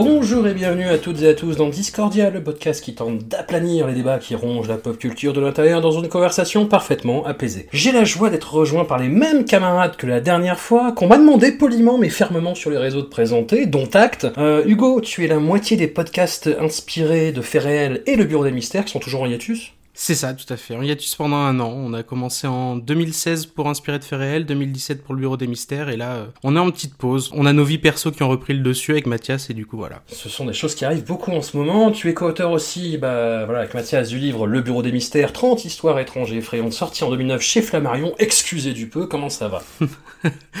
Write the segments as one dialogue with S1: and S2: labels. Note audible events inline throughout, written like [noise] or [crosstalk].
S1: Bonjour et bienvenue à toutes et à tous dans Discordia, le podcast qui tente d'aplanir les débats qui rongent la pop culture de l'intérieur dans une conversation parfaitement apaisée. J'ai la joie d'être rejoint par les mêmes camarades que la dernière fois, qu'on m'a demandé poliment mais fermement sur les réseaux de présenter, dont acte. Euh, Hugo, tu es la moitié des podcasts inspirés de faits réels et le Bureau des Mystères qui sont toujours en hiatus
S2: C'est ça, tout à fait. En hiatus pendant un an. On a commencé en 2016 pour Inspiré de faits réels, 2017 pour le Bureau des Mystères, et là, euh, on est en petite pause. On a nos vies perso qui ont repris le dessus avec Mathias, et du coup, voilà.
S1: Ce sont des choses qui arrivent beaucoup en ce moment. Tu es co-auteur aussi, bah, voilà, avec Mathias du livre Le Bureau des Mystères, 30 histoires étranges et effrayantes, sorti en 2009 chez Flammarion. Excusez du peu, comment ça va? [laughs]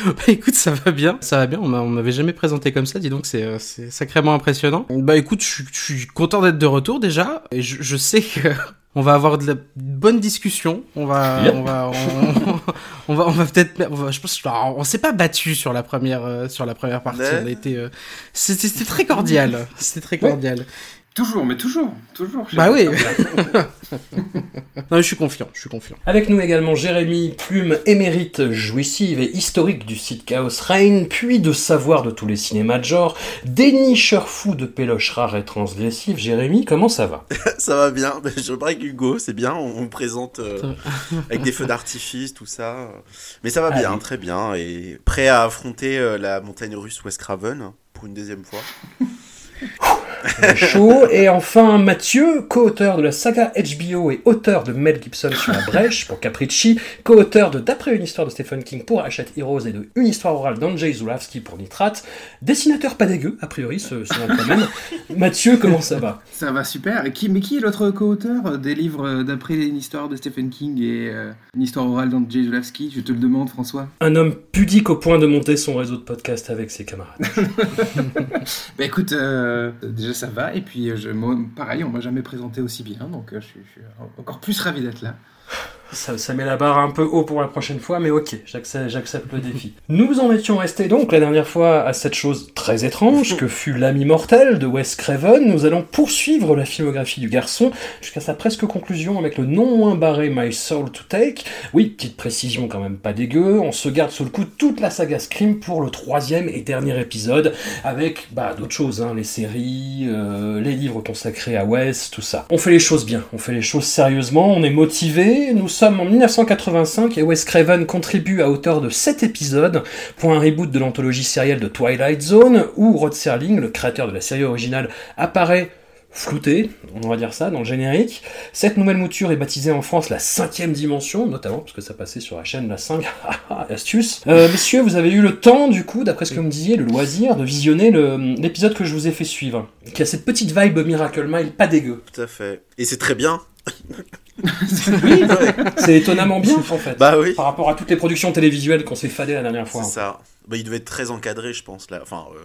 S2: Bah écoute, ça va bien, ça va bien. On m'a- on m'avait jamais présenté comme ça, dis donc, c'est euh, sacrément impressionnant. Bah écoute, je suis- je suis content d'être de retour déjà, et je, je sais que on va avoir de la bonne discussion. On va,
S1: Yep.
S2: on va, on, on va, on va peut-être, je pense, on s'est pas battu sur la première, euh, sur la première partie.
S3: Ouais.
S2: On a été, euh, c'était c'était très cordial, c'était très cordial.
S3: Toujours, mais toujours, toujours.
S2: Bah oui. [laughs] non, je suis confiant, je suis confiant.
S1: Avec nous également Jérémy, plume émérite, jouissive et historique du site Chaos Reign, puis de savoir de tous les cinémas de genre, dénicheur fou de péloches rares et transgressives. Jérémy, comment ça va? [laughs]
S3: Ça va bien. Mais Je parle avec Hugo, c'est bien. On, on présente euh, [laughs] avec des feux d'artifice, tout ça. Mais ça va bien,
S1: Allez.
S3: très bien. Et prêt à affronter euh, la montagne russe West Craven pour une deuxième fois. [laughs]
S1: Chaud. Et enfin Mathieu, co-auteur de la saga HBO et auteur de Mel Gibson sur la brèche pour Capricci, co-auteur de D'après une histoire de Stephen King pour Hachette Heroes et de Une histoire orale d'Andrzej Zulawski pour Nitrate, dessinateur pas dégueu, a priori, ce, ce nom quand même. [laughs] Mathieu, comment ça va?
S4: Ça va super. Et qui, mais qui est l'autre co-auteur des livres euh, d'après une histoire de Stephen King et euh, une histoire orale d'Andrzej Zulawski? Je te le demande, François.
S1: Un homme pudique au point de monter son réseau de podcast avec ses camarades. [laughs]
S4: Bah écoute, euh, déjà ça va. Et puis, euh, je, moi, pareil, on m'a jamais présenté aussi bien. Donc, euh, je, suis, je suis encore plus ravi d'être là.
S1: Ça, met la barre un peu haut pour la prochaine fois, mais ok, j'accepte, j'accepte le défi. [laughs] Nous en étions restés donc la dernière fois à cette chose très étrange que fut L'ami mortel de Wes Craven. Nous allons poursuivre la filmographie du garçon jusqu'à sa presque conclusion avec le non moins barré My Soul to Take. Oui, petite précision quand même pas dégueu, on se garde sous le coup toute la saga Scream pour le troisième et dernier épisode avec bah, d'autres choses, hein, les séries, euh, les livres consacrés à Wes, tout ça. On fait les choses bien, on fait les choses sérieusement, on est motivé, nous sommes en 1985 et Wes Craven contribue à hauteur de 7 épisodes pour un reboot de l'anthologie sérielle de Twilight Zone où Rod Serling, le créateur de la série originale, apparaît flouté, on va dire ça, dans le générique. Cette nouvelle mouture est baptisée en France la cinquième dimension, notamment parce que ça passait sur la chaîne La 5, [laughs] astuce. Euh, messieurs, vous avez eu le temps, du coup, d'après ce que vous me disiez, le loisir de visionner l'épisode que je vous ai fait suivre, qui a cette petite vibe Miracle Mile pas dégueu.
S3: Tout à fait. Et c'est très bien. [laughs]
S1: Oui, c'est étonnamment bien, en fait.
S3: bah oui.
S1: Par rapport à toutes les productions télévisuelles qu'on s'est fadées la dernière fois.
S3: C'est ça. Bah, il devait être très encadré, je pense. Là. Enfin, euh,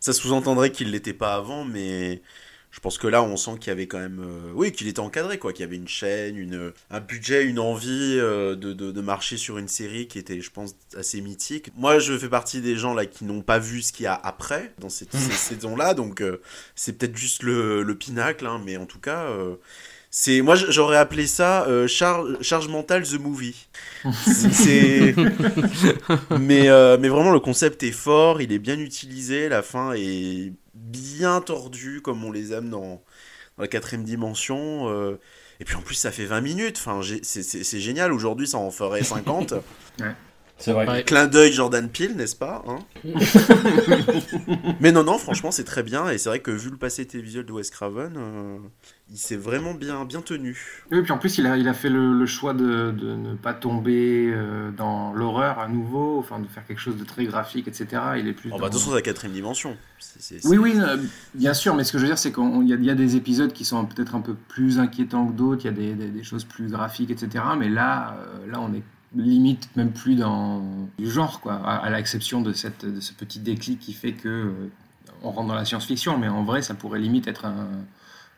S3: ça sous-entendrait qu'il l'était pas avant, mais je pense que là, on sent qu'il y avait quand même. euh, Oui, qu'il était encadré, quoi. Qu'il y avait une chaîne, une... un budget, une envie euh, de, de, de marcher sur une série qui était, je pense, assez mythique. Moi, je fais partie des gens là qui n'ont pas vu ce qu'il y a après, dans cette ces [laughs] saisons-là, donc euh, c'est peut-être juste le, le pinacle, hein, mais en tout cas. C'est moi j'aurais appelé ça euh, charge, mentale the movie. Mais euh, mais vraiment le concept est fort, il est bien utilisé, la fin est bien tordue comme on les aime dans, la quatrième dimension. euh, et puis en plus ça fait 20 minutes, enfin c'est génial. Aujourd'hui ça en ferait 50.
S1: C'est vrai.
S2: Ouais.
S3: Clin d'œil Jordan Peele, n'est-ce pas hein [laughs] Mais non, non, franchement, c'est très bien. Et c'est vrai que vu le passé télévisuel de Wes Craven, euh, il s'est vraiment bien, bien tenu.
S4: Oui, puis en plus, il a, il a fait le, le choix de, de ne pas tomber euh, dans l'horreur à nouveau, enfin de faire quelque chose de très graphique, etc. Il est plus.
S3: Oh,
S4: dans-
S3: bah, la quatrième dimension. C'est- c'est-
S4: Oui, oui, euh, bien sûr, mais ce que je veux dire, c'est qu'il y, y a des épisodes qui sont peut-être un peu plus inquiétants que d'autres, il y a des, des- des choses plus graphiques, etc. Mais là, là, on est limite même plus dans du genre, quoi, à, l'exception de ce petit déclic qui fait que euh, on rentre dans la science-fiction, mais en vrai, ça pourrait limite être un,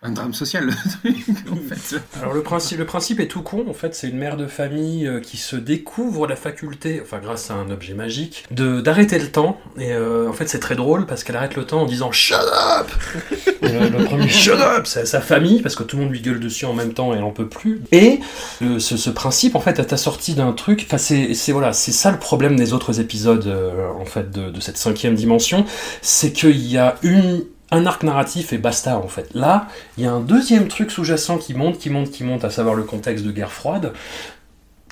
S4: un drame social, le [laughs] truc, en fait.
S1: Alors le principe, le principe est tout con, en fait c'est une mère de famille euh, qui se découvre la faculté, enfin grâce à un objet magique, de d'arrêter le temps, et euh, en fait c'est très drôle parce qu'elle arrête le temps en disant « Shut up [laughs] !» Euh, Le premier « Shut up !» c'est à sa famille, parce que tout le monde lui gueule dessus en même temps et elle en peut plus. Et euh, ce, ce principe en fait est assorti d'un truc, enfin c'est c'est- voilà, c'est ça le problème des autres épisodes euh, en fait de, de cette cinquième dimension, c'est qu'il y a une un arc narratif et basta en fait. Là, il y a un deuxième truc sous-jacent qui monte, qui monte, qui monte, à savoir le contexte de guerre froide,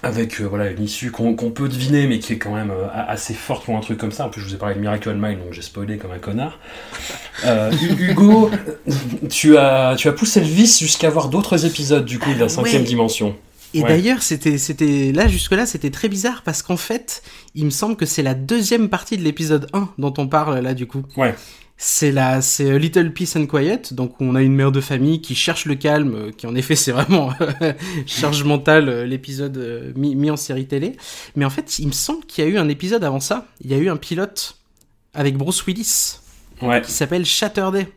S1: avec euh, voilà une issue qu'on peut deviner, mais qui est quand même euh, assez forte pour un truc comme ça. En plus, je vous ai parlé de Miracle on Mine, donc j'ai spoilé comme un connard. Euh, Hu- Hugo, [laughs] tu as, tu as poussé le vice jusqu'à voir d'autres épisodes du coup de la cinquième
S2: Ouais.
S1: dimension.
S2: Et
S1: Ouais.
S2: d'ailleurs, c'était, c'était là jusque là, c'était très bizarre parce qu'en fait, il me semble que c'est la deuxième partie de l'épisode 1 dont on parle là du coup.
S1: Ouais.
S2: C'est la, c'est Little Peace and Quiet, donc où on a une mère de famille qui cherche le calme, euh, qui en effet c'est vraiment charge mentale euh, l'épisode euh, mis, mis en série télé. Mais en fait, il me semble qu'il y a eu un épisode avant ça. Il y a eu un pilote avec Bruce Willis
S1: Ouais.
S2: qui s'appelle Shatterday.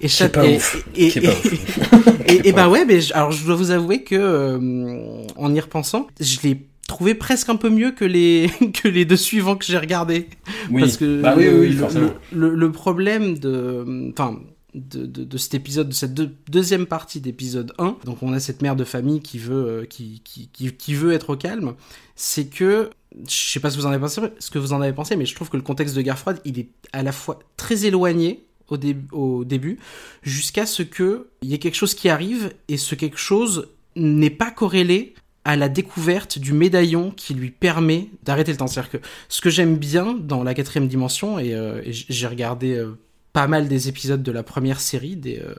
S2: Et Shat-
S1: pas
S2: et-
S1: ouf.
S2: et- et- et, et ben ouais, mais je- alors je dois vous avouer que euh, en y repensant, je l'ai trouvé presque un peu mieux que les [laughs] que les deux suivants que j'ai regardés.
S1: Oui.
S2: Parce que
S1: bah oui,
S2: le,
S1: oui,
S2: le-
S1: forcément.
S2: le- le problème de, enfin, de, de, de cet épisode, de cette deux- deuxième partie d'épisode 1, donc on a cette mère de famille qui veut, euh, qui, qui, qui, qui veut être au calme, c'est que, je sais pas ce que vous en avez pensé, ce que vous en avez pensé, mais je trouve que le contexte de guerre froide, il est à la fois très éloigné au, dé- au début, jusqu'à ce que il y ait quelque chose qui arrive et ce quelque chose n'est pas corrélé à la découverte du médaillon qui lui permet d'arrêter le temps. C'est-à-dire que ce que j'aime bien dans la quatrième dimension, et, euh, j'ai regardé euh, pas mal des épisodes de la première série, des euh,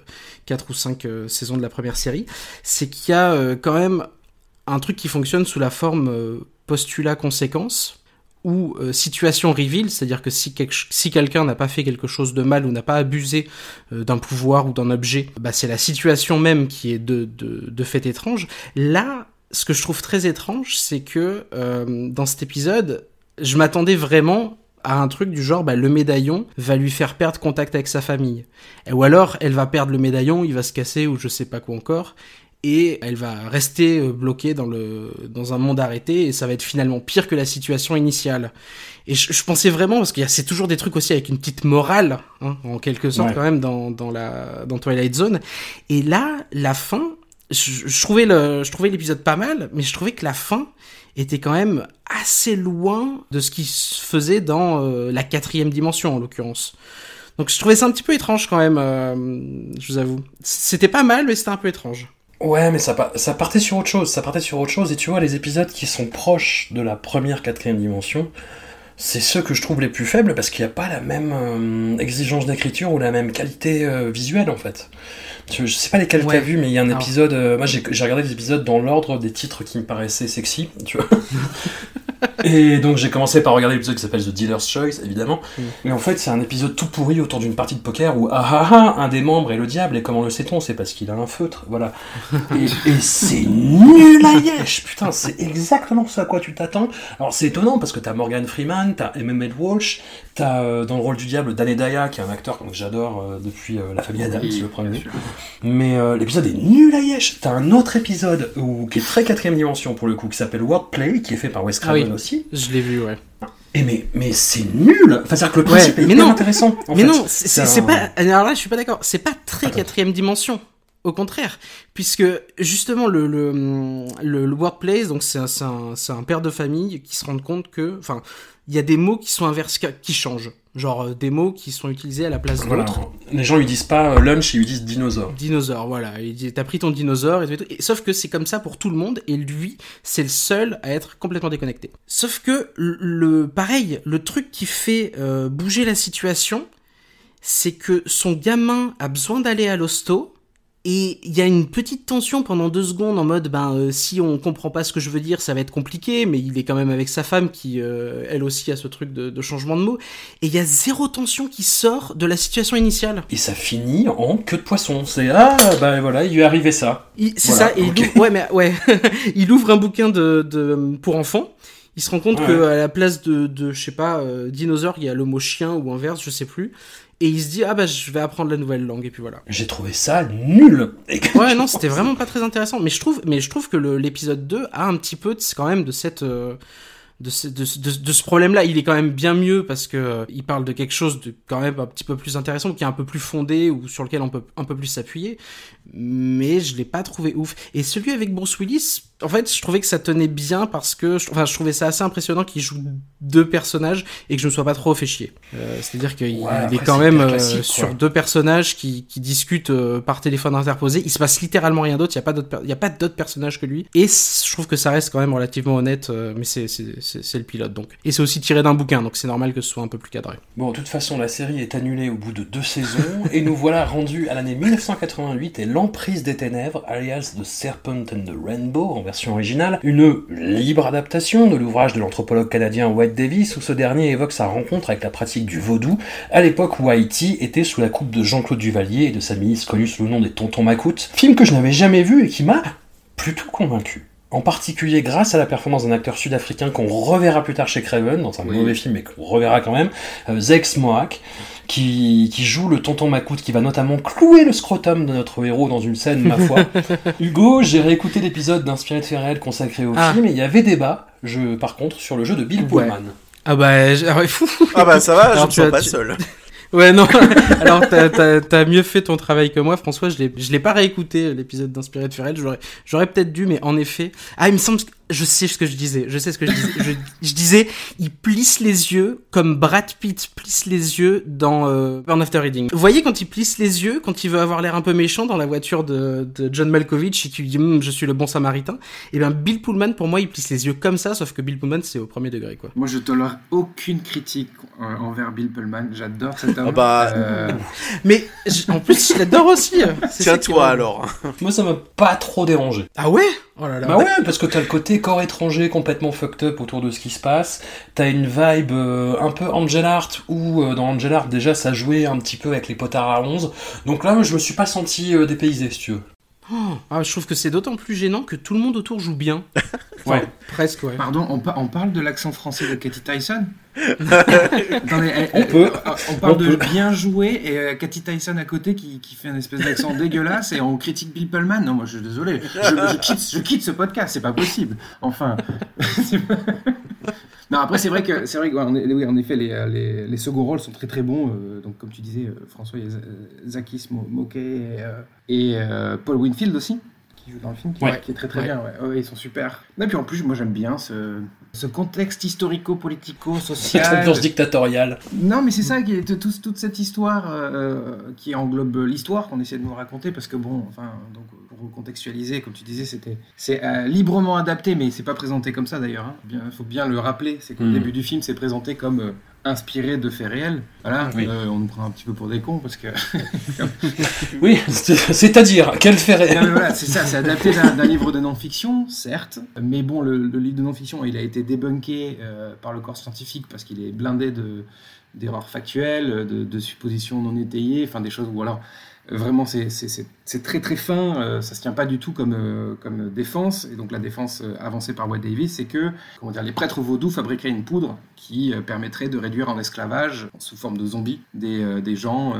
S2: quatre ou cinq saisons de la première série, c'est qu'il y a quand même un truc qui fonctionne sous la forme postulat-conséquence ou situation reveal, c'est-à-dire que si, quelqu'un n'a pas fait quelque chose de mal ou n'a pas abusé d'un pouvoir ou d'un objet, bah, c'est la situation même qui est de fait étrange. Là, ce que je trouve très étrange, c'est que euh, dans cet épisode, je m'attendais vraiment à un truc du genre, bah, le médaillon va lui faire perdre contact avec sa famille. Et- Ou alors, elle va perdre le médaillon, il va se casser ou je sais pas quoi encore. Et elle va rester euh, bloquée dans, le, dans un monde arrêté et ça va être finalement pire que la situation initiale. Et je, je pensais vraiment, parce qu'il y a c'est toujours des trucs aussi avec une petite morale, hein, en quelque sorte
S1: Ouais.
S2: quand même, dans, dans, la, dans Twilight Zone. Et là, la fin, je, trouvais le, je trouvais l'épisode pas mal, mais je trouvais que la fin était quand même assez loin de ce qui se faisait dans euh, la quatrième dimension en l'occurrence. Donc je trouvais ça un petit peu étrange quand même, euh, je vous avoue. C'était pas mal, mais c'était un peu étrange.
S1: Ouais, mais ça, ça partait sur autre chose, ça partait sur autre chose, et tu vois, les épisodes qui sont proches de la première, quatrième dimension, c'est ceux que je trouve les plus faibles parce qu'il n'y a pas la même euh, exigence d'écriture ou la même qualité euh, visuelle en fait. Je, je sais pas lesquels
S2: Ouais.
S1: t'as vu, mais il y a un épisode. euh, moi j'ai j'ai regardé les épisodes dans l'ordre des titres qui me paraissaient sexy, tu vois. [laughs] [laughs] Et donc j'ai commencé par regarder l'épisode qui s'appelle The Dealer's Choice, évidemment.
S2: Mm.
S1: Mais en fait, c'est un épisode tout pourri autour d'une partie de poker où ah ah ah, un des membres est le diable, et comment le sait-on? C'est parce qu'il a un feutre, voilà. Et, et c'est nul à yesh, putain, c'est exactement ce à quoi tu t'attends. Alors c'est étonnant parce que t'as Morgan Freeman, t'as Emmett Walsh, t'as euh, dans le rôle du diable Danny Daya, qui est un acteur que j'adore euh, depuis euh, La Famille Adams,
S4: Oui,
S1: le premier. Mais euh, l'épisode est nul à yesh. T'as un autre épisode où, qui est très quatrième dimension pour le coup, qui s'appelle Wordplay, qui est fait par Wes
S2: Ah oui.
S1: Craven aussi.
S2: Je l'ai vu, ouais.
S1: Et mais, mais c'est nul Enfin, c'est-à-dire que le principe
S2: Ouais,
S1: est
S2: mais
S1: hyper
S2: non.
S1: intéressant. en
S2: mais
S1: fait.
S2: non, c'est
S1: un-
S2: pas. Alors là, je suis pas d'accord. C'est pas très
S1: Attends.
S2: quatrième dimension. Au contraire, puisque justement le le le, le workplace, donc c'est un, un un père de famille qui se rend compte que, enfin, il y a des mots qui sont inversés, qui changent. Genre euh, des mots qui sont utilisés à la place
S1: Voilà.
S2: d'autres.
S1: Les gens lui disent pas euh, lunch, ils lui disent dinosaure.
S2: Dinosaure, voilà. Il dit, t'as pris ton dinosaure et tout, et tout. Et sauf que c'est comme ça pour tout le monde et lui, c'est le seul à être complètement déconnecté. Sauf que le- pareil, le truc qui fait euh, bouger la situation, c'est que son gamin a besoin d'aller à l'hosto Et il y a une petite tension pendant deux secondes en mode ben euh, si on comprend pas ce que je veux dire ça va être compliqué mais il est quand même avec sa femme qui euh, elle aussi a ce truc de, de changement de mots et il y a zéro tension qui sort de la situation initiale.
S1: Et ça finit en queue de poisson. C'est ah bah voilà, il lui est arrivé ça.
S2: C'est
S1: Voilà,
S2: ça et il ouvre, ouais mais ouais [laughs] il ouvre un bouquin de, de pour enfants. Il se rend compte
S1: Ouais.
S2: que à la place de, de je sais pas euh, dinosaure il y a le mot chien ou inverse je sais plus et il se dit ah bah je vais apprendre la nouvelle langue et puis voilà.
S1: J'ai trouvé ça nul. [laughs]
S2: Ouais, non, c'était vraiment pas très intéressant. Mais je trouve, mais je trouve que l'épisode 2 a un petit peu de- quand même de cette. euh, de ce, de, de ce- de ce problème-là, il est quand même bien mieux parce que euh, il parle de quelque chose de quand même un petit peu plus intéressant, qui est un peu plus fondé ou sur lequel on peut un peu plus s'appuyer. Mais je l'ai pas trouvé ouf. Et celui avec Bruce Willis, en fait, je trouvais que ça tenait bien parce que, je, enfin, je trouvais ça assez impressionnant qu'il joue deux personnages et que je me sois pas trop fait chier. Euh, C'est-à-dire qu'il
S1: Ouais,
S2: est quand même euh, sur deux personnages qui, qui discutent euh, par téléphone interposé. Il se passe littéralement rien d'autre. Il y a pas d'autres, il y a pas d'autres personnages que lui. Et je trouve que ça reste quand même relativement honnête. mais c'est, c'est, le pilote donc. Et c'est aussi tiré d'un bouquin, donc c'est normal que ce soit un peu plus cadré.
S1: Bon, de toute façon, la série est annulée au bout de deux saisons, [laughs] et nous voilà rendus à l'année 1988 et l'emprise des ténèbres, alias The Serpent and the Rainbow en version originale, une libre adaptation de l'ouvrage de l'anthropologue canadien White Davis, où ce dernier évoque sa rencontre avec la pratique du vaudou, à l'époque où Haïti était sous la coupe de Jean-Claude Duvalier et de sa ministre connue sous le nom des Tontons Macoutes, film que je n'avais jamais vu et qui m'a plutôt convaincu. En particulier grâce à la performance d'un acteur sud-africain qu'on reverra plus tard chez Craven, dans un
S4: Oui.
S1: mauvais film, mais qu'on reverra quand même, euh, Zex Moak, qui, qui joue le tonton Macoute, qui va notamment clouer le scrotum de notre héros dans une scène, ma foi. [laughs] Hugo, j'ai réécouté l'épisode d'Inspiré de fait réel consacré au
S2: Ah.
S1: film, et il y avait débat, je, par contre, sur le jeu de Bill
S2: Ouais.
S1: Pullman.
S2: Ah bah, ah.
S3: Ah bah ça va, je ne
S2: as-
S3: pas
S2: tu-
S3: seul.
S2: Ouais, non. [laughs] Alors, t'as, mieux fait ton travail que moi, François. Je l'ai, pas réécouté, l'épisode d'Inspiré de Ferrel. J'aurais, j'aurais peut-être dû, mais en effet. Ah, il me semble je sais ce que je disais. Je sais ce que je disais. je, je disais, il plisse les yeux comme Brad Pitt plisse les yeux dans, euh, Burn After Reading. Vous voyez quand il plisse les yeux, quand il veut avoir l'air un peu méchant dans la voiture de, de John Malkovich et qu'il dit, Hum, je suis le bon samaritain. Et bien, Bill Pullman, pour moi, il plisse les yeux comme ça, sauf que Bill Pullman, c'est au premier degré, quoi.
S4: Moi, je tolère aucune critique euh, envers Bill Pullman. J'adore cet homme.
S3: Ah bah,
S4: Euh,
S2: Mais, en plus, je l'adore aussi. Qui
S3: Tiens-toi
S2: rend-
S3: alors.
S1: Moi, ça m'a pas trop dérangé.
S2: Ah ouais? Oh là là.
S1: Bah ouais, parce que t'as le côté corps étranger complètement fucked up autour de ce qui se passe. T'as une vibe euh, un peu Angel Art, où euh, dans Angel Art déjà ça jouait un petit peu avec les potards à 11. Donc là, je me suis pas senti euh, dépaysé, si tu veux.
S2: Oh, ah, je trouve que c'est d'autant plus gênant que tout le monde autour joue bien. [laughs]
S1: Ouais.
S2: Presque, ouais.
S4: Pardon, on, pa- on parle de l'accent français de Cathy Tyson? [laughs] Attendez, elle-
S1: On peut.
S4: euh, On parle
S1: On
S4: de
S1: peut.
S4: bien jouer et euh, Cathy Tyson à côté qui, qui fait un espèce d'accent [laughs] dégueulasse et on critique Bill Pullman. Non, moi je suis désolé. Je, je quitte, je quitte ce podcast, c'est pas possible. Enfin. [laughs] non, après c'est vrai que c'est vrai que oui, en effet les, euh, les, les seconds rôles sont très très bons. euh, donc comme tu disais, euh, François, Zakis Mo- Moquet et, euh, et, Paul Winfield aussi qui joue dans le film, qui,
S1: Ouais.
S4: qui est très très
S2: Ouais.
S4: bien. Ouais, ils sont super. Et puis en plus, moi j'aime bien ce, ce contexte historico-politico-social.
S1: Ambiance dictatoriale.
S4: Non, mais c'est ça, qui est tout- toute cette histoire euh, qui englobe l'histoire qu'on essaie de nous raconter, parce que bon, enfin, donc pour recontextualiser, comme tu disais, c'était c'est euh, librement adapté, mais c'est pas présenté comme ça d'ailleurs. Il faut bien le rappeler, c'est qu'au
S1: Mhm.
S4: début du film, c'est présenté comme euh, inspiré de faits réels. Voilà,
S1: Oui.
S4: euh, on nous prend un petit peu pour des cons parce que [laughs]
S1: Oui, c'est- c'est-à-dire, quel fait
S4: Non, mais voilà, c'est ça, c'est adapté d'un livre de non-fiction, certes, mais bon, le, le livre de non-fiction, il a été débunké euh, par le corps scientifique parce qu'il est blindé de d'erreurs factuelles, de, de suppositions non étayées, enfin des choses où alors vraiment c'est- très très fin, euh, ça se tient pas du tout comme, euh, comme défense, et donc la défense euh, avancée par White Davis, c'est que comment dire, les prêtres vaudous fabriqueraient une poudre qui permettrait de réduire en esclavage, sous forme de zombies, des, des gens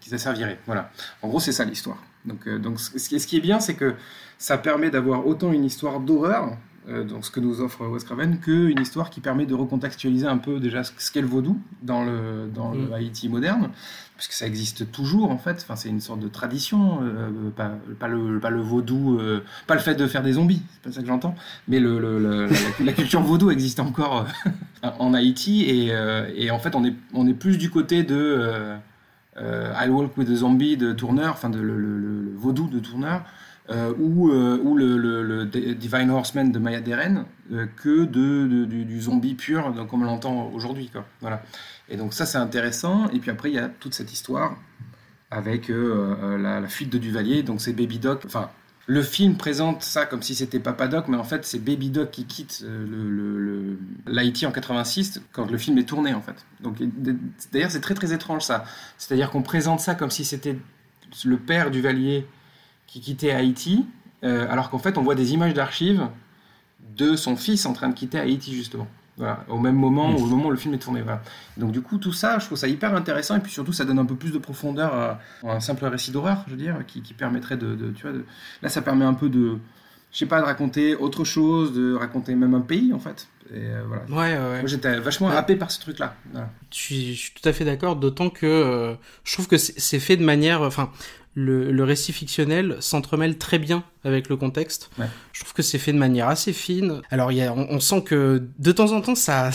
S4: qui s'asserviraient. Voilà. En gros, c'est ça l'histoire. Donc, donc ce qui est bien, c'est que ça permet d'avoir autant une histoire d'horreur, euh, donc ce que nous offre Wes Craven, qu'une histoire qui permet de recontextualiser un peu déjà ce qu'est le vaudou dans le, dans le
S2: Mm.
S4: Haïti moderne, puisque ça existe toujours en fait, enfin, c'est une sorte de tradition, euh, pas, pas, le, pas le vaudou, euh, pas le fait de faire des zombies, c'est pas ça que j'entends, mais le, le- le- la, la culture vaudou existe encore euh, en Haïti, et, et en fait on est, on est plus du côté de... I Walk with a Zombie de Tourneur, enfin de, le vaudou de Tourneur, euh, ou, euh, ou le, Divine Horseman de Maya Deren, euh, que de, du, zombie pur, comme on l'entend aujourd'hui. Voilà. Et donc ça c'est intéressant, et puis après il y a toute cette histoire avec euh, la, fuite de Duvalier, donc c'est Baby Doc. Enfin, le film présente ça comme si c'était Papa Doc, mais en fait c'est Baby Doc qui quitte l'Haïti en 86 quand le film est tourné en fait. Donc d'ailleurs c'est très très étrange ça. C'est-à-dire qu'on présente ça comme si c'était le père Duvalier qui quittait Haïti, euh, alors qu'en fait on voit des images d'archives de son fils en train de quitter Haïti justement. Voilà, au même moment, au moment où le film est tourné. Voilà. Donc du coup, tout ça, je trouve ça hyper intéressant et puis surtout, ça donne un peu plus de profondeur à, à un simple récit d'horreur, je veux dire, qui, qui permettrait de, de- tu vois, de- là, ça permet un peu de, je sais pas, de raconter autre chose, de raconter même un pays en fait. Et euh, voilà.
S2: Ouais, ouais, ouais.
S4: Moi, j'étais vachement happé par ce truc-là. Voilà.
S2: Je suis, je suis tout à fait d'accord, d'autant que euh, je trouve que c'est c'est fait de manière. Enfin, le, le récit fictionnel s'entremêle très bien avec le contexte.
S4: Ouais.
S2: Je trouve que c'est fait de manière assez fine. Alors, il y a, on, on sent que de temps en temps, ça,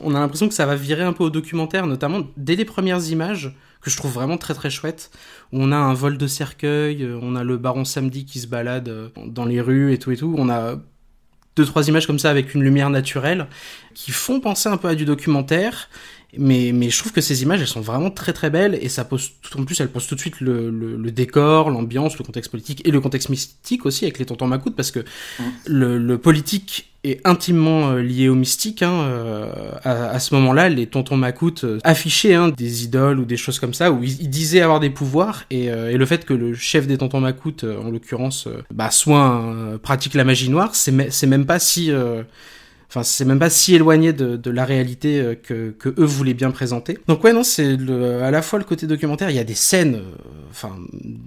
S2: on a l'impression que ça va virer un peu au documentaire, notamment dès les premières images que je trouve vraiment très très chouettes. Où on a un vol de cercueil, euh, on a le baron samedi qui se balade euh, dans les rues et tout et tout. On a deux trois images comme ça avec une lumière naturelle qui font penser un peu à du documentaire mais, mais je trouve que ces images, elles sont vraiment très très belles et ça pose, tout en plus, elles posent tout de suite le, le, le décor, l'ambiance, le contexte politique et le contexte mystique aussi avec les tontons Macoutes parce que le, le politique est intimement euh, lié au mystique. Hein, euh, à, à ce moment-là, les tontons Macoutes euh, affichaient hein, des idoles ou des choses comme ça où ils, ils disaient avoir des pouvoirs et, euh, et le fait que le chef des tontons Macoutes, en l'occurrence, bah, soit un- pratique la magie noire, c'est même pas si euh, Enfin, c'est même pas si éloigné de, de la réalité euh, que, que eux voulaient bien présenter. Donc ouais, non, c'est à la fois le côté documentaire, il y a des scènes, euh, enfin,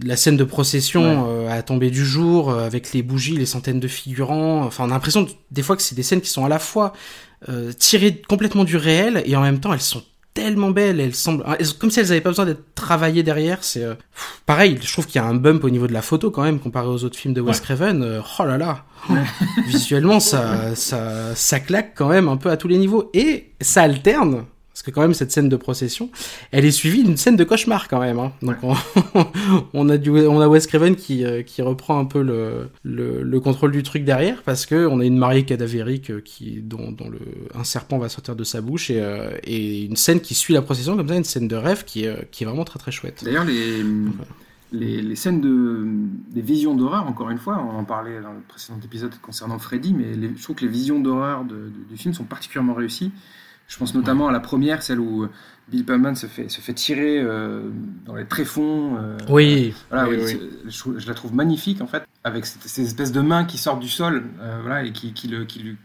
S2: la scène de procession euh, à la tombée du jour, avec les bougies, les centaines de figurants. Enfin, on a l'impression de- des fois que c'est des scènes qui sont à la fois euh, tirées complètement du réel et en même temps elles sont tellement belles, elles semblent elles- comme si elles avaient pas besoin d'être travaillées derrière. C'est euh, pareil, je trouve qu'il y a un bump au niveau de la photo quand même comparé aux autres films de Wes Craven. Euh, oh là là, visuellement ça, ça, ça claque quand même un peu à tous les niveaux et ça alterne. Parce que quand même cette scène de procession, elle est suivie d'une scène de cauchemar quand même. Hein. Donc on, [laughs] on a du, on a Wes Craven qui, euh, qui reprend un peu le, le, le contrôle du truc derrière parce que on a une mariée cadavérique euh, qui dont, dont le un serpent va sortir de sa bouche et, euh, et une scène qui suit la procession comme ça, une scène de rêve qui est, qui est vraiment très très chouette.
S4: D'ailleurs, les, les, les scènes de des visions d'horreur, encore une fois, on en parlait dans le précédent épisode concernant Freddy, mais les- je trouve que les visions d'horreur de- de- du film sont particulièrement réussies. Je pense notamment à la première, celle où Bill Pullman se fait, se fait tirer euh, dans les tréfonds. euh,
S2: Oui,
S4: Voilà,
S2: oui,
S4: oui, Je, la trouve magnifique en fait, avec cette- ces espèces de mains qui sortent du sol, euh, voilà, et qui, qui le, qui lui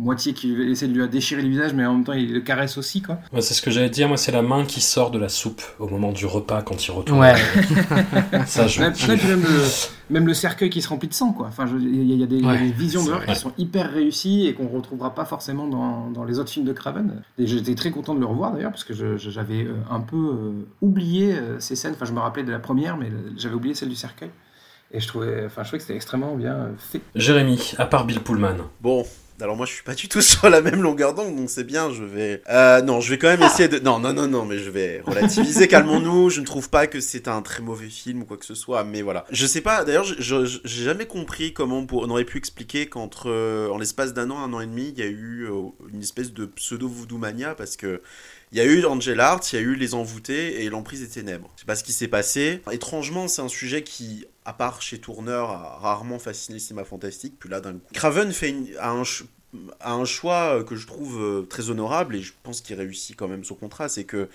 S4: moitié qui essaie de lui déchirer le visage, mais en même temps il le caresse aussi quoi.
S1: Ouais, c'est ce que j'allais dire, moi c'est la main qui sort de la soupe au moment du repas quand il retourne.
S2: Ouais. [laughs]
S1: Ça, je
S4: Même, même, le, même le cercueil qui se remplit de sang quoi. Enfin, il y, a- il y a des, il y a
S2: Ouais,
S4: des visions d'horreur qui sont hyper réussies et qu'on retrouvera pas forcément dans, dans les autres films de Craven. Et j'étais très content de le revoir d'ailleurs parce que je- je- j'avais euh, un peu euh, oublié euh, ces scènes. Enfin, je me rappelais de la première, mais le- j'avais oublié celle du cercueil. Et je trouvais, enfin, je trouvais que c'était extrêmement bien fait.
S1: Jérémy, à part Bill Pullman.
S3: Bon, alors moi je suis pas du tout [laughs] sur la même longueur d'onde, donc c'est bien, je vais... Euh, non, je vais quand même essayer de... Non, non, non, non, mais je vais relativiser, [laughs] calmons-nous, je ne trouve pas que c'est un très mauvais film ou quoi que ce soit, mais voilà. Je sais pas, d'ailleurs, j'ai jamais compris comment on, pour- on aurait pu expliquer qu'entre, euh, en l'espace d'un an, un an et demi, il y a eu euh, une espèce de pseudo-voodoo mania, parce que il y a eu Angel Art, il y a eu Les Envoûtés et L'Emprise des Ténèbres. Je sais pas ce qui s'est passé. Étrangement, c'est un sujet qui, à part chez Tourner, a rarement fasciné le cinéma fantastique. Puis là, d'un coup. Craven fait a, un, choix euh, que je trouve euh, très honorable et je pense qu'il réussit quand même son contrat. C'est que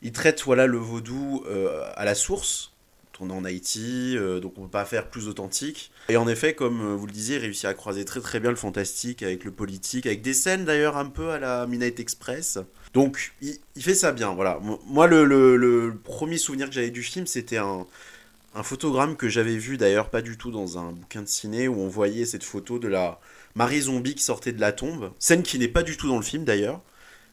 S3: il traite voilà, le vaudou euh, à la source. Tourné en Haïti, donc on peut pas faire plus authentique. Et en effet, comme vous le disiez, il réussit à croiser très très bien le fantastique avec le politique, avec des scènes d'ailleurs un peu à la Midnight Express. Donc, il, fait ça bien, voilà. Mo- Moi, le, premier souvenir que j'avais du film, c'était un, un photogramme que j'avais vu d'ailleurs pas du tout dans un bouquin de ciné, où on voyait cette photo de la Marie Zombie qui sortait de la tombe. Scène qui n'est pas du tout dans le film d'ailleurs.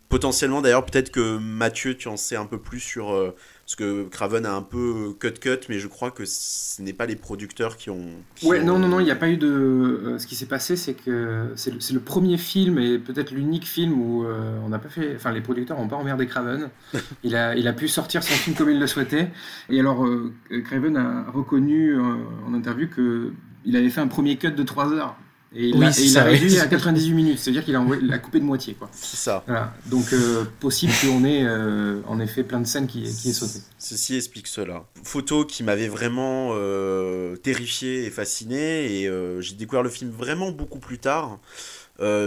S3: Potentiellement d'ailleurs, peut-être que Mathieu, tu en sais un peu plus sur... euh, parce que Craven a un peu cut-cut, mais je crois que ce n'est pas les producteurs qui ont... qui
S4: Ouais,
S3: ont-
S4: non, non, non, il n'y a pas eu de. euh, ce qui s'est passé, c'est que c'est le, premier film et peut-être l'unique film où euh, on n'a pas fait. Enfin, les producteurs n'ont pas emmerdé Craven. [laughs] il, a, il a pu sortir son film comme il le souhaitait. Et alors, euh, Craven a reconnu en interview que il avait fait un premier cut de 3 heures. Et il
S2: Oui,
S4: l'a
S2: c'est
S4: et il
S2: oui.
S4: réduit à [laughs] 98 minutes, c'est-à-dire qu'il a, coupé de moitié.
S3: C'est ça.
S4: Voilà. Donc, euh, possible qu'on ait euh, en effet plein de scènes qui, qui aient sauté.
S3: Ceci explique cela. Photo qui m'avait vraiment euh, terrifié et fasciné, et euh, j'ai découvert le film vraiment beaucoup plus tard.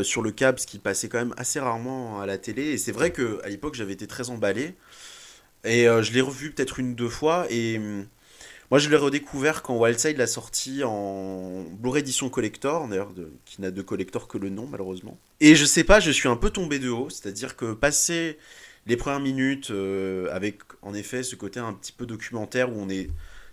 S3: sur le câble, ce qui passait quand même assez rarement à la télé. Et c'est vrai que à l'époque, j'avais été très emballé. Et je l'ai revu peut-être une ou deux fois. Et hum, moi, je l'ai redécouvert quand Wildside l'a sorti en Blu-ray édition collector, d'ailleurs, qui n'a de collector que le nom, malheureusement. Et je sais pas, je suis un peu tombé de haut. C'est-à-dire que passer les premières minutes euh, avec, en effet, ce côté un petit peu documentaire où on est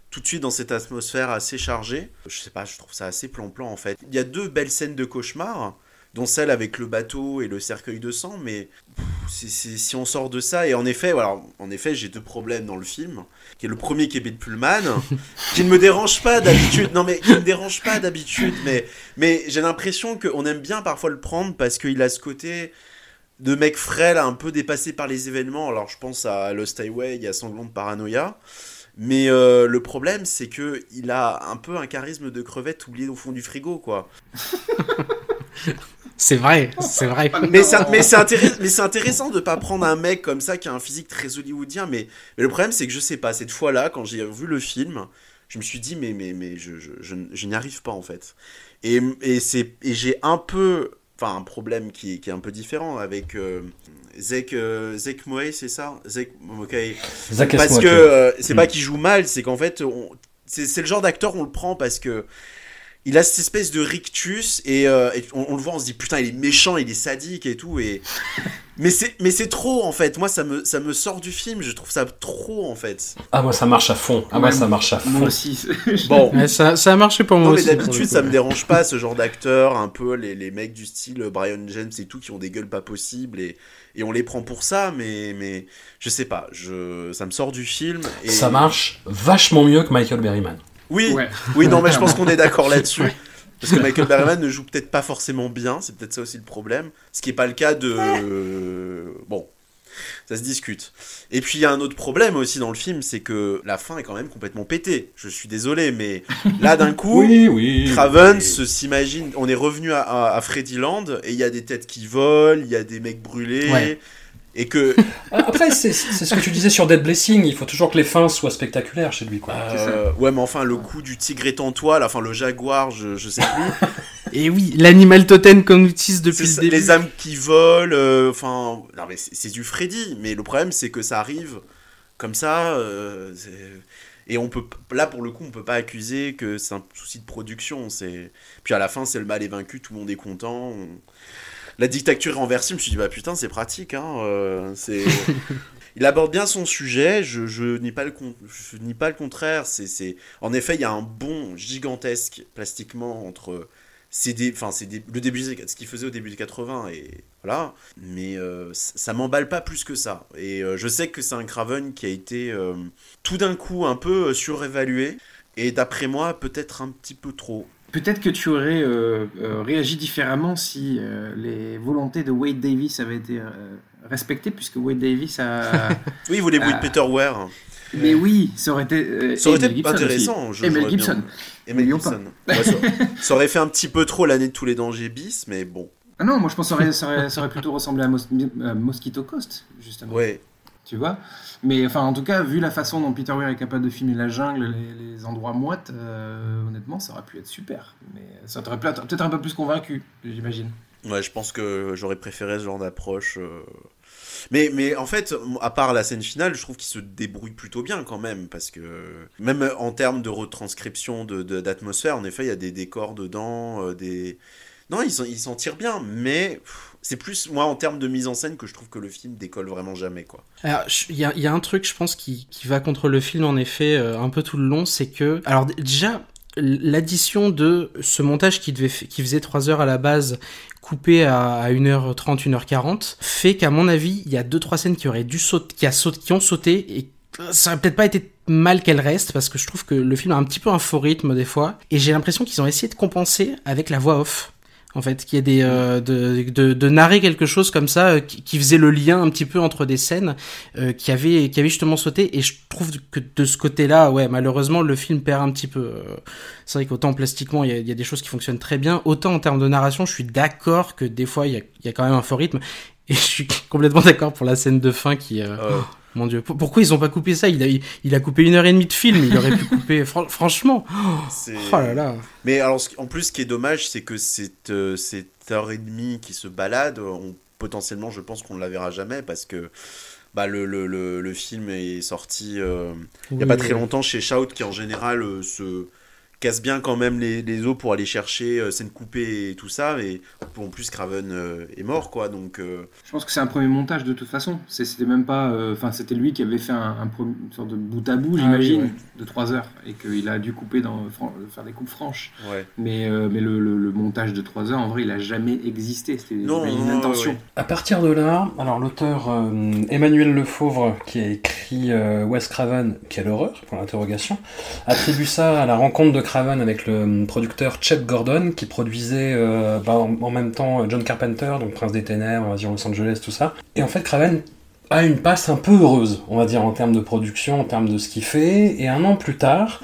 S3: tout de suite dans cette atmosphère assez chargée. Je sais pas, je trouve ça assez plan-plan en fait. Il y a deux belles scènes de cauchemar, dont celle avec le bateau et le cercueil de sang, mais pff, si on sort de ça, et en effet, voilà, en effet, j'ai deux problèmes dans le film, qui est le premier qui est Pullman, [laughs] qui ne me dérange pas d'habitude, non mais qui ne me dérange pas d'habitude, mais, mais j'ai l'impression qu'on aime bien parfois le prendre parce qu'il a ce côté de mec frêle, un peu dépassé par les événements. Alors je pense à Lost Highway, a Sanglant de Paranoia. Mais euh, le problème, c'est que il a un peu un charisme de crevette oublié au fond du frigo, quoi. [laughs]
S2: C'est vrai, c'est vrai. [laughs]
S3: Mais c'est mais c'est [laughs] intéress- mais c'est intéressant de pas prendre un mec comme ça qui a un physique très hollywoodien. Mais, mais le problème, c'est que je sais pas, cette fois-là, quand j'ai vu le film, je me suis dit, mais, mais, mais je, je, je, je n'y arrive pas en fait. Et, et, c'est- et j'ai un peu. Enfin, un problème qui, est- qui est un peu différent avec euh, Zek, euh, Zek Moe, c'est ça? Zek, ok.
S1: Zach
S3: Parce que
S1: euh,
S3: c'est
S1: Mm.
S3: pas qu'il joue mal, c'est qu'en fait, on- c'est c'est le genre d'acteur, on le prend parce que il a cette espèce de rictus et, euh, et on, on le voit, on se dit putain, il est méchant, il est sadique et tout. Et... [laughs] mais c'est mais c'est trop en fait. Moi, ça me, ça me sort du film, je trouve ça trop en fait.
S1: Ah, moi, ça marche à fond. Ah, moi,
S4: Ouais,
S1: ça marche à fond.
S4: Moi aussi. [laughs]
S3: Bon.
S2: Ouais, ça, ça a marché pour moi
S3: Non mais d'habitude ça me dérange pas ce genre d'acteur, un peu les, les mecs du style Brian James et tout qui ont des gueules pas possibles et, et on les prend pour ça mais, mais je sais pas, je, ça me sort du film et...
S1: Ça marche vachement mieux que Michael Berryman.
S3: Oui,
S4: Ouais.
S3: oui non mais je pense qu'on est d'accord là-dessus. Parce que Michael Berryman ne joue peut-être pas forcément bien, c'est peut-être ça aussi le problème. Ce qui n'est pas le cas de... Bon, ça se discute. Et puis il y a un autre problème aussi dans le film, c'est que la fin est quand même complètement pétée. Je suis désolé, mais là d'un coup... [laughs]
S1: Oui, oui.
S3: Craven
S1: oui.
S3: s'imagine, on est revenu à, à, à Freddyland et il y a des têtes qui volent, il y a des mecs brûlés
S2: Ouais.
S3: Et que [laughs]
S1: Après, c'est c'est ce que tu disais sur Dead Blessing. Il faut toujours que les fins soient spectaculaires chez lui, quoi.
S3: euh, ouais mais enfin le coup du tigre est en toi, là, enfin le jaguar, je, je sais plus, [laughs]
S2: Et oui, l'animal totem qu'on utilise depuis le début.
S3: les âmes qui volent, euh, enfin non mais c'est du Freddy, mais le problème c'est que ça arrive comme ça. euh, et on peut là pour le coup on peut pas accuser que c'est un souci de production. C'est puis à la fin c'est le mal est vaincu, tout le monde est content. on- La dictature est renversée. Je me suis dit bah putain c'est pratique. Hein, euh, c'est [laughs] il aborde bien son sujet. Je, je nie pas le con- je nie pas le contraire. C'est c'est en effet il y a un bond gigantesque plastiquement entre c'est des, enfin c'est des- le début, ce qu'il faisait au début des 80 et voilà. Mais euh, ça m'emballe pas plus que ça. Et euh, je sais que c'est un Craven qui a été tout d'un coup un peu surévalué et d'après moi peut-être un petit peu trop.
S4: Peut-être que tu aurais euh, euh, réagi différemment si euh, les volontés de Wade Davis avaient été respectées, puisque Wade Davis a. [laughs]
S3: Oui, bruits de
S4: Ah.
S3: Peter Ware.
S4: Mais oui, ça aurait été.
S3: Ça aurait été
S4: Gibson
S3: intéressant.
S4: aussi.
S3: je- j'aurais bien-
S4: Gibson.
S3: Gibson. Ouais, ça, ça aurait fait un petit peu trop l'année de tous les dangers bis, mais bon.
S4: Ah non, moi je pense que ça aurait, ça aurait- ça aurait plutôt ressemblé à, Mos- à Mosquito Coast, justement.
S3: Ouais.
S4: Tu vois Mais enfin, en tout cas, vu la façon dont Peter Weir est capable de filmer la jungle, les, les endroits moites, euh, honnêtement, ça aurait pu être super. Mais ça t'aurait peut-être un peu plus convaincu, j'imagine.
S3: Ouais, je pense que j'aurais préféré ce genre d'approche. euh. Mais, mais en fait, à part la scène finale, je trouve qu'il se débrouille plutôt bien quand même, parce que même en termes de retranscription de- de- d'atmosphère, en effet, il y a des décors dedans, euh, des... Non, il s'en- il s'en tire bien, mais c'est plus, moi, en termes de mise en scène, que je trouve que le film décolle vraiment jamais, quoi.
S2: Alors, il y a, un truc, je pense, qui, qui va contre le film, en effet, euh, un peu tout le long, c'est que... Alors, déjà, l'addition de ce montage qui, devait, qui faisait 3 heures à la base, coupé à, à 1h30, 1h40, fait qu'à mon avis, il y a deux trois scènes qui auraient dû sauter, qui ont sauté, et ça aurait peut-être pas été mal qu'elles restent, parce que je trouve que le film a un petit peu un faux rythme, des fois, et j'ai l'impression qu'ils ont essayé de compenser avec la voix off. En fait, qu'il y des euh, de, de, de narrer quelque chose comme ça euh, qui, qui faisait le lien un petit peu entre des scènes euh, qui avaient qui avaient justement sauté et je trouve que de ce côté-là, ouais, malheureusement le film perd un petit peu. euh, C'est vrai qu'autant plastiquement il y, a, y a des choses qui fonctionnent très bien, autant en termes de narration, je suis d'accord que des fois il y a, il y a quand même un fort rythme et je suis [laughs] complètement d'accord pour la scène de fin qui euh,
S3: Euh,
S2: mon dieu, Pour- pourquoi ils ont pas coupé ça? Il a, il, a coupé une heure et demie de film, il aurait pu [laughs] couper, fran- franchement. Oh là là.
S3: Mais alors, en plus, ce qui est dommage, c'est que cette, euh, cette heure et demie qui se balade, on, potentiellement, je pense qu'on ne la verra jamais parce que bah, le, le, le, le film est sorti euh, il n'y a
S2: Oui,
S3: pas très
S2: oui.
S3: longtemps chez Shout qui, en général, euh, se casse bien quand même les, les os pour aller chercher euh, scène coupée et tout ça. Et en plus, Craven euh, est mort, quoi. Donc, euh,
S4: Je pense que c'est un premier montage de toute façon. C'était même pas. euh, Enfin, c'était lui qui avait fait un, un pre- une sorte de bout à bout,
S1: Ah
S4: j'imagine,
S1: oui, ouais.
S4: de 3 heures. Et qu'il a dû couper dans, faire des coupes franches.
S3: ouais.
S4: Mais, euh, mais le, le- le montage de 3 heures, en vrai, il a jamais existé. C'était
S3: Non,
S4: une
S3: non,
S4: intention.
S3: ouais, ouais.
S1: À partir de là, alors l'auteur euh, Emmanuel Lefauvre, qui a écrit euh, Wes Craven, quelle horreur pour l'interrogation, attribue ça à la rencontre de Craven avec le euh, producteur Chet Gordon, qui produisait euh, bah, en, même temps John Carpenter, donc Prince des Ténèbres, Invasion Los Angeles, tout ça. Et en fait, Craven a une passe un peu heureuse, on va dire, en termes de production, en termes de ce qu'il fait. Et un an plus tard,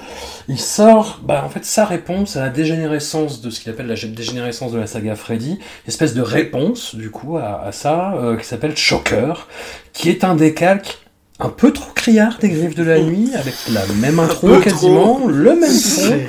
S1: il sort, bah, en fait, sa réponse à la dégénérescence de ce qu'il appelle la dégénérescence de la saga Freddy, espèce de réponse, du coup, à, à ça, euh, qui s'appelle Shocker, qui est un décalque un peu trop criard des griffes de la nuit, avec la même intro quasiment, le même fond,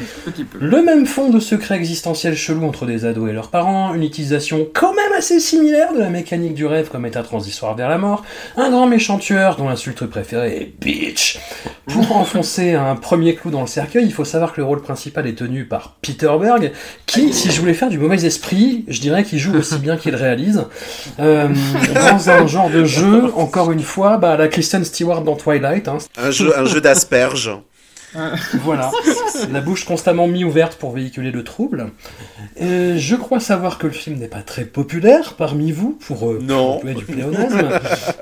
S1: le même fond de secret existentiel chelou entre des ados et leurs parents, une utilisation quand même assez similaire de la mécanique du rêve comme état transitoire vers la mort, un grand méchant tueur dont l'insulte préférée est bitch. Pour [laughs] enfoncer un premier clou dans le cercueil, il faut savoir que le rôle principal est tenu par Peter Berg, qui, si je voulais faire du mauvais esprit, je dirais qu'il joue aussi bien qu'il réalise. Euh, [laughs] dans un genre de jeu, encore une fois, bah, la Kristen Stewart dans Twilight, hein,
S3: Un jeu, un jeu d'asperges. [laughs]
S1: voilà, la bouche constamment mi-ouverte pour véhiculer le trouble. Euh, je crois savoir que le film n'est pas très populaire parmi vous pour euh,
S3: Non.
S1: du pléonasme,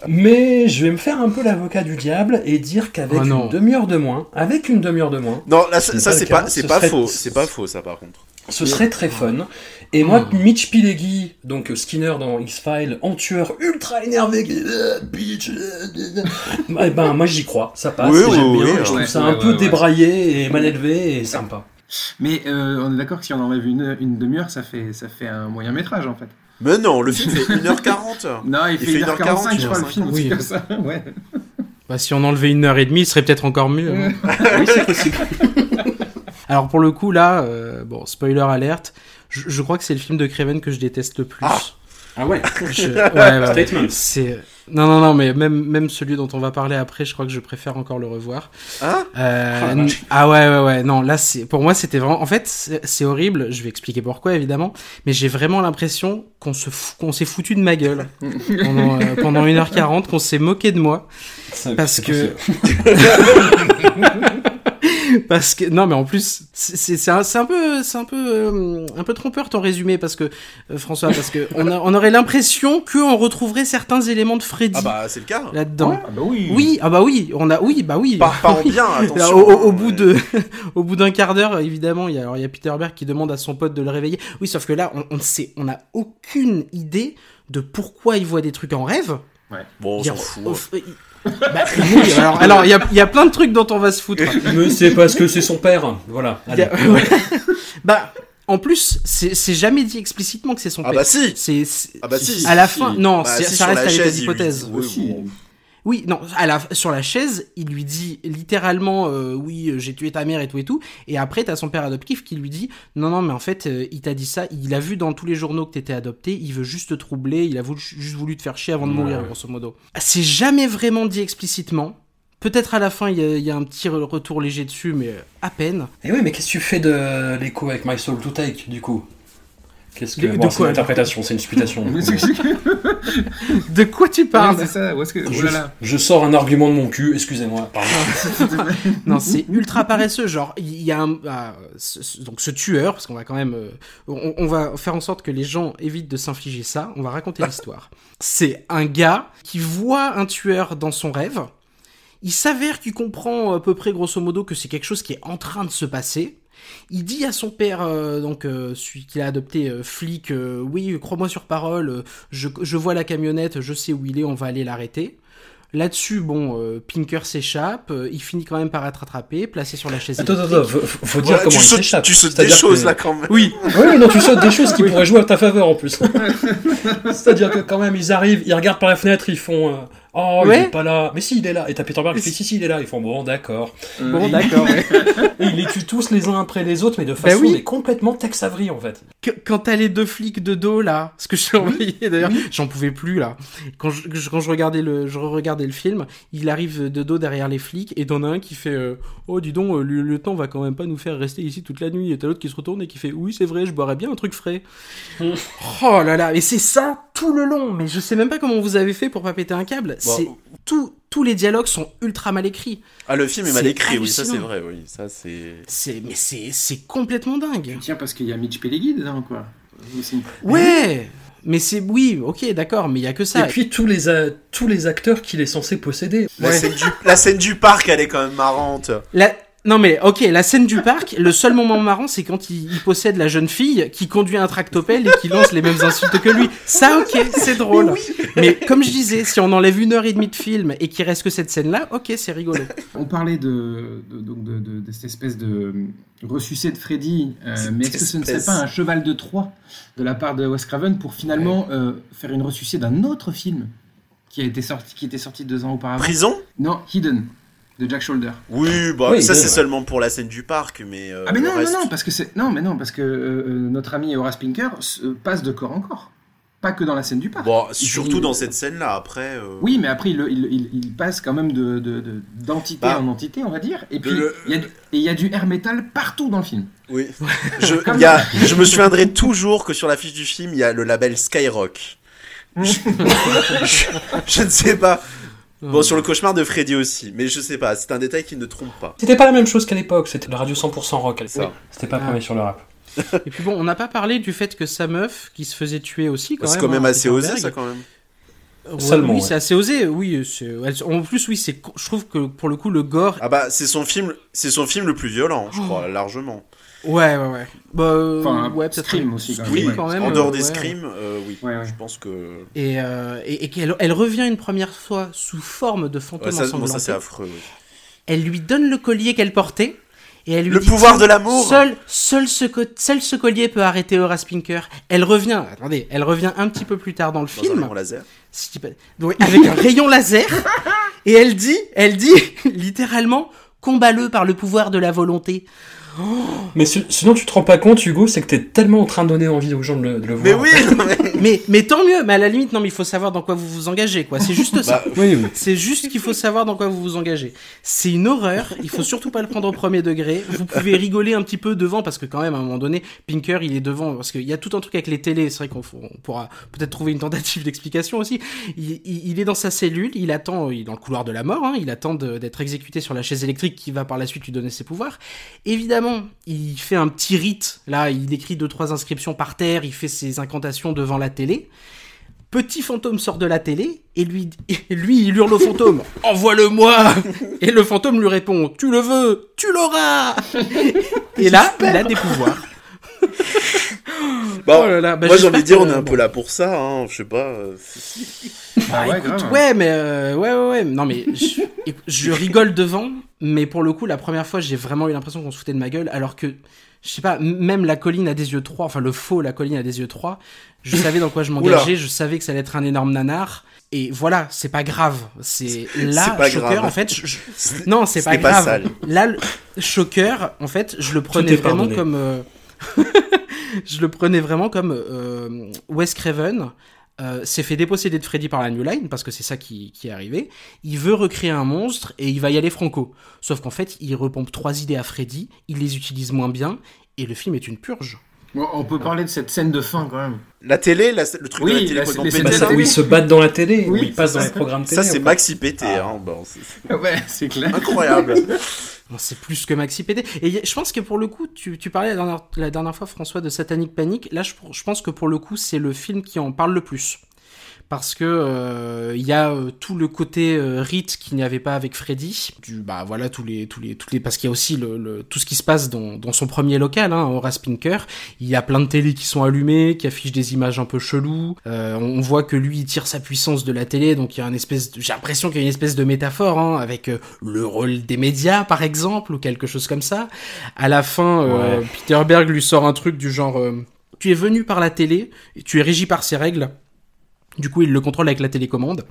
S1: mais je vais me faire un peu l'avocat du diable et dire qu'avec
S2: Oh
S1: une demi-heure de moins, avec une demi-heure de moins,
S3: Non, là, ça,
S1: pas
S3: c'est pas, pas
S1: serait-
S3: faux. C'est pas faux, ça, par contre.
S1: ce serait très fun. Et moi, Mitch Pileggi, donc euh, Skinner dans X-Files, en tueur ultra énervé, qui euh, bitch, euh, [laughs] eh ben moi j'y crois, ça passe,
S3: Oui,
S1: et j'aime
S3: oui,
S1: bien,
S3: oui,
S1: je trouve
S4: ouais,
S1: ça
S4: ouais,
S1: un
S4: ouais,
S1: peu
S4: ouais.
S1: débraillé et mal élevé et sympa.
S4: Mais euh, on est d'accord que si on enlève une, une demi-heure, ça fait, ça fait un moyen métrage en fait.
S3: Mais non, le film fait 1h40. [laughs]
S4: Non, il,
S3: Il
S4: fait
S3: fait
S4: 1h45,
S3: 1h40,
S4: je crois, le film,
S2: oui.
S4: comme ça. [laughs] Ouais.
S2: Bah, si on enlevait une heure et demie, ce serait peut-être encore mieux. hein.
S1: oui, c'est possible.
S2: Alors pour le coup là, euh, bon spoiler alerte, je, je crois que c'est le film de Craven que je déteste le plus.
S1: Ah ouais,
S2: Je- [laughs] ouais, ouais. C'est non non non mais même même celui dont on va parler après, je crois que je préfère encore le revoir.
S3: Hein
S2: Euh,
S1: vache.
S2: ah ouais ouais ouais non là c'est pour moi c'était vraiment en fait c'est horrible. Je vais expliquer pourquoi évidemment, mais j'ai vraiment l'impression qu'on se qu'on s'est foutu de ma gueule [laughs] pendant euh, pendant 1h40, qu'on s'est moqué de moi. Parce que- [laughs] parce que non mais en plus c'est un, c'est un peu c'est un peu euh, un peu trompeur ton résumé parce que euh, François parce que on, a- on aurait l'impression que on retrouverait certains éléments de Freddy
S3: Ah bah, c'est le cas.
S2: là-dedans.
S4: Ah bah oui.
S2: Oui, ah bah oui, on a oui, bah oui.
S3: Pas, pas en bien,
S2: Là,
S3: attention.
S2: au, au- au
S3: hein,
S2: bout
S3: ouais.
S2: de, [laughs] au bout d'un quart d'heure, évidemment, il y a, alors il y a Peter Berg qui demande à son pote de le réveiller. Oui, sauf que là, on, sait, on n'a aucune idée de pourquoi il voit des trucs en rêve.
S3: Bon, on
S2: Il y a-
S3: s'en fout.
S2: Bah, oui, [laughs] alors, alors, il y a, il y a plein de trucs dont on va se foutre.
S1: Mais c'est parce que c'est son père. Voilà.
S2: Il y
S1: Allez.
S2: a- [laughs] ouais. bah, en plus, c'est c'est jamais dit explicitement que c'est son
S3: Ah
S2: père.
S3: bah si
S2: C'est c'est-
S3: Ah bah si
S2: à la fin, non,
S3: Bah
S2: c'est-
S3: si,
S2: ça reste
S3: lui dit-
S2: d'hypothèse.
S3: oui,
S4: Aussi.
S3: bon.
S2: Oui, non, à la, sur la chaise, il lui dit littéralement euh, oui, euh, j'ai tué ta mère et tout et tout. Et après, t'as son père adoptif qui lui dit non, non, mais en fait, euh, il t'a dit ça, il a vu dans tous les journaux que t'étais adopté, il veut juste te troubler, il a voulu, juste voulu te faire chier avant de mourir, grosso modo. C'est jamais vraiment dit explicitement. Peut-être à la fin, il y, y a un petit re- retour léger dessus, mais à peine.
S1: Et oui, mais qu'est-ce que tu fais de l'écho avec My Soul to Take, du coup? Qu'est-ce que.
S2: De-
S1: bon,
S2: de
S1: c'est
S2: quoi,
S1: une interprétation, c'est une supputation. [laughs]
S2: De quoi tu parles
S4: ça. Où. Oh
S1: je,
S4: là là.
S1: je sors un argument de mon cul, excusez-moi. [laughs]
S2: Non, c'est ultra paresseux. Genre, il y a un, ah, ce- ce- donc ce tueur, parce qu'on va quand même, euh, on, on va faire en sorte que les gens évitent de s'infliger ça. On va raconter [laughs] l'histoire. C'est un gars qui voit un tueur dans son rêve. Il s'avère qu'il comprend à peu près grosso modo que c'est quelque chose qui est en train de se passer. Il dit à son père, euh, donc euh, celui qu'il a adopté, euh, flic, euh, oui, crois-moi sur parole, je, je vois la camionnette, je sais où il est, on va aller l'arrêter. Là-dessus, bon, euh, Pinker s'échappe, euh, il finit quand même par être attrapé, placé sur la chaise
S1: Attends, attends,
S2: électrique.
S1: attends, faut, faut dire comment
S3: tu
S1: il
S3: sautes,
S1: s'échappe.
S3: tu sautes des choses
S1: que-
S3: là quand même.
S2: Oui, [laughs]
S1: Oui, non, tu sautes des choses qui pourraient jouer à ta faveur en plus. [laughs] C'est-à-dire que quand même, ils arrivent, ils regardent par la fenêtre, ils font Oh, il est pas là. Mais si, il est là. Et t'as Peter Parker qui fait Si, si, il est là. Ils font Bon, d'accord.
S2: bon, d'accord. [laughs] ouais.
S1: Et ils les tuent tous les uns après les autres, mais de
S2: Bah
S1: façon
S2: oui.
S1: mais complètement Tex Avery en fait.
S2: Que- quand t'as les deux flics de dos là, ce que je t'ai envoyé d'ailleurs, j'en pouvais plus là. Quand je, quand je regardais le, je regardais le film, il arrive de dos derrière les flics et t'en as un qui fait, euh, oh dis donc, euh, le, le temps va quand même pas nous faire rester ici toute la nuit. Et t'as l'autre qui se retourne et qui fait, oui c'est vrai, je boirais bien un truc frais. oh là là, et c'est ça tout le long. Mais je sais même pas comment vous avez fait pour pas péter un câble. C'est tout, tous les dialogues sont ultra mal écrits.
S3: Ah, le film est mal écrit, oui, ça c'est vrai, oui. Ça c'est.
S2: C'est, mais c'est, c'est complètement dingue.
S4: Tiens, parce qu'il y a Mitch Pileggi dedans, quoi. Aussi.
S2: Ouais. Mais c'est oui, ok, d'accord, mais il y a que ça.
S1: Et puis tous les, tous les acteurs qu'il est censé posséder.
S3: La,
S2: Ouais.
S3: scène du... la scène du parc, elle est quand même marrante.
S2: La- Non mais ok, la scène du parc, le seul moment marrant c'est quand il, il possède la jeune fille qui conduit un tractopelle et qui lance les mêmes insultes que lui. Ça ok, c'est drôle. Mais comme je disais, si on enlève une heure et demie de film et qu'il reste que cette scène-là, ok, c'est rigolo.
S4: On parlait de, de, donc de, de- de cette espèce de ressucé de Freddy, euh, mais est-ce que ce ne serait pas un cheval de Troie de la part de Wes Craven pour finalement euh, faire une ressucée d'un autre film qui a été sorti, qui était sorti deux ans auparavant?
S3: Prison?
S4: Non, Hidden de Jack Shoulder.
S3: Oui, bah
S1: Oui,
S3: ça c'est
S1: ouais.
S3: seulement pour la scène du parc, mais. euh,
S4: ah mais non,
S3: reste-
S4: non, non, parce que c'est non, mais non, parce que euh, euh, notre ami Horace Pinker se- passe de corps en corps, pas que dans la scène du parc.
S3: Bon,
S4: Il
S3: surtout dans cette scène-là, après. euh,
S4: Oui, mais après, il, il, il- il passe quand même de, de- de- d'entité
S3: Bah,
S4: en entité, on va dire. Et puis,
S3: le-
S4: il y a du- et il y a du air metal partout dans le film.
S3: Oui. [laughs] Je, il y a, je me souviendrai toujours que sur la fiche du film, il y a le label Skyrock. je, [laughs] je- je ne sais pas. Bon, sur le cauchemar de Freddy aussi, mais je sais pas, c'est un détail qui ne trompe pas.
S1: C'était pas la même chose qu'à l'époque, c'était la radio 100% rock. à l'époque.
S3: Ça.
S1: C'était pas
S2: Ah.
S1: premier sur le rap. [laughs]
S2: Et puis bon, on n'a pas parlé du fait que sa meuf, qui se faisait tuer aussi, quand
S3: C'est
S2: même.
S3: quand même
S2: hein,
S3: assez osé, ça, quand même.
S2: Ouais,
S1: Seulement,
S2: oui,
S1: ouais.
S2: c'est assez osé. Oui, c'est- en plus, oui, c'est. Je trouve que pour le coup, le gore.
S3: Ah bah, c'est son film, c'est son film le plus violent, je
S2: Oh.
S3: crois, largement.
S2: Ouais, ouais, ouais. Bah, euh,
S4: Enfin,
S2: ouais,
S4: Scream
S2: un-
S4: aussi, quand même.
S2: Oui, quand même.
S3: en dehors
S2: euh,
S3: des
S2: ouais.
S3: screams, euh, oui.
S4: Ouais, ouais.
S3: Je pense que.
S2: Et, euh, et, et qu'elle elle revient une première fois sous forme de fantôme
S3: Ouais, ça, bon, ça c'est affreux, oui.
S2: Elle lui donne le collier qu'elle portait. Et elle lui
S3: Le
S2: dit,
S3: pouvoir de l'amour
S2: Seul, seul, ce co- seul ce collier peut arrêter Horace Pinker. Elle revient, attendez, elle revient un petit peu plus tard dans le
S3: Dans un
S2: film.
S3: rayon laser.
S2: si je dis pas- donc, avec un rayon laser. Et elle dit, elle dit, [laughs] littéralement, combat-le par le pouvoir de la volonté.
S1: Mais si- sinon, tu te rends pas compte, Hugo, c'est que t'es tellement en train de donner envie aux gens de le, de le voir.
S3: Mais oui, non, mais- [laughs]
S2: Mais, mais tant mieux, mais à la limite, non, mais il faut savoir dans quoi vous vous engagez, quoi. C'est juste ça.
S3: Bah,
S1: Oui, oui.
S2: C'est juste qu'il faut savoir dans quoi vous vous engagez. C'est une horreur, il faut surtout pas le prendre au premier degré. Vous pouvez rigoler un petit peu devant, parce que quand même, à un moment donné, Pinker, il est devant, parce qu'il y a tout un truc avec les télés, c'est vrai qu'on pourra peut-être trouver une tentative d'explication aussi. Il, il- il est dans sa cellule, il attend, il est dans le couloir de la mort, hein, il attend d'être exécuté sur la chaise électrique qui va par la suite lui donner ses pouvoirs. Évidemment, il fait un petit rite, là, il écrit deux, trois inscriptions par terre, il fait ses incantations devant la télé. Petit fantôme sort de la télé et lui, et [laughs] lui il hurle au fantôme. [laughs] Envoie-le-moi. [laughs] Et le fantôme lui répond Tu le veux, tu l'auras. Et là, il a des pouvoirs.
S3: Bon,
S2: Oh là là, bah,
S3: moi j'ai envie de dire, on est un peu là pour ça, hein, je sais pas. euh,
S4: Ah ouais,
S2: Écoute,
S4: grave.
S2: ouais, mais euh, ouais, ouais, ouais. Non, mais je, rigole devant, mais pour le coup, la première fois, j'ai vraiment eu l'impression qu'on se foutait de ma gueule, alors que, je sais pas, même la colline a des yeux 3, enfin le faux, la colline a des yeux 3, je savais dans quoi je [laughs] m'engageais, je savais que ça allait être un énorme nanar. Et voilà, c'est pas grave. C'est là,
S3: pas
S2: Shocker,
S3: grave.
S2: en fait, je- je- non, c'est
S3: Ce
S2: pas
S3: n'est pas
S2: grave.
S3: sale.
S2: Là, le Shocker, en fait, je le prenais vraiment
S1: pardonné.
S2: comme, euh, [laughs] je le prenais vraiment comme euh, Wes Craven euh, s'est fait déposséder de Freddy par la New Line parce que c'est ça qui, qui est arrivé. Il veut recréer un monstre et il va y aller franco. Sauf qu'en fait, il repompe trois idées à Freddy, il les utilise moins bien et le film est une purge.
S4: On peut parler de cette scène de fin quand même.
S3: La télé, la- le truc
S4: Oui,
S3: de la télé
S4: la-
S1: Bah,
S3: pété.
S1: où ils se battent dans la télé, où ils passent dans les programmes télé.
S3: Ça, c'est. Maxi pété,
S2: Ah.
S3: hein, bon, c'est [laughs]
S4: Ouais, c'est clair.
S3: incroyable. [laughs]
S2: C'est plus que Maxi PD. Et je pense que pour le coup, tu, tu parlais la dernière, la dernière fois, François, de Satanic Panic. Là, je, je pense que pour le coup, c'est le film qui en parle le plus. Parce que euh, il y a euh, tout le côté euh, rite qu'il n'y avait pas avec Freddy. Du, bah voilà tous les tous les tous les parce qu'il y a aussi le, le, tout ce qui se passe dans, dans son premier local, hein, Horace Pinker. Il y a plein de télés qui sont allumées, qui affichent des images un peu cheloues. Euh, on voit que lui il tire sa puissance de la télé, donc il y a une espèce, j'ai l'impression qu'il y a une espèce de métaphore hein, avec euh, le rôle des médias par exemple ou quelque chose comme ça. À la fin, euh,
S1: Ouais.
S2: Peter Berg lui sort un truc du genre euh, tu es venu par la télé et tu es régi par ses règles. Du coup, il le contrôle avec la télécommande.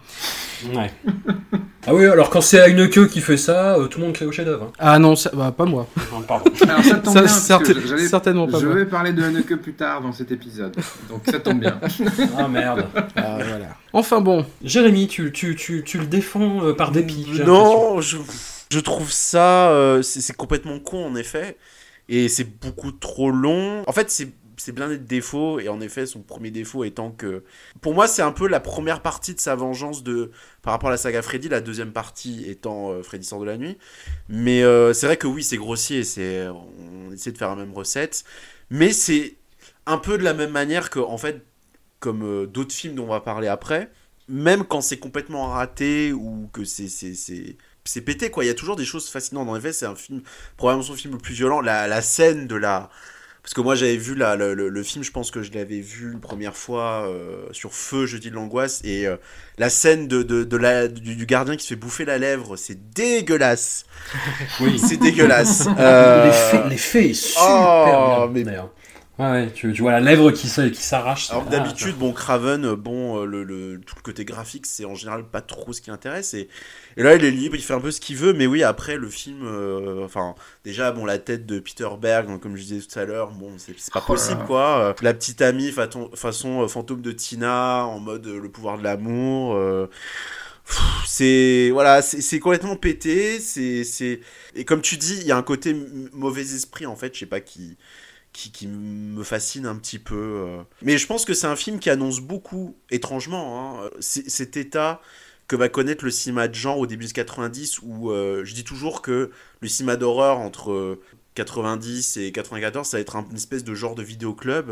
S1: Ouais. [laughs] ah oui, alors quand c'est à une queue qui fait ça, euh, tout le monde crie au chef-d'œuvre. hein.
S2: Ah non, ça, bah, pas moi.
S1: Non, pardon. [laughs]
S4: Alors ça tombe
S2: Ça,
S4: bien, parce
S2: certain-
S4: que j'allais-
S2: certainement pas
S4: Je
S2: moi.
S4: vais parler de Haneke plus tard dans cet épisode. Donc ça tombe bien. [laughs]
S1: Ah merde.
S2: Ah, voilà. Enfin bon,
S1: Jérémy, tu, tu, tu, tu le défends euh, par dépit. j'ai l'impression.
S3: Non, je, je trouve ça. euh, c'est c'est complètement con en effet. Et c'est beaucoup trop long. En fait, c'est. C'est plein de défauts, et en effet, son premier défaut étant que. Pour moi, c'est un peu la première partie de sa vengeance de par rapport à la saga Freddy, la deuxième partie étant euh, Freddy sort de la nuit. Mais euh, c'est vrai que oui, c'est grossier, on essaie de faire la même recette. Mais c'est un peu de la même manière que, en fait, comme euh, d'autres films dont on va parler après, même quand c'est complètement raté ou que c'est c'est c'est pété quoi il y a toujours des choses fascinantes en effet c'est un film probablement son film le plus violent la scène de la parce que moi j'avais vu la, le, le- le film je pense que je l'avais vu une première fois euh, sur feu jeudi de l'angoisse et euh, la scène de, de, de la, du, du gardien qui se fait bouffer la lèvre c'est dégueulasse [laughs]
S1: Oui.
S3: c'est dégueulasse Euh,
S1: L'effet est super
S3: oh,
S1: bien,
S3: mais-
S1: d'ailleurs. Ouais, ouais, tu, tu vois la lèvre qui se- qui s'arrache.
S3: Alors d'habitude, bon, Craven, euh, bon, le, le- tout le côté graphique, c'est en général pas trop ce qui intéresse. Et, et là, il est libre, il fait un peu ce qu'il veut, mais oui, après, le film, euh, enfin, déjà, bon, la tête de Peter Berg, donc, comme je disais tout à l'heure, bon, c'est pas
S4: Oh
S3: possible,
S4: là.
S3: quoi. Euh, la petite amie façon euh, fantôme de Tina, en mode le pouvoir de l'amour. c'est voilà c'est complètement pété c'est c'est et comme tu dis il y a un côté mauvais esprit en fait je sais pas qui qui, qui me fascine un petit peu. Mais je pense que c'est un film qui annonce beaucoup, étrangement, hein, cet état que va connaître le cinéma de genre au début des 90, où euh, je dis toujours que le cinéma d'horreur entre euh, 90 et 94, ça va être un- une espèce de genre de vidéoclub,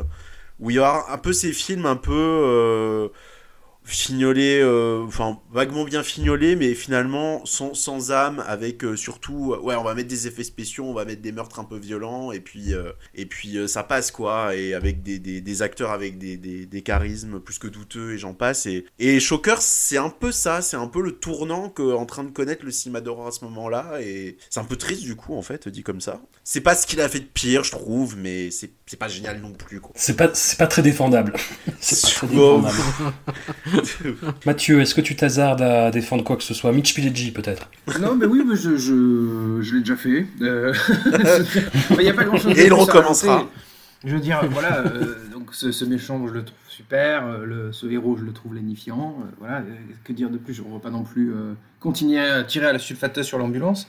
S3: où il y aura un peu ces films un peu... fignolés, euh, enfin vaguement bien fignolés, mais finalement sans, sans âme, avec euh, surtout, euh, ouais, on va mettre des effets spéciaux, on va mettre des meurtres un peu violents, et puis, et puis ça passe quoi, et avec des, des, acteurs avec des, des, des charismes plus que douteux, et j'en passe. Et, et Shocker, c'est un peu ça, c'est un peu le tournant que en train de connaître le cinéma d'horreur à ce moment-là, et c'est un peu triste du coup, en fait, dit comme ça. C'est pas ce qu'il a fait de pire, je trouve, mais c'est c'est pas génial non plus, quoi.
S1: C'est pas, c'est pas très défendable. [laughs] c'est pas très défendable. [laughs] Mathieu, est-ce que tu t'hasardes à défendre quoi que ce soit? Mitch Pileggi, peut-être
S4: Non, mais oui, mais je, je, je l'ai déjà fait. Euh, [laughs] Il n'y a pas grand-chose.
S3: Et il recommencera.
S4: Je veux dire, voilà, euh, donc ce, ce méchant, je le trouve super. euh, le, ce héros, je le trouve lénifiant. euh, voilà, euh, que dire de plus? Je ne veux pas non plus euh, continuer à tirer à la sulfateuse sur l'ambulance.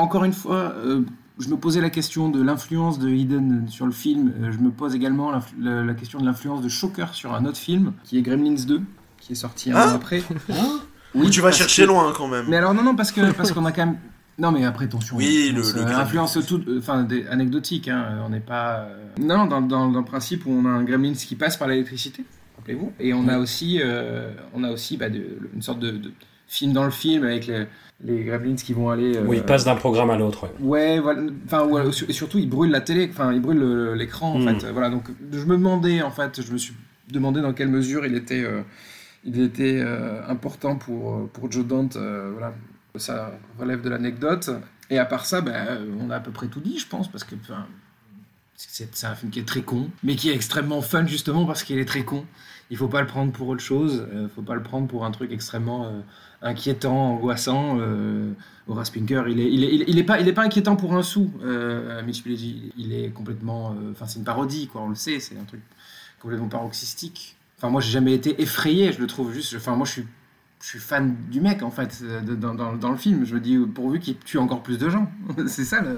S4: Encore une fois, euh, je me posais la question de l'influence de Eden sur le film. Euh, je me pose également la, la question de l'influence de Shocker sur un autre film, qui est Gremlins 2, qui est sorti un
S3: Ah
S4: an après. [laughs]
S3: Ou tu vas chercher
S4: que-
S3: loin quand même.
S4: Mais alors non non parce que [laughs] parce qu'on a quand même non mais après attention
S3: Oui, le- le
S4: influence tout enfin des anecdotiques hein, euh, on n'est pas non dans, dans, dans le principe où on a un gremlins qui passe par l'électricité rappelez-vous et on a aussi euh, on a aussi bah, de- une sorte de, de film dans le film avec les, les gremlins qui vont aller euh,
S1: Où il passe d'un programme à l'autre. ouais.
S4: Ouais, voilà. Enfin, ouais, surtout, il brûle la télé. Enfin, il brûle le- l'écran, en
S1: Mm.
S4: fait. Voilà. Donc, je me demandais, en fait, je me suis demandé dans quelle mesure il était, euh, il était euh, important pour pour Joe Dante. euh, voilà. Ça relève de l'anecdote. Et à part ça, ben, euh, on a à peu près tout dit, je pense, parce que c'est un film qui est très con, mais qui est extrêmement fun justement parce qu'il est très con. Il faut pas le prendre pour autre chose. Il faut pas le prendre pour un truc extrêmement inquiétant, angoissant. euh, Horace Pinker, il est, il est, il est- pas, pas inquiétant pour un sou. Euh, Mitch il est complètement, euh, enfin c'est une parodie quoi, on le sait, c'est un truc complètement paroxystique. Enfin moi j'ai jamais été effrayé, je le trouve juste, enfin moi je suis, je suis fan du mec en fait euh, de- dans, dans, dans le film. Je me dis pourvu qu'il tue encore plus de gens, [laughs] c'est ça le.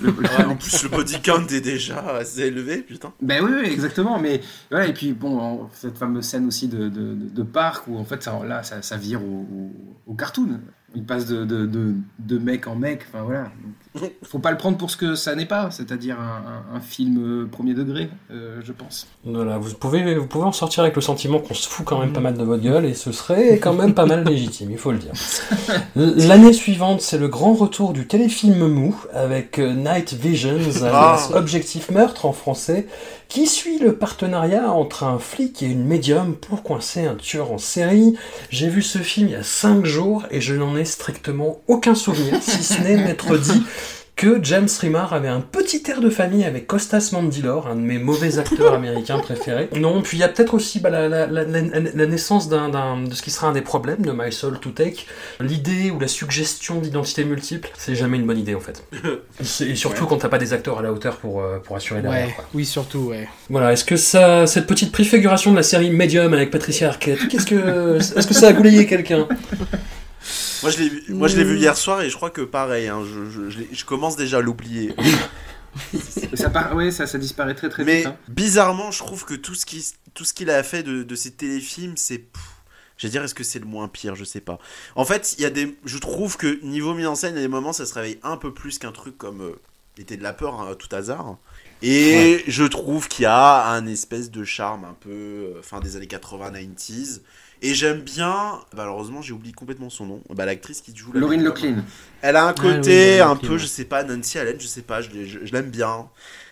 S4: le- le-
S3: Ouais, en plus, le body count est déjà assez élevé, putain.
S4: ben oui, oui, exactement. Mais voilà, et puis bon, en- cette fameuse scène aussi de, de, de- de parc où en fait ça, là ça, ça vire au, au, au cartoon. Il passe de, de, de, de mec en mec. Enfin voilà. Donc, faut pas le prendre pour ce que ça n'est pas, c'est-à-dire un, un- un film euh, premier degré, euh, je pense.
S1: Voilà, vous pouvez, vous pouvez en sortir avec le sentiment qu'on se fout quand même pas mal de votre gueule et ce serait quand même pas mal [laughs] légitime, il faut le dire. L'année suivante, c'est le grand retour du téléfilm mou avec euh, Night Visions,
S3: Ah.
S1: Objectif Meurtre en français, qui suit le partenariat entre un flic et une médium pour coincer un tueur en série? J'ai vu ce film il y a 5 jours et je n'en ai strictement aucun souvenir, si ce n'est m'être dit que James Remar avait un petit air de famille avec Costas Mandylor, un de mes mauvais acteurs [laughs] américains préférés. Non, puis il y a peut-être aussi bah, la, la- la- la- la naissance de ce qui sera un des problèmes de My Soul to Take. L'idée ou la suggestion d'identité multiple, c'est jamais une bonne idée en fait. [laughs] Et surtout quand t'as pas des acteurs à la hauteur pour, euh, pour assurer derrière.
S2: Ouais,
S1: quoi.
S2: oui, surtout, ouais.
S1: Voilà, est-ce que ça, cette petite préfiguration de la série Medium avec Patricia Arquette, qu'est-ce que, est-ce que ça a goulayé quelqu'un?
S3: Moi, je l'ai vu, moi, je l'ai vu hier soir et je crois que pareil, hein, je, je- je l'ai- je commence déjà à l'oublier.
S4: Ça, part, ouais, ça, ça disparaît très très
S3: Mais
S4: vite. hein.
S3: bizarrement, je trouve que tout ce qui- tout ce qu'il a fait de, de ces téléfilms, c'est. vais dire, est-ce que c'est le moins pire? Je sais pas. En fait, il y a des. Je trouve que niveau mise en scène, il y a des moments, ça se réveille un peu plus qu'un truc comme. euh, L'été de la peur, hein, à tout hasard. Et je trouve qu'il y a un espèce de charme un peu. euh, fin des années 80, 90s. Et j'aime bien. Malheureusement, j'ai oublié complètement son nom. Bah, L'actrice qui joue la.
S4: Locklin.
S3: Elle a un
S2: Ah,
S3: côté
S2: oui,
S3: un peu, je sais pas, Nancy Allen, je sais pas, je, l'ai- je- je l'aime bien.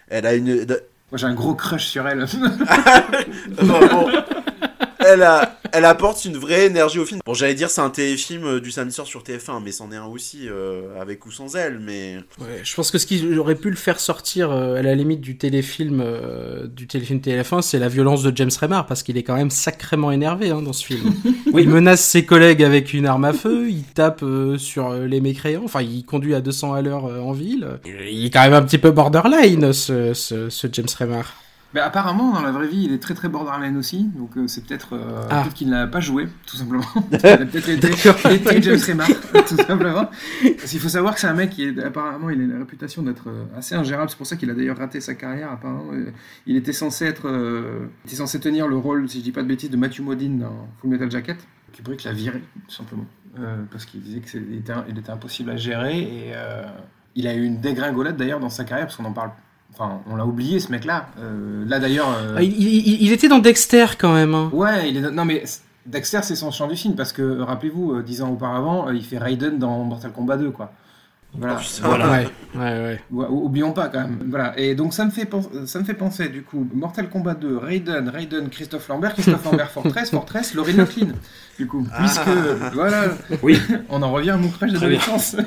S3: Elle a une.
S4: Moi j'ai un gros crush sur elle. [laughs]
S3: Vraiment. elle, a, elle apporte une vraie énergie au film. Bon, j'allais dire c'est un téléfilm euh, du samedi soir sur TF1, mais c'en est un aussi, euh, avec ou sans elle, mais...
S2: Ouais, je pense que ce qui aurait pu le faire sortir euh, à la limite du téléfilm euh, du téléfilm TF1, c'est la violence de James Remar parce qu'il est quand même sacrément énervé hein, dans ce film. [laughs] Il menace ses collègues avec une arme à feu, il tape euh, sur euh, les mécréants, enfin il conduit à 200 à l'heure euh, en ville. Il est quand même un petit peu borderline ce, ce, ce James Remar.
S4: Mais apparemment, dans la vraie vie, il est très très borderline aussi, donc euh, c'est peut-être euh,
S2: Ah.
S4: peut-être qu'il n'a pas joué, tout simplement. [laughs] il a peut-être été, été James Remar, [laughs] tout simplement. Parce qu'il faut savoir que c'est un mec qui est apparemment, il a la réputation d'être euh, assez ingérable. C'est pour ça qu'il a d'ailleurs raté sa carrière. Apparemment, Euh, il était censé être, euh, il était censé tenir le rôle, si je dis pas de bêtises, de Matthew Modine dans Full Metal Jacket. Kubrick l'a viré, tout simplement, parce qu'il disait qu'il était, il était impossible à gérer et il a eu une dégringolade d'ailleurs dans sa carrière parce qu'on en parle. Enfin, on l'a oublié ce mec-là. Euh, là d'ailleurs. euh,
S2: Ah, il, il- il était dans Dexter quand même. hein.
S4: Ouais, il est non mais Dexter c'est son champ du film parce que rappelez-vous, euh, dix ans auparavant, il fait Raiden dans Mortal Kombat 2 quoi. Voilà.
S3: Oh.
S1: Voilà.
S2: Ouais, ouais, ouais.
S4: Ouais, ou- oublions pas quand même. Voilà. Et donc ça me fait penser, ça me fait penser du coup Mortal Kombat 2, Raiden, Raiden, Christophe Lambert, Christophe Lambert [laughs] Fortress, Fortress, Laurie Locklin. Du coup, puisque voilà,
S1: Oui. [laughs]
S4: on en revient à mon
S1: bien.
S4: d'adolescence. [laughs]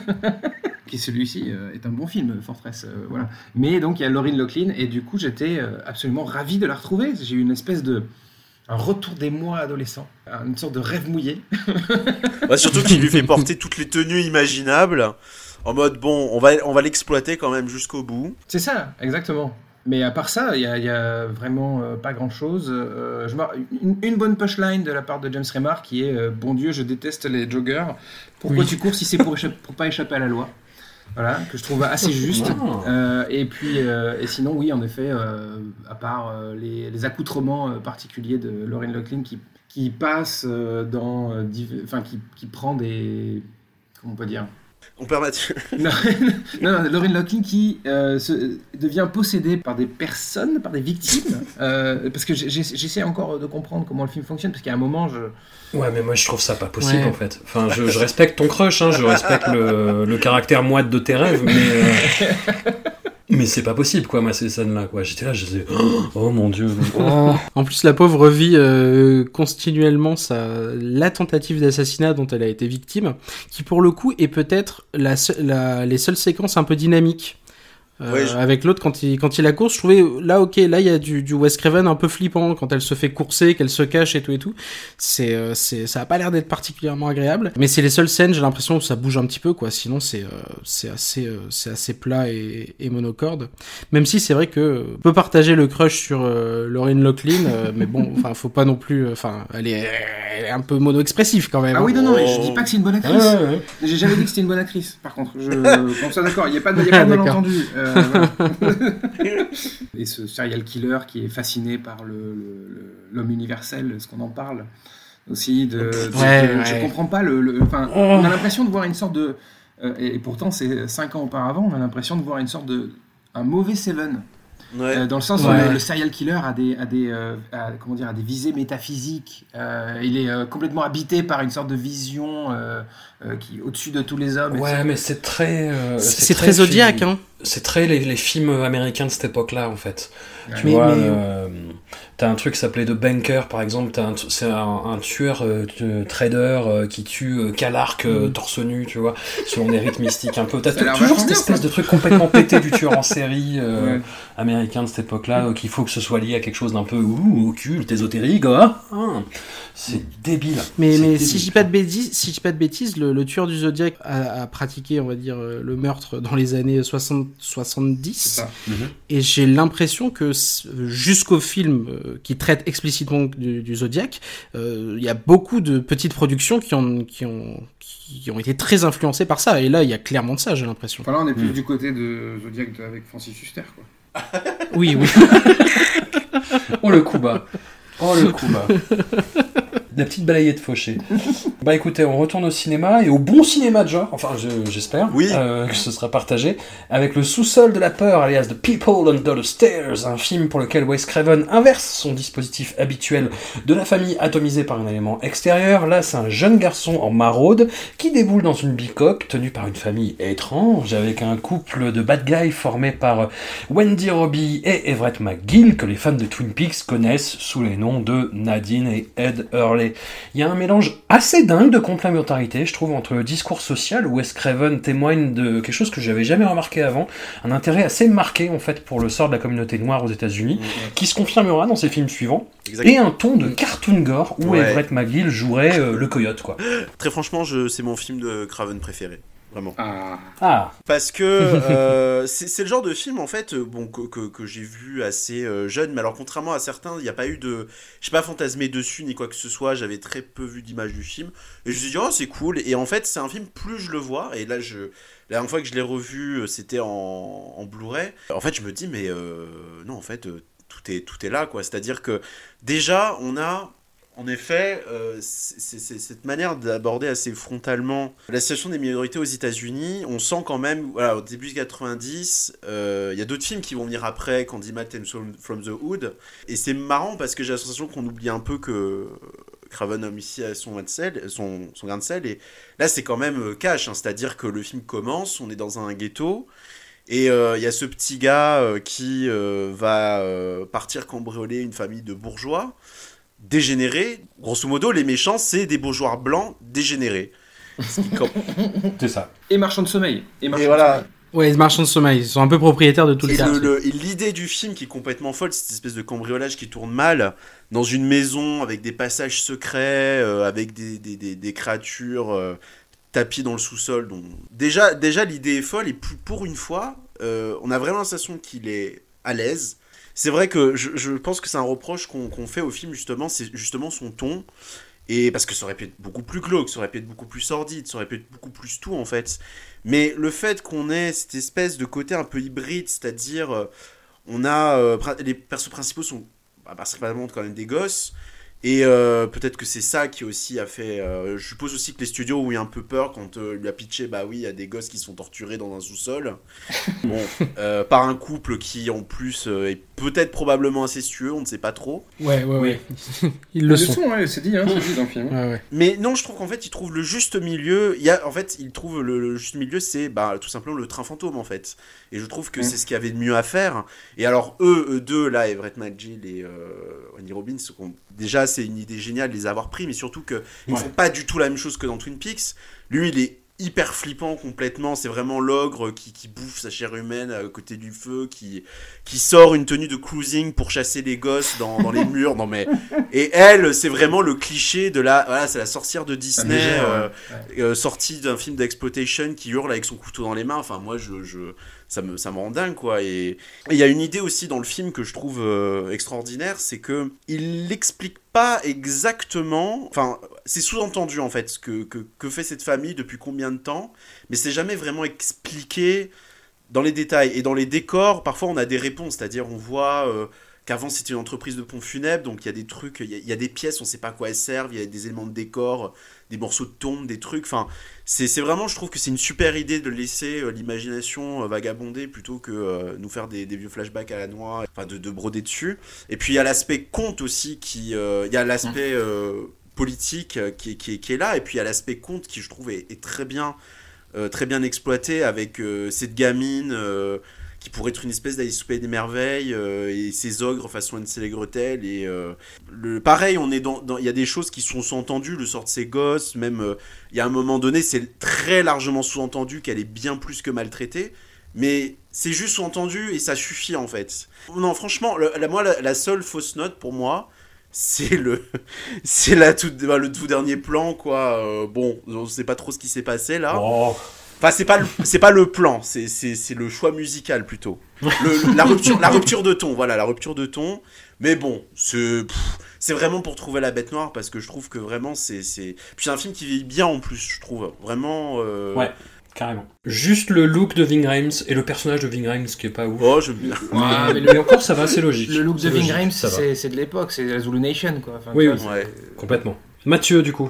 S4: qui celui-ci euh, est un bon film, Fortress. euh, voilà. Mais donc il y a Laurie Locklin et du coup j'étais euh, absolument ravi de la retrouver. J'ai eu une espèce de un retour des mois adolescents, une sorte de rêve mouillé. [laughs]
S3: Bah, surtout qu'il lui fait porter toutes les tenues imaginables, en mode, bon, on va, on va l'exploiter quand même jusqu'au bout.
S4: C'est ça, exactement. Mais à part ça, il y a, il y a vraiment euh, pas grand chose. une, une bonne punchline de la part de James Remar qui est euh, Bon Dieu, je déteste les joggers. Pourquoi
S2: Oui.
S4: tu cours si c'est pour, pour pas échapper à la loi? Voilà, que je trouve assez [laughs] juste. Euh, et puis, euh, et sinon, oui, en effet, euh, à part les, les accoutrements particuliers de Lauren Locklin qui, qui passe dans. Enfin, qui, qui prend des. Comment on peut dire
S3: On perd Mathieu. [laughs]
S4: non, non, non, Lauren Locklin qui euh, se- devient possédée par des personnes, par des victimes. euh, parce que j'essaie encore de comprendre comment le film fonctionne, parce qu'à un moment, je.
S1: Ouais, mais moi je trouve ça pas possible
S2: Ouais.
S1: en fait. Enfin, je, je respecte ton crush, hein, je respecte le, le caractère moite de tes rêves, mais. euh, [laughs] Mais c'est pas possible, quoi, moi, ces scènes-là, quoi. J'étais là, je disais, oh, [gasps] oh, mon dieu. [laughs]
S2: En plus, la pauvre vit euh, continuellement sa... la tentative d'assassinat dont elle a été victime, qui pour le coup est peut-être les seules séquences un peu dynamiques. Euh,
S3: je-
S2: Avec l'autre, quand il, quand il la course, je trouvais, là, ok, là, il y a du, du Wes Craven un peu flippant, quand elle se fait courser, qu'elle se cache et tout et tout. C'est, euh, c'est, ça a pas l'air d'être particulièrement agréable. Mais c'est les seules scènes, j'ai l'impression, où ça bouge un petit peu, quoi. Sinon, c'est, euh, c'est assez, euh, c'est assez plat et, et monocorde. Même si c'est vrai que on peut partager le crush sur euh, Lauren Locklin, euh, mais bon, enfin, faut pas non plus, euh, enfin, elle est, elle est un peu mono-expressive quand même.
S4: Ah oui, non, non, mais je dis pas que c'est une bonne actrice.
S1: ouais, ouais.
S4: J'ai jamais dit que c'était une bonne actrice, par contre. Je [laughs] pense ça d'accord, il n'y a pas de, il y a pas de malentendu. Euh, voilà. [laughs] Et ce serial killer qui est fasciné par l'homme universel, est-ce qu'on en parle aussi de, de-
S2: Ouais,
S4: de- Je comprends pas le. le- Enfin, on a l'impression de voir une sorte de Euh, et, pourtant, c'est cinq ans auparavant, on a l'impression de voir une sorte de un mauvais Seven.
S3: Ouais.
S4: Euh, dans le sens où le, le serial killer a des, a des, euh, a- comment dire, a des visées métaphysiques. Euh, il est euh, complètement habité par une sorte de vision euh, euh, qui est au-dessus de tous les hommes.
S1: Ouais,
S4: etc.
S1: mais c'est très. euh,
S2: C'est très Zodiac,
S1: film-
S2: hein.
S1: C'est très les, les films américains de cette époque-là, en fait. Tu
S2: Mais-
S1: vois,
S2: mais-
S1: euh, t'as un truc qui s'appelait The Banker, par exemple. t'as un- C'est un, un tueur euh, de- trader euh, qui tue euh, Calarc euh, torse nu, tu vois, selon des rites mystiques un peu. T'as toujours cette espèce de truc complètement pété du tueur en série [laughs] euh,
S4: Ouais.
S1: américain de cette époque-là, euh, qu'il faut que ce soit lié à quelque chose d'un peu ouh, occulte, ésotérique. ah, ah. C'est débile.
S2: Mais, mais
S1: débile,
S2: si je dis pas de bêtises, si je dis pas de bêtises, le, le tueur du Zodiac a, a pratiqué, on va dire, euh, le meurtre dans les années 60, 70.
S4: C'est ça.
S2: Et j'ai l'impression que jusqu'au film euh, qui traite explicitement du, du Zodiac, euh, il y a beaucoup de petites productions qui ont, qui ont, qui ont été très influencées par ça. Et là, il y a clairement de ça, j'ai l'impression.
S4: Enfin, là, on est plus
S1: Hmm.
S4: du côté de Zodiac de- avec Francis Huster. Quoi.
S2: Oui, oui. [laughs]
S1: Oh le coup bas. Oh le coup bas. [laughs] La petite balayette fauchée. [laughs] Bah écoutez, on retourne au cinéma et au bon cinéma de genre, enfin je- j'espère
S3: Oui.
S1: euh, que ce sera partagé, avec le sous-sol de la peur, alias The People Under the Stairs, un film pour lequel Wes Craven inverse son dispositif habituel de la famille atomisée par un élément extérieur. Là, c'est un jeune garçon en maraude qui déboule dans une bicoque tenue par une famille étrange, avec un couple de bad guys formé par Wendy Robbie et Everett McGill, que les fans de Twin Peaks connaissent sous les noms de Nadine et Ed Hurley. Il y a un mélange assez dingue de complémentarité, je trouve, entre le discours social, où Wes Craven témoigne de quelque chose que j'avais jamais remarqué avant, un intérêt assez marqué, en fait, pour le sort de la communauté noire aux États-Unis, qui se confirmera dans ses films suivants,
S3: Exact.
S1: et un ton de cartoon gore, où
S3: Ouais.
S1: Everett McGill jouerait euh, le coyote, quoi.
S3: Très franchement, je... c'est mon film de Craven préféré. Vraiment.
S4: Ah.
S1: Ah,
S3: Parce que [laughs] euh, c'est c'est le genre de film en fait euh, bon que, que, que j'ai vu assez euh, jeune, mais alors contrairement à certains, il n'y a pas eu de, je sais pas fantasmé dessus ni quoi que ce soit. J'avais très peu vu d'images du film et je me suis dit oh c'est cool. Et en fait c'est un film plus je le vois et là je la dernière fois que je l'ai revu c'était en, en Blu-ray. En fait je me dis mais euh, non en fait tout est tout est là quoi. C'est-à-dire que déjà on a en effet, euh, c'est cette manière d'aborder assez frontalement la situation des minorités aux États-Unis. On sent quand même, voilà, au début 90, euh, il y a d'autres films qui vont venir après, Candyman Tales from, the Hood. Et c'est marrant parce que j'ai sensation qu'on oublie un peu que Craven homme ici a son son, son grain de sel. Et là, c'est quand même euh, cash, hein, c'est-à-dire que le film commence, on est dans un ghetto. Et il y a ce petit gars qui va partir cambrioler une famille de bourgeois dégénérés. Grosso modo, les méchants, c'est des bourgeois blancs dégénérés. [laughs]
S1: C'est ça.
S4: Et Marchand de sommeil. Et,
S3: Et
S4: de
S3: voilà.
S4: sommeil.
S2: Ouais, les marchands de sommeil, ils sont un peu propriétaires de tout
S3: Et le- l'idée du film qui est complètement folle, cette espèce de cambriolage qui tourne mal, dans une maison avec des passages secrets, euh, avec des, des, des- des créatures euh, tapis dans le sous-sol. dont- Déjà, déjà l'idée est folle, et pour une fois, euh, on a vraiment l'impression qu'il est à l'aise. C'est vrai que je, pense que c'est un reproche qu'on fait au film, justement, c'est justement son ton. Et parce que ça aurait pu être beaucoup plus glauque, ça aurait pu être beaucoup plus sordide, ça aurait pu être beaucoup plus tout en fait. Mais le fait qu'on ait cette espèce de côté un peu hybride, c'est-à-dire euh, on a euh, les persos principaux sont bah, principalement quand même des gosses. Et euh, peut-être que c'est ça qui aussi a fait. euh, je suppose aussi que les studios ont eu un peu peur quand euh, lui a pitché bah oui, il y a des gosses qui sont torturés dans un sous-sol. [laughs] Bon, euh, par un couple qui en plus euh, est peut-être probablement incestueux, on ne sait pas trop.
S2: Ouais, ouais, ouais. [laughs] Ils
S4: Le
S2: le sont.
S4: son, ouais, c'est dit, hein, c'est dit dans le film.
S2: Ouais, ouais.
S3: Mais non, je trouve qu'en fait, il trouve le juste milieu. Il y a, en fait, il trouve le, le juste milieu, c'est bah, tout simplement le train fantôme, en fait. Et je trouve que c'est ce qu'il y avait de mieux à faire. Et alors, eux, eux deux, là, Everett McGill et euh, Wendy Robbins, ont- déjà, c'est une idée géniale de les avoir pris, mais surtout qu'ils ne font pas du tout la même chose que dans Twin Peaks. Lui, il est hyper flippant complètement. C'est vraiment l'ogre qui, qui bouffe sa chair humaine à côté du feu, qui, qui sort une tenue de cruising pour chasser les gosses dans, dans les [laughs] murs. Non, mais. Et elle, c'est vraiment le cliché de la. Voilà, c'est la sorcière de Disney, euh,
S4: ouais.
S3: euh, sortie d'un film d'exploitation qui hurle avec son couteau dans les mains. Enfin, moi, je. je ça me, ça me rend dingue, quoi. Et il y a une idée aussi dans le film que je trouve euh, extraordinaire, c'est que il n'explique pas exactement. Enfin, c'est sous-entendu, en fait, ce que, que, que fait cette famille depuis combien de temps, mais c'est jamais vraiment expliqué dans les détails. Et dans les décors, parfois, on a des réponses, c'est-à-dire, on voit. euh, qu'avant c'était une entreprise de pompes funèbres, donc il y a des trucs, il y, y a des pièces, on sait pas à quoi elles servent, il y a des éléments de décor, des morceaux de tombe, des trucs, enfin, c'est vraiment, je trouve que c'est une super idée de laisser euh, l'imagination euh, vagabonder plutôt que euh, nous faire des, vieux flashbacks à la noix, enfin de, de broder dessus. Et puis il y a l'aspect conte aussi, qui, il y a l'aspect politique qui, qui, qui est là, et puis il y a l'aspect conte qui je trouve est, est très bien, très bien exploité avec cette gamine. Qui pourrait être une espèce d'Alice au des Merveilles euh, et ses ogres façon Hansel et Gretel et euh, le pareil est dans dans- il y a des choses qui sont sous-entendues le sort de ses gosses même euh, il y a un moment donné c'est très largement sous-entendu qu'elle est bien plus que maltraitée mais c'est juste sous-entendu et ça suffit en fait. Non franchement la, moi la, seule fausse note pour moi c'est le [laughs] c'est la tout, bah, le tout dernier plan quoi bon on sait pas trop ce qui s'est passé là.
S1: Oh,
S3: Enfin, c'est pas le, c'est pas le plan, c'est, c'est, c'est le choix musical plutôt. Le- le- la, rupture, la rupture de ton, voilà, la rupture de ton. Mais bon, c'est, pff, c'est vraiment pour trouver la bête noire parce que je trouve que vraiment c'est. c'est... Puis c'est un film qui vieillit bien en plus, je trouve. Vraiment. euh,
S1: Ouais. carrément. Juste le look de Ving Rhames et le personnage de Ving Rhames qui est pas ouf.
S3: Oh, je.
S1: Mais,
S4: Ouais, mais
S1: mais encore, ça va, c'est logique.
S4: Le look
S1: C'est
S4: de Ving
S1: logique,
S4: Rhames,
S1: ça va.
S4: c'est c'est de l'époque, c'est la Zulu Nation, quoi. Enfin,
S1: Oui, oui.
S3: Ouais.
S1: Complètement. Mathieu, du coup.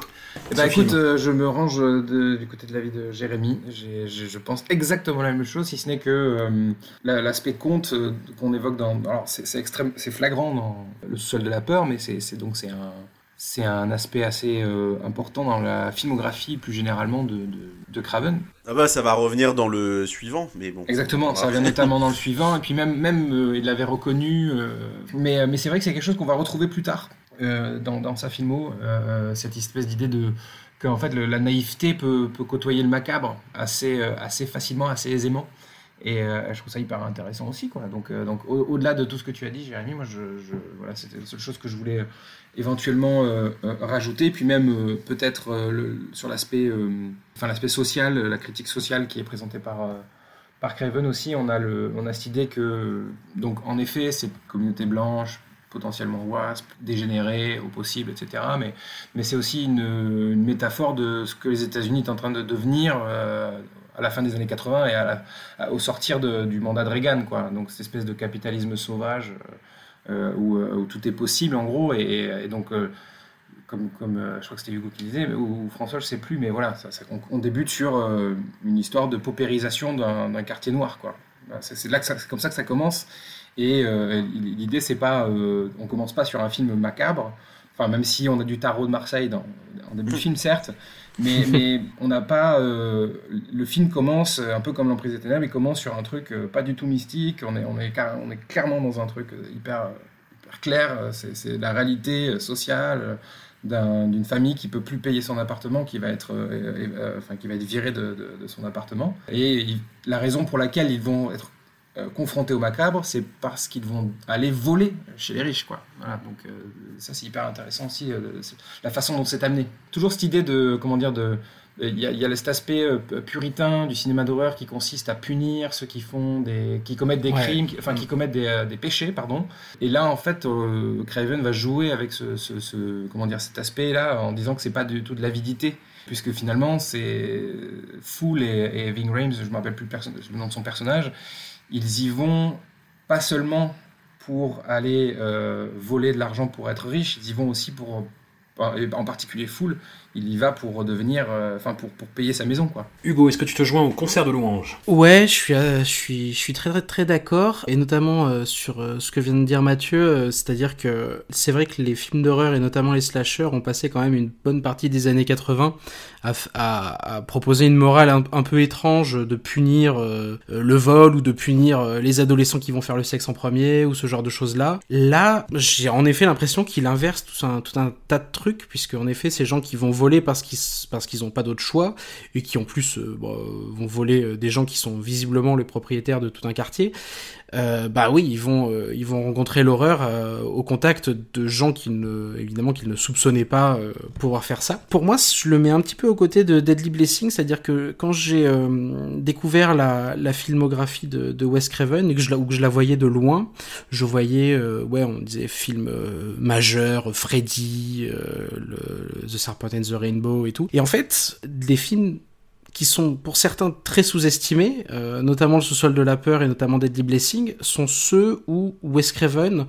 S4: Eh ben, écoute, euh, je me range de- du côté de l'avis de Jérémy. J'ai- j'ai- je pense exactement la même chose, si ce n'est que euh, la- l'aspect conte euh, qu'on évoque dans. Alors, c'est c'est extrême, c'est flagrant dans Le sol de la peur, mais c'est c'est donc c'est un. C'est un aspect assez euh, important dans la filmographie plus généralement de, de, de Craven.
S3: Ah bah, ça va revenir dans le suivant, mais bon.
S4: Exactement, ça revient notamment dans le suivant, et puis même, même euh, il l'avait reconnu, euh, mais, mais c'est vrai que c'est quelque chose qu'on va retrouver plus tard dans, dans sa filmo, euh, cette espèce d'idée de que en fait la naïveté peut, côtoyer le macabre assez, euh, facilement, assez aisément. Et euh, je trouve ça hyper intéressant aussi. Donc, euh, donc au- au-delà de tout ce que tu as dit, Jérémy, moi, c'était la seule chose que je voulais euh, éventuellement euh, euh, rajouter. Puis même euh, peut-être euh, sur l'aspect, euh, enfin social, la critique sociale qui est présentée par euh, par Craven aussi, on a, on a cette idée que, donc en effet, cette communauté blanche, potentiellement wasp, dégénérée au possible, etc. Mais, mais c'est aussi une, métaphore de ce que les États-Unis est en train de devenir euh, à la fin des années 80 et au sortir du mandat de Reagan. Quoi. Donc cette espèce de capitalisme sauvage euh, où, euh, où tout est possible en gros. Et, donc, comme, comme je crois que c'était Hugo qui disait, ou, François, je sais plus, mais voilà, on, débute sur une histoire de paupérisation d'un quartier noir. quoi. C'est comme ça que ça commence. Et euh, l'idée, c'est pas, euh, on commence pas sur un film macabre. Enfin, même si on a du tarot de Marseille dans, en début de film, certes, mais, [laughs] mais on n'a pas. euh, le film commence un peu comme l'emprise des ténèbres, il commence sur un truc euh, pas du tout mystique. On est, on est, on est clairement dans un truc hyper, hyper clair. C'est c'est la réalité sociale d'un- d'une famille qui peut plus payer son appartement, qui va être, euh, enfin, qui va être virée de, de- de son appartement. Et il- la raison pour laquelle ils vont être euh, confrontés au macabre, c'est parce qu'ils vont aller voler chez les riches, quoi. Voilà, donc euh, ça c'est hyper intéressant aussi, euh, la façon dont c'est amené. Toujours cette idée de, comment dire, de, il y a, il y a cet aspect puritain du cinéma d'horreur qui consiste à punir ceux qui font des, qui commettent des
S1: Ouais.
S4: crimes, qui- enfin qui commettent des, des péchés, pardon. Et là, en fait, Craven va jouer avec ce, ce- ce- comment dire, cet aspect-là en disant que c'est pas du tout de l'avidité, puisque finalement, c'est Fool et, et Ving Rhames, je me rappelle plus le, le nom de son personnage, ils y vont pas seulement pour aller euh, voler de l'argent pour être riche, ils y vont aussi pour, en particulier Fool, il y va pour devenir, euh, enfin pour, pour payer sa maison, quoi.
S1: Hugo, est-ce que tu te joins au concert de louanges?
S2: Ouais, je suis, euh, je suis, je suis très très, très d'accord, et notamment euh, sur euh, ce que vient de dire Mathieu, euh, c'est-à-dire que c'est vrai que les films d'horreur et notamment les slashers ont passé quand même une bonne partie des années 80 à, à, à proposer une morale un, un peu étrange de punir le vol ou de punir euh, les adolescents qui vont faire le sexe en premier ou ce genre de choses-là. Là, j'ai en effet l'impression qu'il inverse tout un, tout un tas de trucs, puisque en effet, ces gens qui vont voler parce qu'ils s- parce qu'ils ont pas d'autre choix et qui en plus euh, euh, vont voler euh, des gens qui sont visiblement les propriétaires de tout un quartier, euh, bah oui, ils vont euh, ils vont rencontrer l'horreur euh, au contact de gens qu'ils ne évidemment qu'ils ne soupçonnaient pas pouvoir faire ça. Pour moi, je le mets un petit peu aux côtés de Deadly Blessing, c'est-à-dire que quand j'ai découvert la, la filmographie de, Wes Craven et que je la, ou que je la voyais de loin, je voyais ouais, on disait film majeur, Freddy, The Serpent and the Rainbow et tout. Et en fait, des films qui sont pour certains très sous-estimés, euh, notamment le sous-sol de la peur et notamment Deadly Blessing, sont ceux où Wes Craven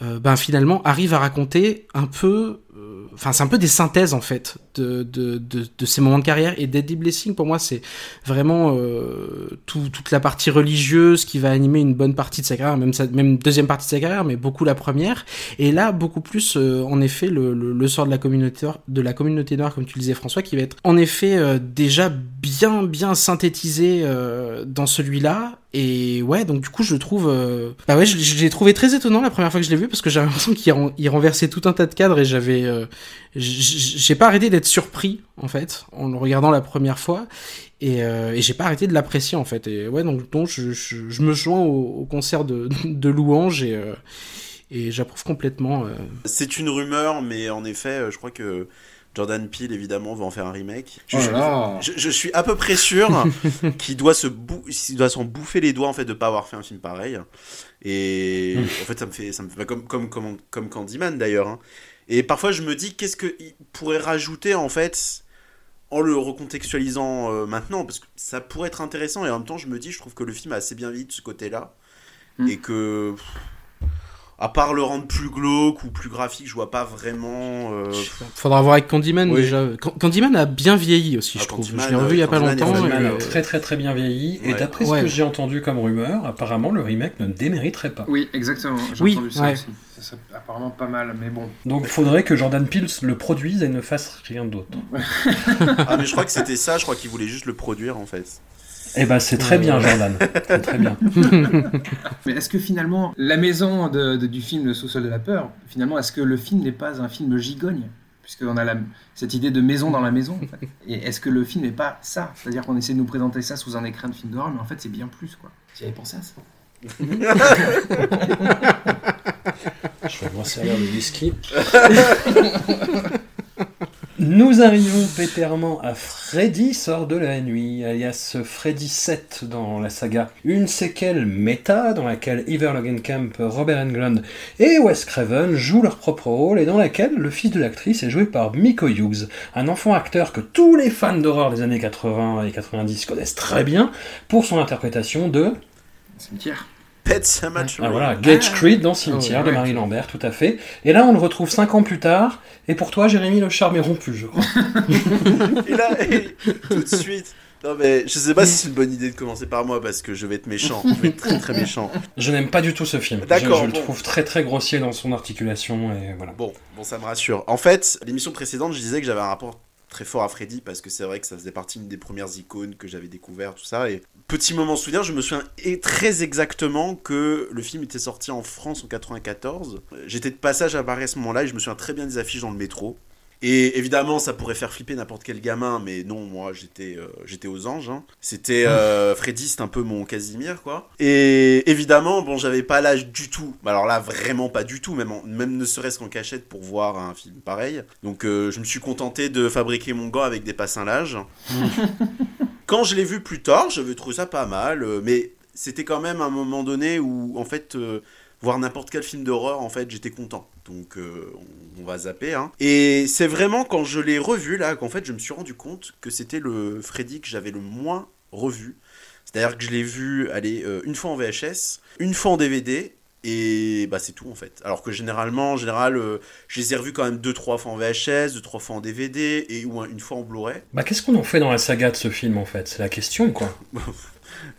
S2: euh, ben finalement arrive à raconter un peu enfin c'est un peu des synthèses en fait de, de, de, de ces moments de carrière. Et Deadly Blessing pour moi c'est vraiment euh, tout, toute la partie religieuse qui va animer une bonne partie de sa carrière même sa, même deuxième partie de sa carrière mais beaucoup la première. Et là beaucoup plus euh, en effet le, le, le, sort de la communauté de la communauté noire comme tu le disais François qui va être en effet euh, déjà bien bien synthétisé euh, dans celui-là et ouais, donc du coup, je trouve, euh... bah ouais, je, l'ai trouvé très étonnant la première fois que je l'ai vu parce que j'avais l'impression qu'il il renversait tout un tas de cadres et j'avais, euh... j'ai pas arrêté d'être surpris en fait en le regardant la première fois et, euh... et j'ai pas arrêté de l'apprécier en fait. Et ouais, donc, donc je, me joins au, concert de, [laughs] de louanges et euh, et j'approuve complètement. euh.
S3: C'est une rumeur, mais en effet, je crois que Jordan Peele, évidemment, va en faire un remake. Je,
S4: Oh
S3: je, je suis à peu près sûr [laughs] qu'il doit se bou- qu'il doit s'en bouffer les doigts en fait de pas avoir fait un film pareil. Et en fait, ça me fait, ça me fait comme comme comme comme Candyman d'ailleurs. hein. Et parfois, je me dis qu'est-ce qu'il pourrait rajouter en fait en le recontextualisant euh, maintenant? Parce que ça pourrait être intéressant et en même temps, je me dis, je trouve que le film a assez bien vieilli de ce côté-là
S4: Mm.
S3: et que pff, à part le rendre plus glauque ou plus graphique, je vois pas vraiment. euh,
S2: Faudra voir avec Candyman
S3: Oui.
S2: déjà. Can- Candyman a bien vieilli aussi,
S3: Ah,
S2: je trouve.
S3: Candyman,
S2: je l'ai revu il y a pas
S3: Candyman est
S2: longtemps. et,
S1: Candyman
S2: euh,
S1: a très très très bien vieilli, et
S3: Ouais.
S1: d'après ce que j'ai entendu comme rumeur, apparemment le remake ne démériterait pas.
S4: Oui, exactement. J'ai
S2: Oui,
S4: entendu ça
S2: ouais.
S4: aussi. Ça serait apparemment pas mal, mais bon.
S1: Donc il faudrait que Jordan Peele le produise et ne fasse rien d'autre. [laughs]
S3: Ah mais je crois que c'était ça, je crois qu'il voulait juste le produire en fait.
S1: Eh ben c'est très bien Jordan, c'est très bien. [laughs]
S4: Mais est-ce que finalement, la maison de- de- du film Le sous-sol de la peur, finalement, est-ce que le film n'est pas un film gigogne? Puisqu'on a la- cette idée de maison dans la maison. en fait. Et est-ce que le film n'est pas ça? C'est-à-dire qu'on essaie de nous présenter ça sous un écran de film d'horreur, mais en fait, c'est bien plus, quoi. J'avais pensé à ça.
S1: Je vais me servir le whisky. [laughs] Nous arrivons péterement à Freddy sort de la nuit, alias Freddy 7 dans la saga. Une séquelle méta dans laquelle Iver Logenkamp, Robert Englund et Wes Craven jouent leur propre rôle et dans laquelle le fils de l'actrice est joué par Miko Hughes, un enfant acteur que tous les fans d'horreur des années 80 et 90 connaissent très bien pour son interprétation de
S4: Cimetière.
S3: Pet Cemetery.
S1: ah voilà, Gage Creed dans Cimetière
S4: Oh, ouais.
S1: de Marie Lambert, tout à fait. Et là, on le retrouve cinq ans plus tard. Et pour toi, Jérémy, le charme est rompu, je crois.
S3: Et là, et tout de suite. Non mais je sais pas si c'est une bonne idée de commencer par moi parce que je vais être méchant, je vais être très très méchant.
S1: Je n'aime pas du tout ce film.
S3: D'accord,
S1: Je, je le trouve très très grossier dans son articulation et voilà.
S3: Bon, bon ça me rassure. En fait, l'émission précédente, je disais que j'avais un rapport très fort à Freddy parce que c'est vrai que ça faisait partie des premières icônes que j'avais découvert tout ça et petit moment souvenir, je me souviens et très exactement que le film était sorti en France en 94. J'étais de passage à Paris à ce moment-là et je me souviens très bien des affiches dans le métro. Et évidemment, ça pourrait faire flipper n'importe quel gamin, mais non, moi j'étais euh, j'étais aux anges. hein. C'était euh, Freddy, c'est un peu mon Casimir, quoi. Et évidemment, bon, j'avais pas l'âge du tout. Alors là, vraiment pas du tout, même, en- même ne serait-ce qu'en cachette pour voir un film pareil. Donc euh, je me suis contenté de fabriquer mon gant avec des passins-lages. [laughs] Quand je l'ai vu plus tard, j'avais trouvé ça pas mal, mais c'était quand même un moment donné où, en fait, voir n'importe quel film d'horreur, en fait, j'étais content. Donc, euh, on, on va zapper. Hein. Et c'est vraiment quand je l'ai revu, là, qu'en fait, je me suis rendu compte que c'était le Freddy que j'avais le moins revu. C'est-à-dire que je l'ai vu, allez, euh, une fois en VHS, une fois en DVD, et bah c'est tout en fait. Alors que généralement, en général, euh, je les ai revus quand même deux trois fois en VHS, deux trois fois en DVD et ou un- une fois en Blu-ray.
S1: Bah, qu'est-ce qu'on en fait dans la saga de ce film en fait? C'est la question quoi. [laughs]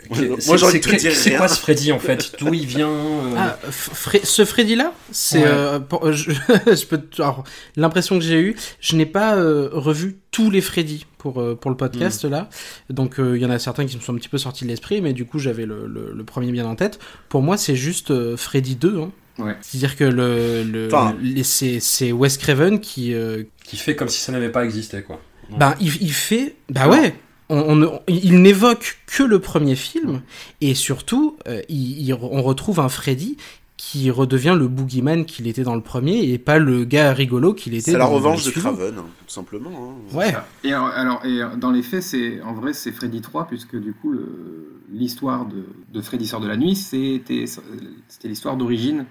S3: Moi,
S1: C'est-
S3: j'ai envie
S1: c'est
S3: de te dire
S1: C'est quoi ce Freddy en fait D'où il vient euh,
S2: Ah, Fre- ce Freddy-là, c'est
S1: Ouais.
S2: euh, pour- je, [laughs] je peux te- alors, l'impression que j'ai eue, je n'ai pas euh, revu tous les Freddy pour euh, pour le podcast
S1: Mm.
S2: là, donc euh, il y en a certains qui me sont un petit peu sortis de l'esprit, mais du coup j'avais le, le, le premier bien en tête. Pour moi, c'est juste euh, Freddy 2. Hein.
S4: Ouais.
S2: C'est-à-dire que le, le, c'est c'est Wes Craven qui euh,
S1: Qui fait comme si ça n'avait pas existé quoi.
S2: ben, il, il fait. Bah ouais! On, on- il n'évoque que le premier film, et surtout, euh, il, il- on retrouve un Freddy qui redevient le boogeyman qu'il était dans le premier, et pas le gars rigolo qu'il était
S3: C'est la
S2: dans- dans
S3: revanche
S2: le
S3: de. Craven, hein, tout simplement. hein.
S2: Ouais.
S4: Et alors, alors- et dans les faits, c'est en vrai, c'est Freddy 3, puisque du coup, le- l'histoire de, de Freddy sort de la nuit, c'était c'était l'histoire d'origine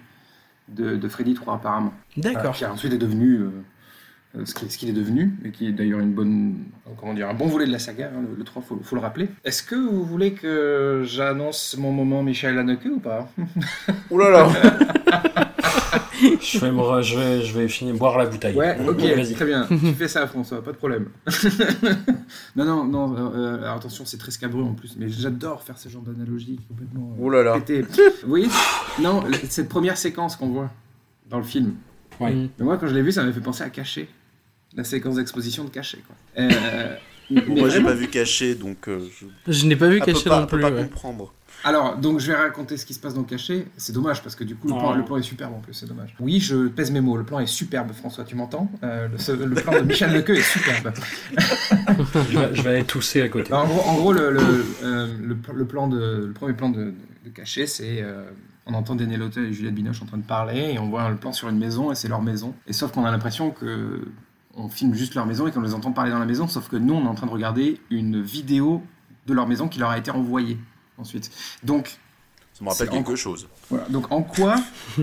S4: de, de Freddy 3, apparemment.
S2: D'accord.
S4: Qui ensuite est devenu euh, ce qu'il ce qu'il est devenu, et qui est d'ailleurs une bonne, comment dire, un bon volet de la saga, hein, le, le 3, faut, faut le rappeler. Est-ce que vous voulez que j'annonce mon moment Michel Haneke ou pas [laughs]
S3: Ouh là là [laughs]
S1: Je vais, me- je vais, je vais finir boire la bouteille.
S4: Ouais, ok,
S1: Vas-y.
S4: très bien. tu fais ça, François, pas de problème. [laughs] non, non, non, euh, euh, alors attention, c'est très scabreux en plus, mais j'adore faire ce genre d'analogie complètement. euh,
S3: Oh là là.
S4: pété. Vous voyez Non, cette première séquence qu'on voit dans le film,
S1: Ouais.
S4: Mais moi quand je l'ai vu, ça m'a fait penser à Caché. La séquence d'exposition de Caché, quoi. Euh, [laughs] mais
S3: Moi, j'ai pas vu caché, donc euh, je
S2: Je n'ai pas vu
S3: Ah,
S2: caché non
S3: peux
S2: plus.
S3: pas
S2: ouais.
S3: comprendre.
S4: Alors, donc je vais raconter ce qui se passe dans Caché. C'est dommage parce que du coup, le
S1: Oh.
S4: plan, le plan est superbe en plus, c'est dommage. Oui, je pèse mes mots, le plan est superbe, François, tu m'entends? Euh, le, plan de Michel Lequeux est superbe. [laughs]
S1: Je vais, je vais aller tousser à côté.
S4: Alors, en gros, en gros, le, le, euh, le- le plan de, le premier plan de, de Caché, c'est. euh, on entend Denis Lautel et Juliette Binoche en train de parler et on voit le plan sur une maison et c'est leur maison. Et sauf qu'on a l'impression que on filme juste leur maison et qu'on les entend parler dans la maison, sauf que nous on est en train de regarder une vidéo de leur maison qui leur a été envoyée ensuite. Donc
S3: Ça me rappelle
S4: en-
S3: quelque chose.
S4: voilà, donc en quoi, [laughs]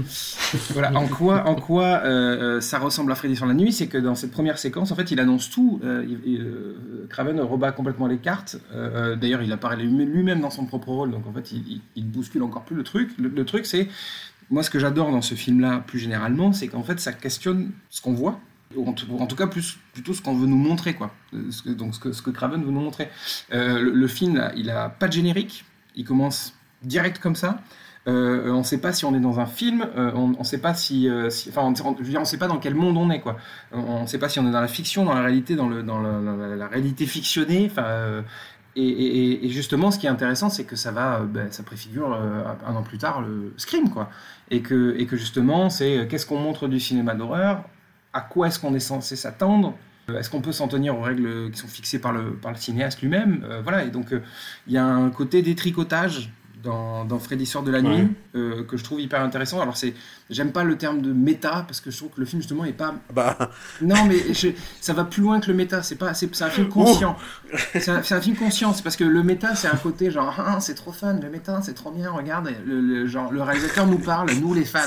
S4: voilà, en quoi, en quoi euh, euh, ça ressemble à Freddy sur la nuit, c'est que dans cette première séquence, en fait, il annonce tout. euh, il- il, euh, Craven rebat complètement les cartes. D'ailleurs, il apparaît lui- lui-même dans son propre rôle, donc en fait, il, il- il bouscule encore plus le truc. Le, le truc, c'est moi, ce que j'adore dans ce film-là, plus généralement, c'est qu'en fait, ça questionne ce qu'on voit. En, tout, cas, plutôt ce qu'on veut nous montrer, quoi. Euh, Ce que, donc, ce que, Craven veut nous montrer. Euh, le, film, il a pas de générique. Il commence direct comme ça. Euh, on ne sait pas si on est dans un film, on ne sait pas si, si- enfin, on, je sait pas dans quel monde on est, quoi. On ne sait pas si on est dans la fiction, dans la réalité, dans, la, réalité fictionnée. Et, justement, ce qui est intéressant, c'est que ça va, ben, ça préfigure un an plus tard le Scream, quoi. Et que, et que justement, c'est qu'est-ce qu'on montre du cinéma d'horreur, à quoi est-ce qu'on est censé s'attendre. euh, Est-ce qu'on peut s'en tenir aux règles qui sont fixées par le, par le cinéaste lui-même Euh, Voilà, et donc euh, il y a un côté détricotage dans, dans Freddy sort de la nuit
S1: Ouais.
S4: euh, que je trouve hyper intéressant. Alors c'est, j'aime pas le terme de méta parce que je trouve que le film justement est pas.
S3: Bah,
S4: Non mais je- ça va plus loin que le méta. C'est pas, c'est, c'est un film conscient. C'est un, c'est un film conscient. C'est parce que le méta c'est un côté genre ah, c'est trop fun. Le méta c'est trop bien. Regarde le, le- genre le réalisateur nous parle, nous les fans.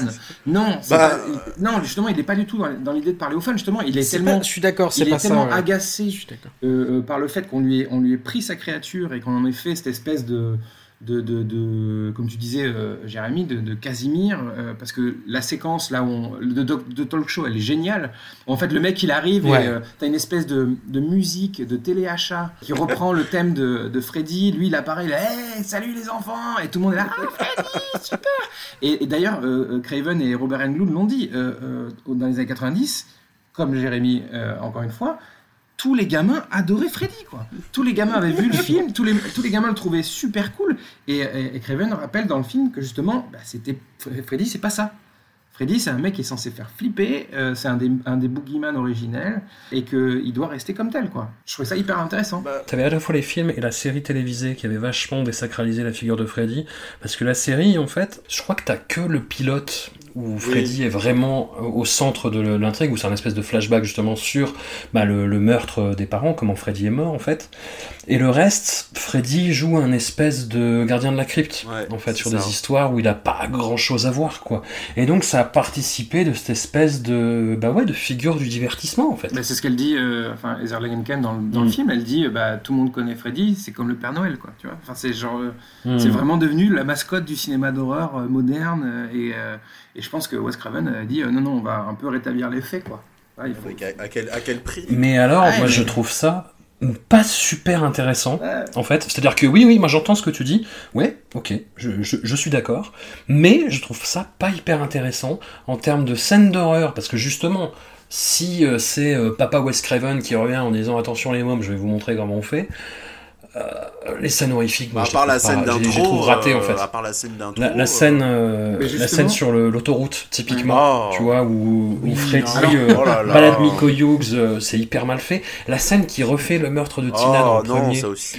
S4: Non, c'est
S3: Bah,
S4: pas- il- non justement il est pas du tout dans, dans l'idée de parler aux fans. Justement il est
S2: C'est
S4: tellement
S2: pas- je suis d'accord, c'est
S4: il
S2: pas
S4: est tellement
S2: ça. ouais.
S4: agacé
S2: Je suis d'accord.
S4: euh, euh, par le fait qu'on lui, ait, on lui ait pris sa créature et qu'on en ait fait cette espèce de, de, de, de- comme tu disais, euh, Jérémy, de, de Casimir, euh, parce que la séquence là où on, de, de talk show, elle est géniale. En fait, le mec il arrive
S2: Ouais.
S4: et euh, t'as une espèce de, de musique de téléachat qui reprend le thème de, de Freddy. Lui, il apparaît, il est hey, salut les enfants, et tout le monde est là, ah, Freddy, super. Et, et d'ailleurs, Craven et Robert Englund l'ont dit dans les années 90, comme Jérémy encore une fois tous les gamins adoraient Freddy, quoi. Tous les gamins avaient vu le film, tous les, tous les gamins le trouvaient super cool. Et, et, et Craven rappelle dans le film que justement, bah, c'était Freddy, c'est pas ça. Freddy, c'est un mec qui est censé faire flipper, euh, c'est un des, un des boogeyman originels, et qu'il doit rester comme tel, quoi. Je trouvais ça hyper intéressant.
S3: bah,
S1: T'avais à la fois les films et la série télévisée qui avait vachement désacralisé la figure de Freddy. Parce que la série, en fait, je crois que t'as que le pilote où Freddy est vraiment au centre de l'intrigue, où c'est un espèce de flashback justement sur bah, le, le meurtre des parents, comment Freddy est mort en fait. Et le reste, Freddy joue un espèce de gardien de la crypte,
S3: Ouais,
S1: en fait, sur
S3: ça.
S1: des histoires où il a pas grand chose à voir, quoi. Et donc ça a participé de cette espèce de, bah ouais, de figure du divertissement, en fait.
S4: Mais c'est ce qu'elle dit, euh, enfin, Heather Langenkamp dans, le- dans
S1: Mm.
S4: le film, elle dit, euh, bah, tout le monde connaît Freddy, c'est comme le Père Noël, quoi, tu vois. Enfin, c'est genre, euh,
S1: Hmm.
S4: c'est vraiment devenu la mascotte du cinéma d'horreur moderne, et, et je pense que Wes Craven a dit, euh, non, non, on va un peu rétablir les faits, quoi. Il faut-
S3: à, à quel, à quel prix
S1: Mais alors,
S4: Ouais,
S1: moi,
S4: mais-
S1: je trouve ça pas super intéressant,
S4: Ouais.
S1: en fait. C'est-à-dire que oui, oui, moi j'entends ce que tu dis. Ouais, ok, je, je, je suis d'accord. Mais je trouve ça pas hyper intéressant en termes de scène d'horreur, parce que justement, si euh, c'est euh, Papa Wes Craven qui revient en disant attention les mômes, je vais vous montrer comment on fait. Euh, les scènes horrifiques, moi,
S3: à
S1: je
S3: part la scène
S1: je
S3: d'intro,
S1: trouve ratées en
S3: euh,
S1: fait.
S3: à part la scène d'intro,
S1: La, la
S3: euh,
S1: scène, euh, la scène sur l'autoroute, typiquement,
S3: Oh.
S1: tu vois, où, Freddy euh,
S3: Oh
S1: balade Miko Hughes, euh, c'est hyper mal fait. La scène qui refait le meurtre de Tina dans
S3: Oh
S1: le
S3: non,
S1: premier,
S3: ça aussi.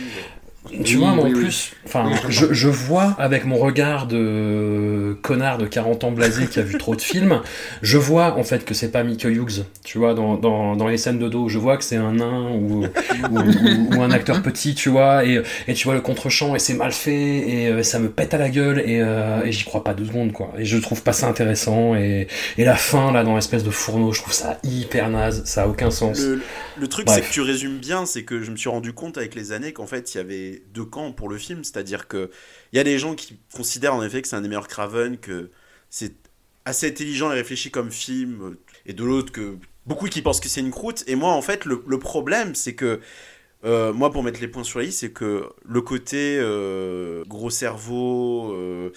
S1: Tu
S4: Oui,
S1: vois, moi,
S4: oui,
S1: en plus, enfin,
S4: Oui, je
S1: je, vois avec mon regard de connard de 40 ans blasé qui a vu trop de films, je vois en fait que c'est pas Miko Hughes, tu vois, dans, dans, dans les scènes de dos, je vois que c'est un nain ou, ou, ou- ou un acteur petit, tu vois, et, et tu vois le contre-champ et c'est mal fait et euh, ça me pète à la gueule et, euh, et j'y crois pas deux secondes, quoi. Et je trouve pas ça intéressant et, et la fin, là, dans l'espèce de fourneau, je trouve ça hyper naze, ça a aucun sens.
S3: Le, le truc, c'est que tu résumes bien, c'est que je me suis rendu compte avec les années qu'en fait, il y avait deux camps pour le film. C'est-à-dire que il y a des gens qui considèrent en effet que c'est un des meilleurs Craven, que c'est assez intelligent et réfléchi comme film, et de l'autre que beaucoup qui pensent que c'est une croûte. Et moi, en fait, le problème, c'est que euh, moi, pour mettre les points sur les i, c'est que le côté euh, gros cerveau, euh,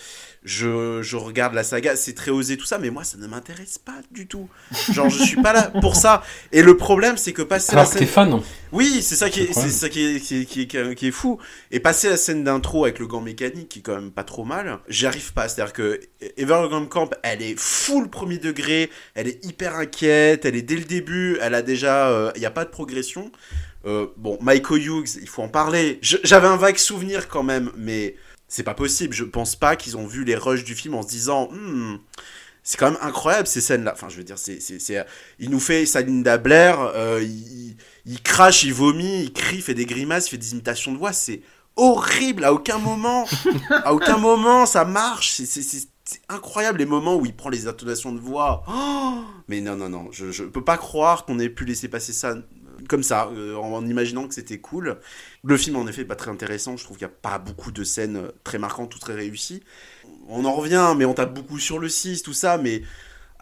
S3: je, je regarde la saga, c'est très osé tout ça, mais moi, ça ne m'intéresse pas du tout. Genre, je suis pas là pour ça. Et le problème, c'est que passer
S1: Alors
S3: la
S1: que
S3: scène...
S1: t'es fan.
S3: Oui, c'est ça qui est,
S1: le
S3: c'est
S1: problème.
S3: ça qui est, qui est, qui est- qui est- qui est fou. Et passer la scène d'intro avec le gant mécanique, qui est quand même pas trop mal, j'y arrive pas. C'est-à-dire que Evergreen Camp, elle est full premier degré, elle est hyper inquiète, elle est dès le début, elle a déjà, il n'y a pas de progression. Euh, bon, Michael Hughes, il faut en parler. J'avais un vague souvenir quand même, mais c'est pas possible. Je pense pas qu'ils ont vu les rushs du film en se disant, Hmm, c'est quand même incroyable ces scènes-là. Enfin, je veux dire, il nous fait sa Blair, euh, il, crache, il vomit, il crie, fait des grimaces, il fait des imitations de voix. C'est horrible. À aucun moment, à aucun moment, ça marche. C'est, incroyable les moments où il prend les intonations de voix. Oh mais non, non, non, je, je peux pas croire qu'on ait pu laisser passer ça comme ça, euh, en, imaginant que c'était cool. Le film, en effet, est pas très intéressant. Je trouve qu'il n'y a pas beaucoup de scènes euh, très marquantes ou très réussies. On en revient, mais on tape beaucoup sur le 6, tout ça, mais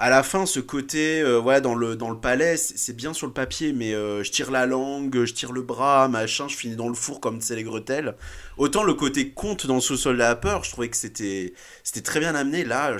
S3: à la fin, ce côté, euh, voilà, dans le, dans le palais, c'est bien sur le papier, mais euh, je tire la langue, je tire le bras, machin, je finis dans le four comme c'est les gretelles. Autant le côté conte dans ce soldat à peur, je trouvais que c'était très bien amené. Là.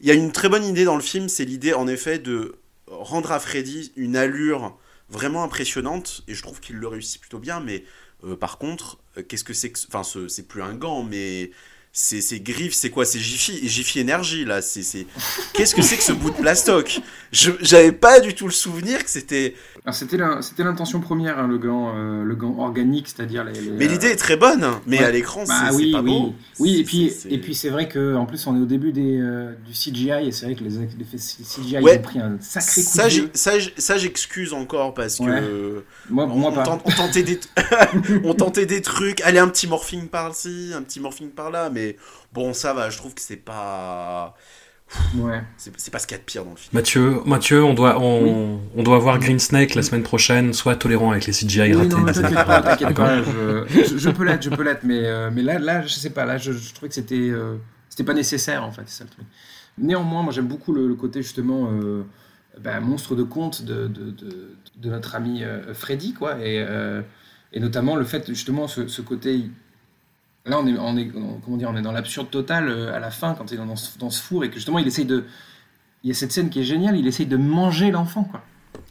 S3: Il y a une très bonne idée dans le film, c'est l'idée, en effet, de rendre à Freddy une allure vraiment impressionnante, et je trouve qu'il le réussit plutôt bien, mais euh, par contre, euh, qu'est-ce que c'est que... Enfin, ce- c'est plus un gant, mais... C'est c'est griffes, c'est quoi? C'est Jiffy, Jiffy Energy, là. C'est c'est- Qu'est-ce que c'est que ce bout de plastoc? Je- J'avais pas du tout le souvenir que c'était...
S4: C'était l'intention première, hein, le, gant, euh, le gant organique, c'est-à-dire les, les,
S3: Mais l'idée est très bonne, hein, mais
S4: ouais.
S3: à l'écran,
S4: Bah
S3: c'est
S4: oui,
S3: pas
S4: oui.
S3: beau.
S4: Oui, et puis,
S3: c'est-
S4: et puis c'est vrai que en plus on est au début des, euh, du CGI et c'est vrai que les effets CGI
S3: Ouais.
S4: ont pris un sacré coup
S3: Ça,
S4: de
S3: ça, j'excuse encore parce que
S4: Ouais. Moi,
S3: on,
S4: moi
S3: on
S4: pas.
S3: on tentait des, [laughs] [laughs] on tentait des trucs. Allez, un petit morphing par-ci, un petit morphing par-là, mais bon, ça va. Je trouve que c'est pas,
S4: Ouais.
S3: c'est pas ce qu'il y a de pire dans le film.
S1: Mathieu, Mathieu, on doit, on, on doit voir Green Snake la semaine prochaine. Sois tolérant avec les CGI
S4: Oui,
S1: ratés.
S4: non, pas, je, je- je peux l'être, je peux l'être, mais, euh, mais là, là, je sais pas, là, je, je trouvais que c'était, euh, c'était pas nécessaire en fait, c'est ça le truc. Néanmoins, moi j'aime beaucoup le, le côté justement euh, bah, monstre de conte de, de, de, de notre ami euh, Freddy, quoi, et, euh, et notamment le fait justement ce, ce côté. Là, on est, on est, comment dire, on est dans l'absurde total euh, à la fin quand il est dans ce, dans ce four et que justement il essaye de. Il y a cette scène qui est géniale, il essaye de manger l'enfant, quoi.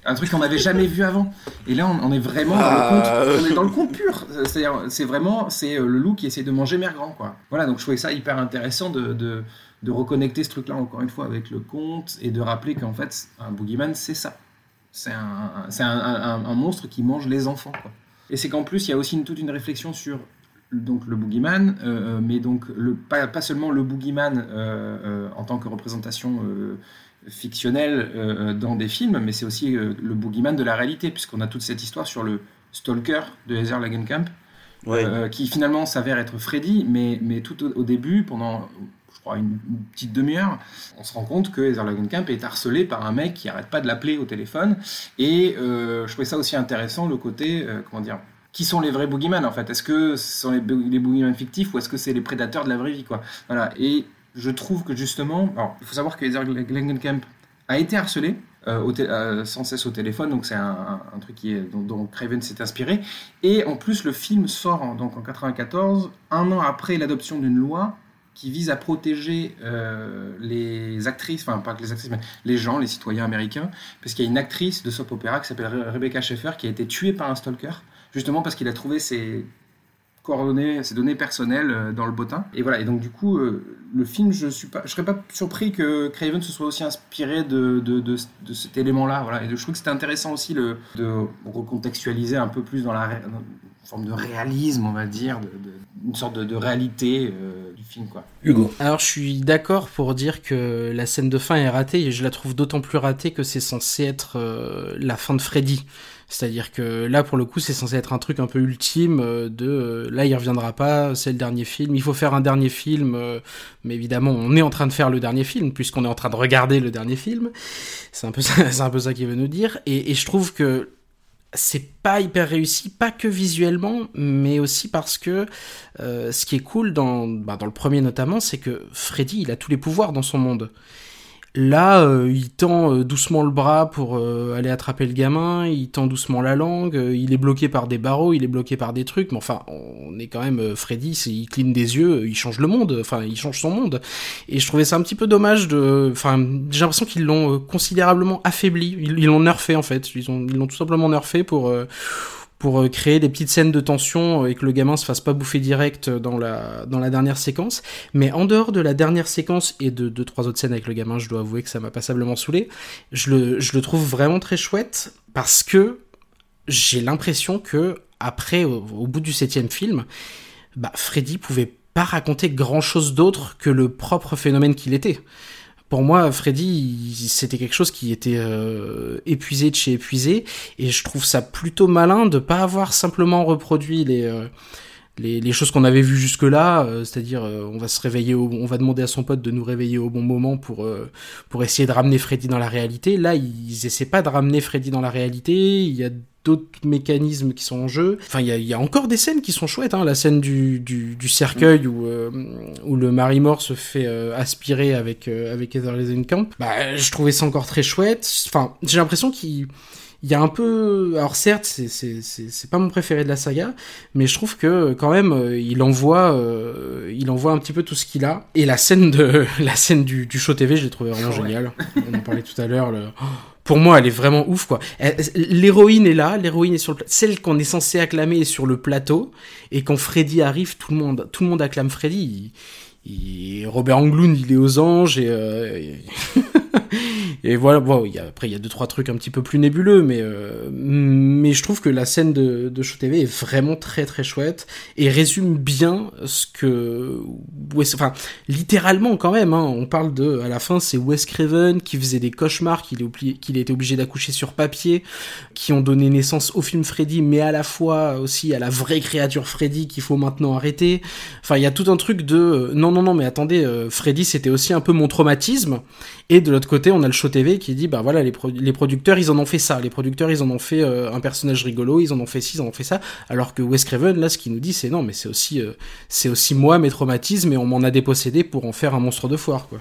S4: Un truc qu'on n'avait jamais vu avant. Et là, on, on est vraiment dans
S3: Ah,
S4: le conte.
S3: euh.
S4: On est dans le conte pur. C'est-à-dire, c'est vraiment, c'est euh, le loup qui essaie de manger Mère Grand, quoi. Voilà, donc je trouvais ça hyper intéressant de, de, de reconnecter ce truc-là encore une fois avec le conte et de rappeler qu'en fait, un boogeyman, c'est ça. C'est un, un- c'est un, un- un monstre qui mange les enfants, quoi. Et c'est qu'en plus, il y a aussi une- toute une réflexion sur donc le boogeyman, euh, mais donc le, pas, pas seulement le boogeyman euh, euh, en tant que représentation euh, fictionnelle euh, dans des films, mais c'est aussi euh, le boogeyman de la réalité, puisqu'on a toute cette histoire sur le stalker de Heather Langenkamp,
S3: Ouais.
S4: euh, qui finalement s'avère être Freddy, mais, mais tout au, au début, pendant je crois une, une petite demi-heure, on se rend compte que Heather Langenkamp est harcelé par un mec qui arrête pas de l'appeler au téléphone, et euh, je trouvais ça aussi intéressant, le côté, euh, comment dire, qui sont les vrais boogeyman en fait Est-ce que ce sont les, les fictifs ou est-ce que c'est les prédateurs de la vraie vie quoi Voilà. Et je trouve que justement, alors il faut savoir que Heather Langenkamp a été harcelé euh, euh, sans cesse au téléphone, donc c'est un, truc qui dont, dont Craven s'est inspiré. Et en plus, le film sort en, donc en 94, un an après l'adoption d'une loi qui vise à protéger euh, les actrices, enfin pas que les actrices, mais les gens, les citoyens américains, parce qu'il y a une actrice de soap opéra qui s'appelle Re- Rebecca Schaeffer qui a été tuée par un stalker, justement parce qu'il a trouvé ses coordonnées, ses données personnelles euh, dans le bottin. Et voilà, et donc du coup, euh, le film, je suis pas, je serais pas surpris que Craven se soit aussi inspiré de, de, de, de cet élément-là. Voilà, et je trouve que c'était intéressant aussi le, de recontextualiser un peu plus dans la ré- dans une forme de réalisme, on va dire, de, de- une sorte de, de réalité euh, du film, quoi.
S1: Hugo.
S2: Alors je suis d'accord pour dire que la scène de fin est ratée et je la trouve d'autant plus ratée que c'est censé être euh, la fin de Freddy. C'est-à-dire que là pour le coup c'est censé être un truc un peu ultime euh, de euh, là il reviendra pas, c'est le dernier film, il faut faire un dernier film, euh, mais évidemment on est en train de faire le dernier film puisqu'on est en train de regarder le dernier film. C'est un peu ça, [laughs] c'est un peu ça qu'il veut nous dire et, je trouve que c'est pas hyper réussi, pas que visuellement, mais aussi parce que ce qui est cool dans, bah, dans le premier notamment, c'est que Freddy, il a tous les pouvoirs dans son monde. Là, euh, il tend euh, doucement le bras pour euh, aller attraper le gamin, il tend doucement la langue, il est bloqué par des barreaux, il est bloqué par des trucs, mais enfin, on est quand même Freddy, il cligne des yeux, il change le monde, enfin, il change son monde. Et je trouvais ça un petit peu dommage de, enfin, j'ai l'impression qu'ils l'ont considérablement affaibli, ils l'ont nerfé en fait, ils l'ont tout simplement nerfé pour pour euh, créer des petites scènes de tension euh, et que le gamin se fasse pas bouffer direct euh, dans la, dans la dernière séquence. Mais en dehors de la dernière séquence et de deux, trois autres scènes avec le gamin, je dois avouer que ça m'a passablement saoulé. Je le, je le trouve vraiment très chouette parce que j'ai l'impression que après, au, bout du septième film, bah, Freddy pouvait pas raconter grand chose d'autre que le propre phénomène qu'il était pour moi, Freddy, c'était quelque chose qui était euh, épuisé de chez épuisé, et je trouve ça plutôt malin de pas avoir simplement reproduit les euh, les, choses qu'on avait vues jusque là, euh, c'est-à-dire on va se réveiller, on va demander à son pote de nous réveiller au bon moment pour pour essayer de ramener Freddy dans la réalité. Là, ils essaient pas de ramener Freddy dans la réalité. Il y a d'autres mécanismes qui sont en jeu. Enfin, il y a, encore des scènes qui sont chouettes. Hein. La scène du, du, du cercueil où, euh, où le mari mort se fait euh, aspirer avec, euh, avec Heather Camp. Bah, je trouvais ça encore très chouette. Enfin, j'ai l'impression qu'il il y a un peu alors certes c'est c'est c'est pas mon préféré de la saga mais je trouve que quand même il envoie il envoie un petit peu tout ce qu'il a et la scène de [laughs] la scène du, du show TV je l'ai trouvé vraiment génial on en parlait tout à l'heure le pour moi, elle est vraiment ouf, quoi. L'héroïne est là, l'héroïne est sur le celle qu'on est censé acclamer est sur le plateau, et quand Freddy arrive, tout le monde, tout le monde acclame Freddy. Robert Englund, il est aux anges, et, euh, et [laughs] voilà, y a, après il y a deux trois trucs un petit peu plus nébuleux, mais euh, mais je trouve que la scène de, Show TV est vraiment très très chouette et résume bien ce que enfin littéralement quand même. Hein, on parle de à la fin c'est Wes Craven qui faisait des cauchemars qu'il qu'il était obligé d'accoucher sur papier, qui ont donné naissance au film Freddy, mais à la fois aussi à la vraie créature Freddy qu'il faut maintenant arrêter. Enfin il y a tout un truc de euh, non non non mais attendez euh, Freddy c'était aussi un peu mon traumatisme et de l'autre côté, on a le Show TV qui dit, bah voilà, les, les producteurs, ils en ont fait ça. Les producteurs, ils en ont fait euh, un personnage rigolo, ils en ont fait ci, ils en ont fait ça. Alors que Wes Craven, là, ce qu'il nous dit, c'est non, mais c'est aussi, euh, c'est aussi moi, mes traumatismes, et on m'en a dépossédé pour en faire un monstre de foire, quoi.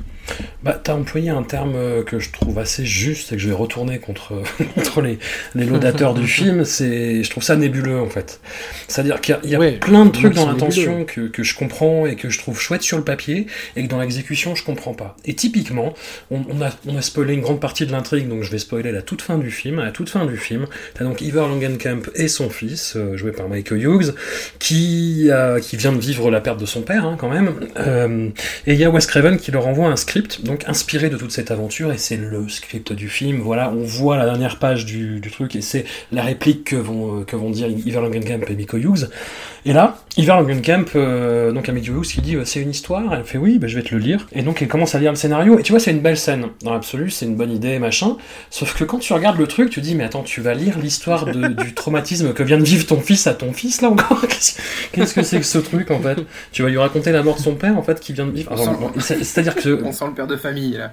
S1: Bah, t'as employé un terme euh, que je trouve assez juste et que je vais retourner contre, [laughs] contre les, les laudateurs du [laughs] film. C'est, je trouve ça nébuleux, en fait. C'est-à-dire qu'il y a, plein de trucs dans l'intention que, que je comprends et que je trouve chouette sur le papier et que dans l'exécution, je comprends pas. Et typiquement, on, on, a, on a spoilé grande partie de l'intrigue, donc je vais spoiler la toute fin du film. À la toute fin du film, t'as donc Ivar Langenkamp et son fils, euh, joué par Michael Hughes, qui, qui vient de vivre la perte de son père, hein, quand même. Euh, et il y a Wes Craven qui leur envoie un script, donc inspiré de toute cette aventure, et c'est le script du film. Voilà, on voit la dernière page du, du truc, et c'est la réplique que vont, que vont dire Ivar Langenkamp et Michael Hughes. Et là, Ivar Langenkamp, euh, donc à Hughes, qui dit c'est une histoire. Elle fait oui, bah, je vais te le lire. Et donc elle commence à lire le scénario. Et tu vois, c'est une belle scène dans l'absolu, c'est une bonne idée, machin. Sauf que quand tu regardes le truc, tu dis, mais attends, tu vas lire l'histoire du [laughs] traumatisme que vient de vivre ton fils à ton fils, là encore? [laughs] Qu'est-ce que c'est que ce truc, en fait? Tu vas lui raconter la mort de son père, en fait, qui vient de vivre. C'est-à-dire que. [laughs]
S4: On sent le père de famille, là.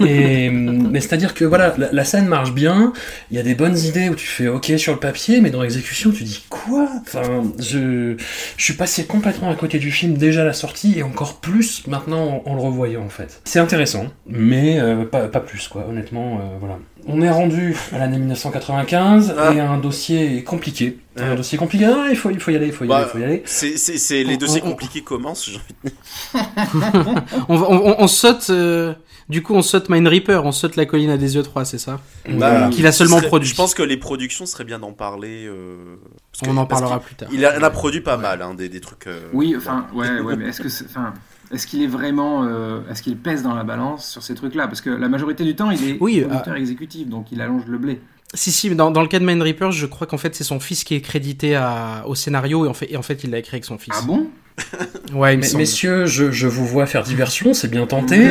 S1: mais c'est-à-dire que, voilà, la, scène marche bien, il y a des bonnes idées où tu fais OK sur le papier, mais dans l'exécution, tu dis, quoi? Enfin, je, je suis passé complètement à côté du film déjà à la sortie, et encore plus maintenant en, en le revoyant, en fait. C'est intéressant mais euh, pas, plus, quoi, honnêtement, euh, voilà. On est rendu à l'année 1995 ah. et un dossier compliqué. Un dossier compliqué, ah, il, faut, il faut y aller, il faut y aller, il faut y aller.
S3: C'est, les dossiers compliqués commencent, j'ai [laughs]
S2: on, on, on, saute... Euh, du coup, on saute Mine Reaper, on saute la colline à des yeux 3, c'est ça
S3: bah, Qu'il a seulement produit. Je pense que les productions seraient bien d'en parler.
S2: on en parlera plus tard.
S3: Il en a, produit pas mal, hein, des, des, trucs.
S4: oui, enfin, ouais, ouais, mais est-ce que c'est. Est-ce qu'il est vraiment, euh, est-ce qu'il pèse dans la balance sur ces trucs-là? Parce que la majorité du temps, il est oui, producteur euh, exécutif, donc il allonge le blé.
S2: Si, si, dans, dans le cas de Mind Reaper, je crois qu'en fait c'est son fils qui est crédité à, au scénario et en fait, et en fait il l'a écrit avec son fils.
S4: Ah bon?
S1: Ouais, mais, messieurs, je, je, vous vois faire diversion, c'est bien tenté.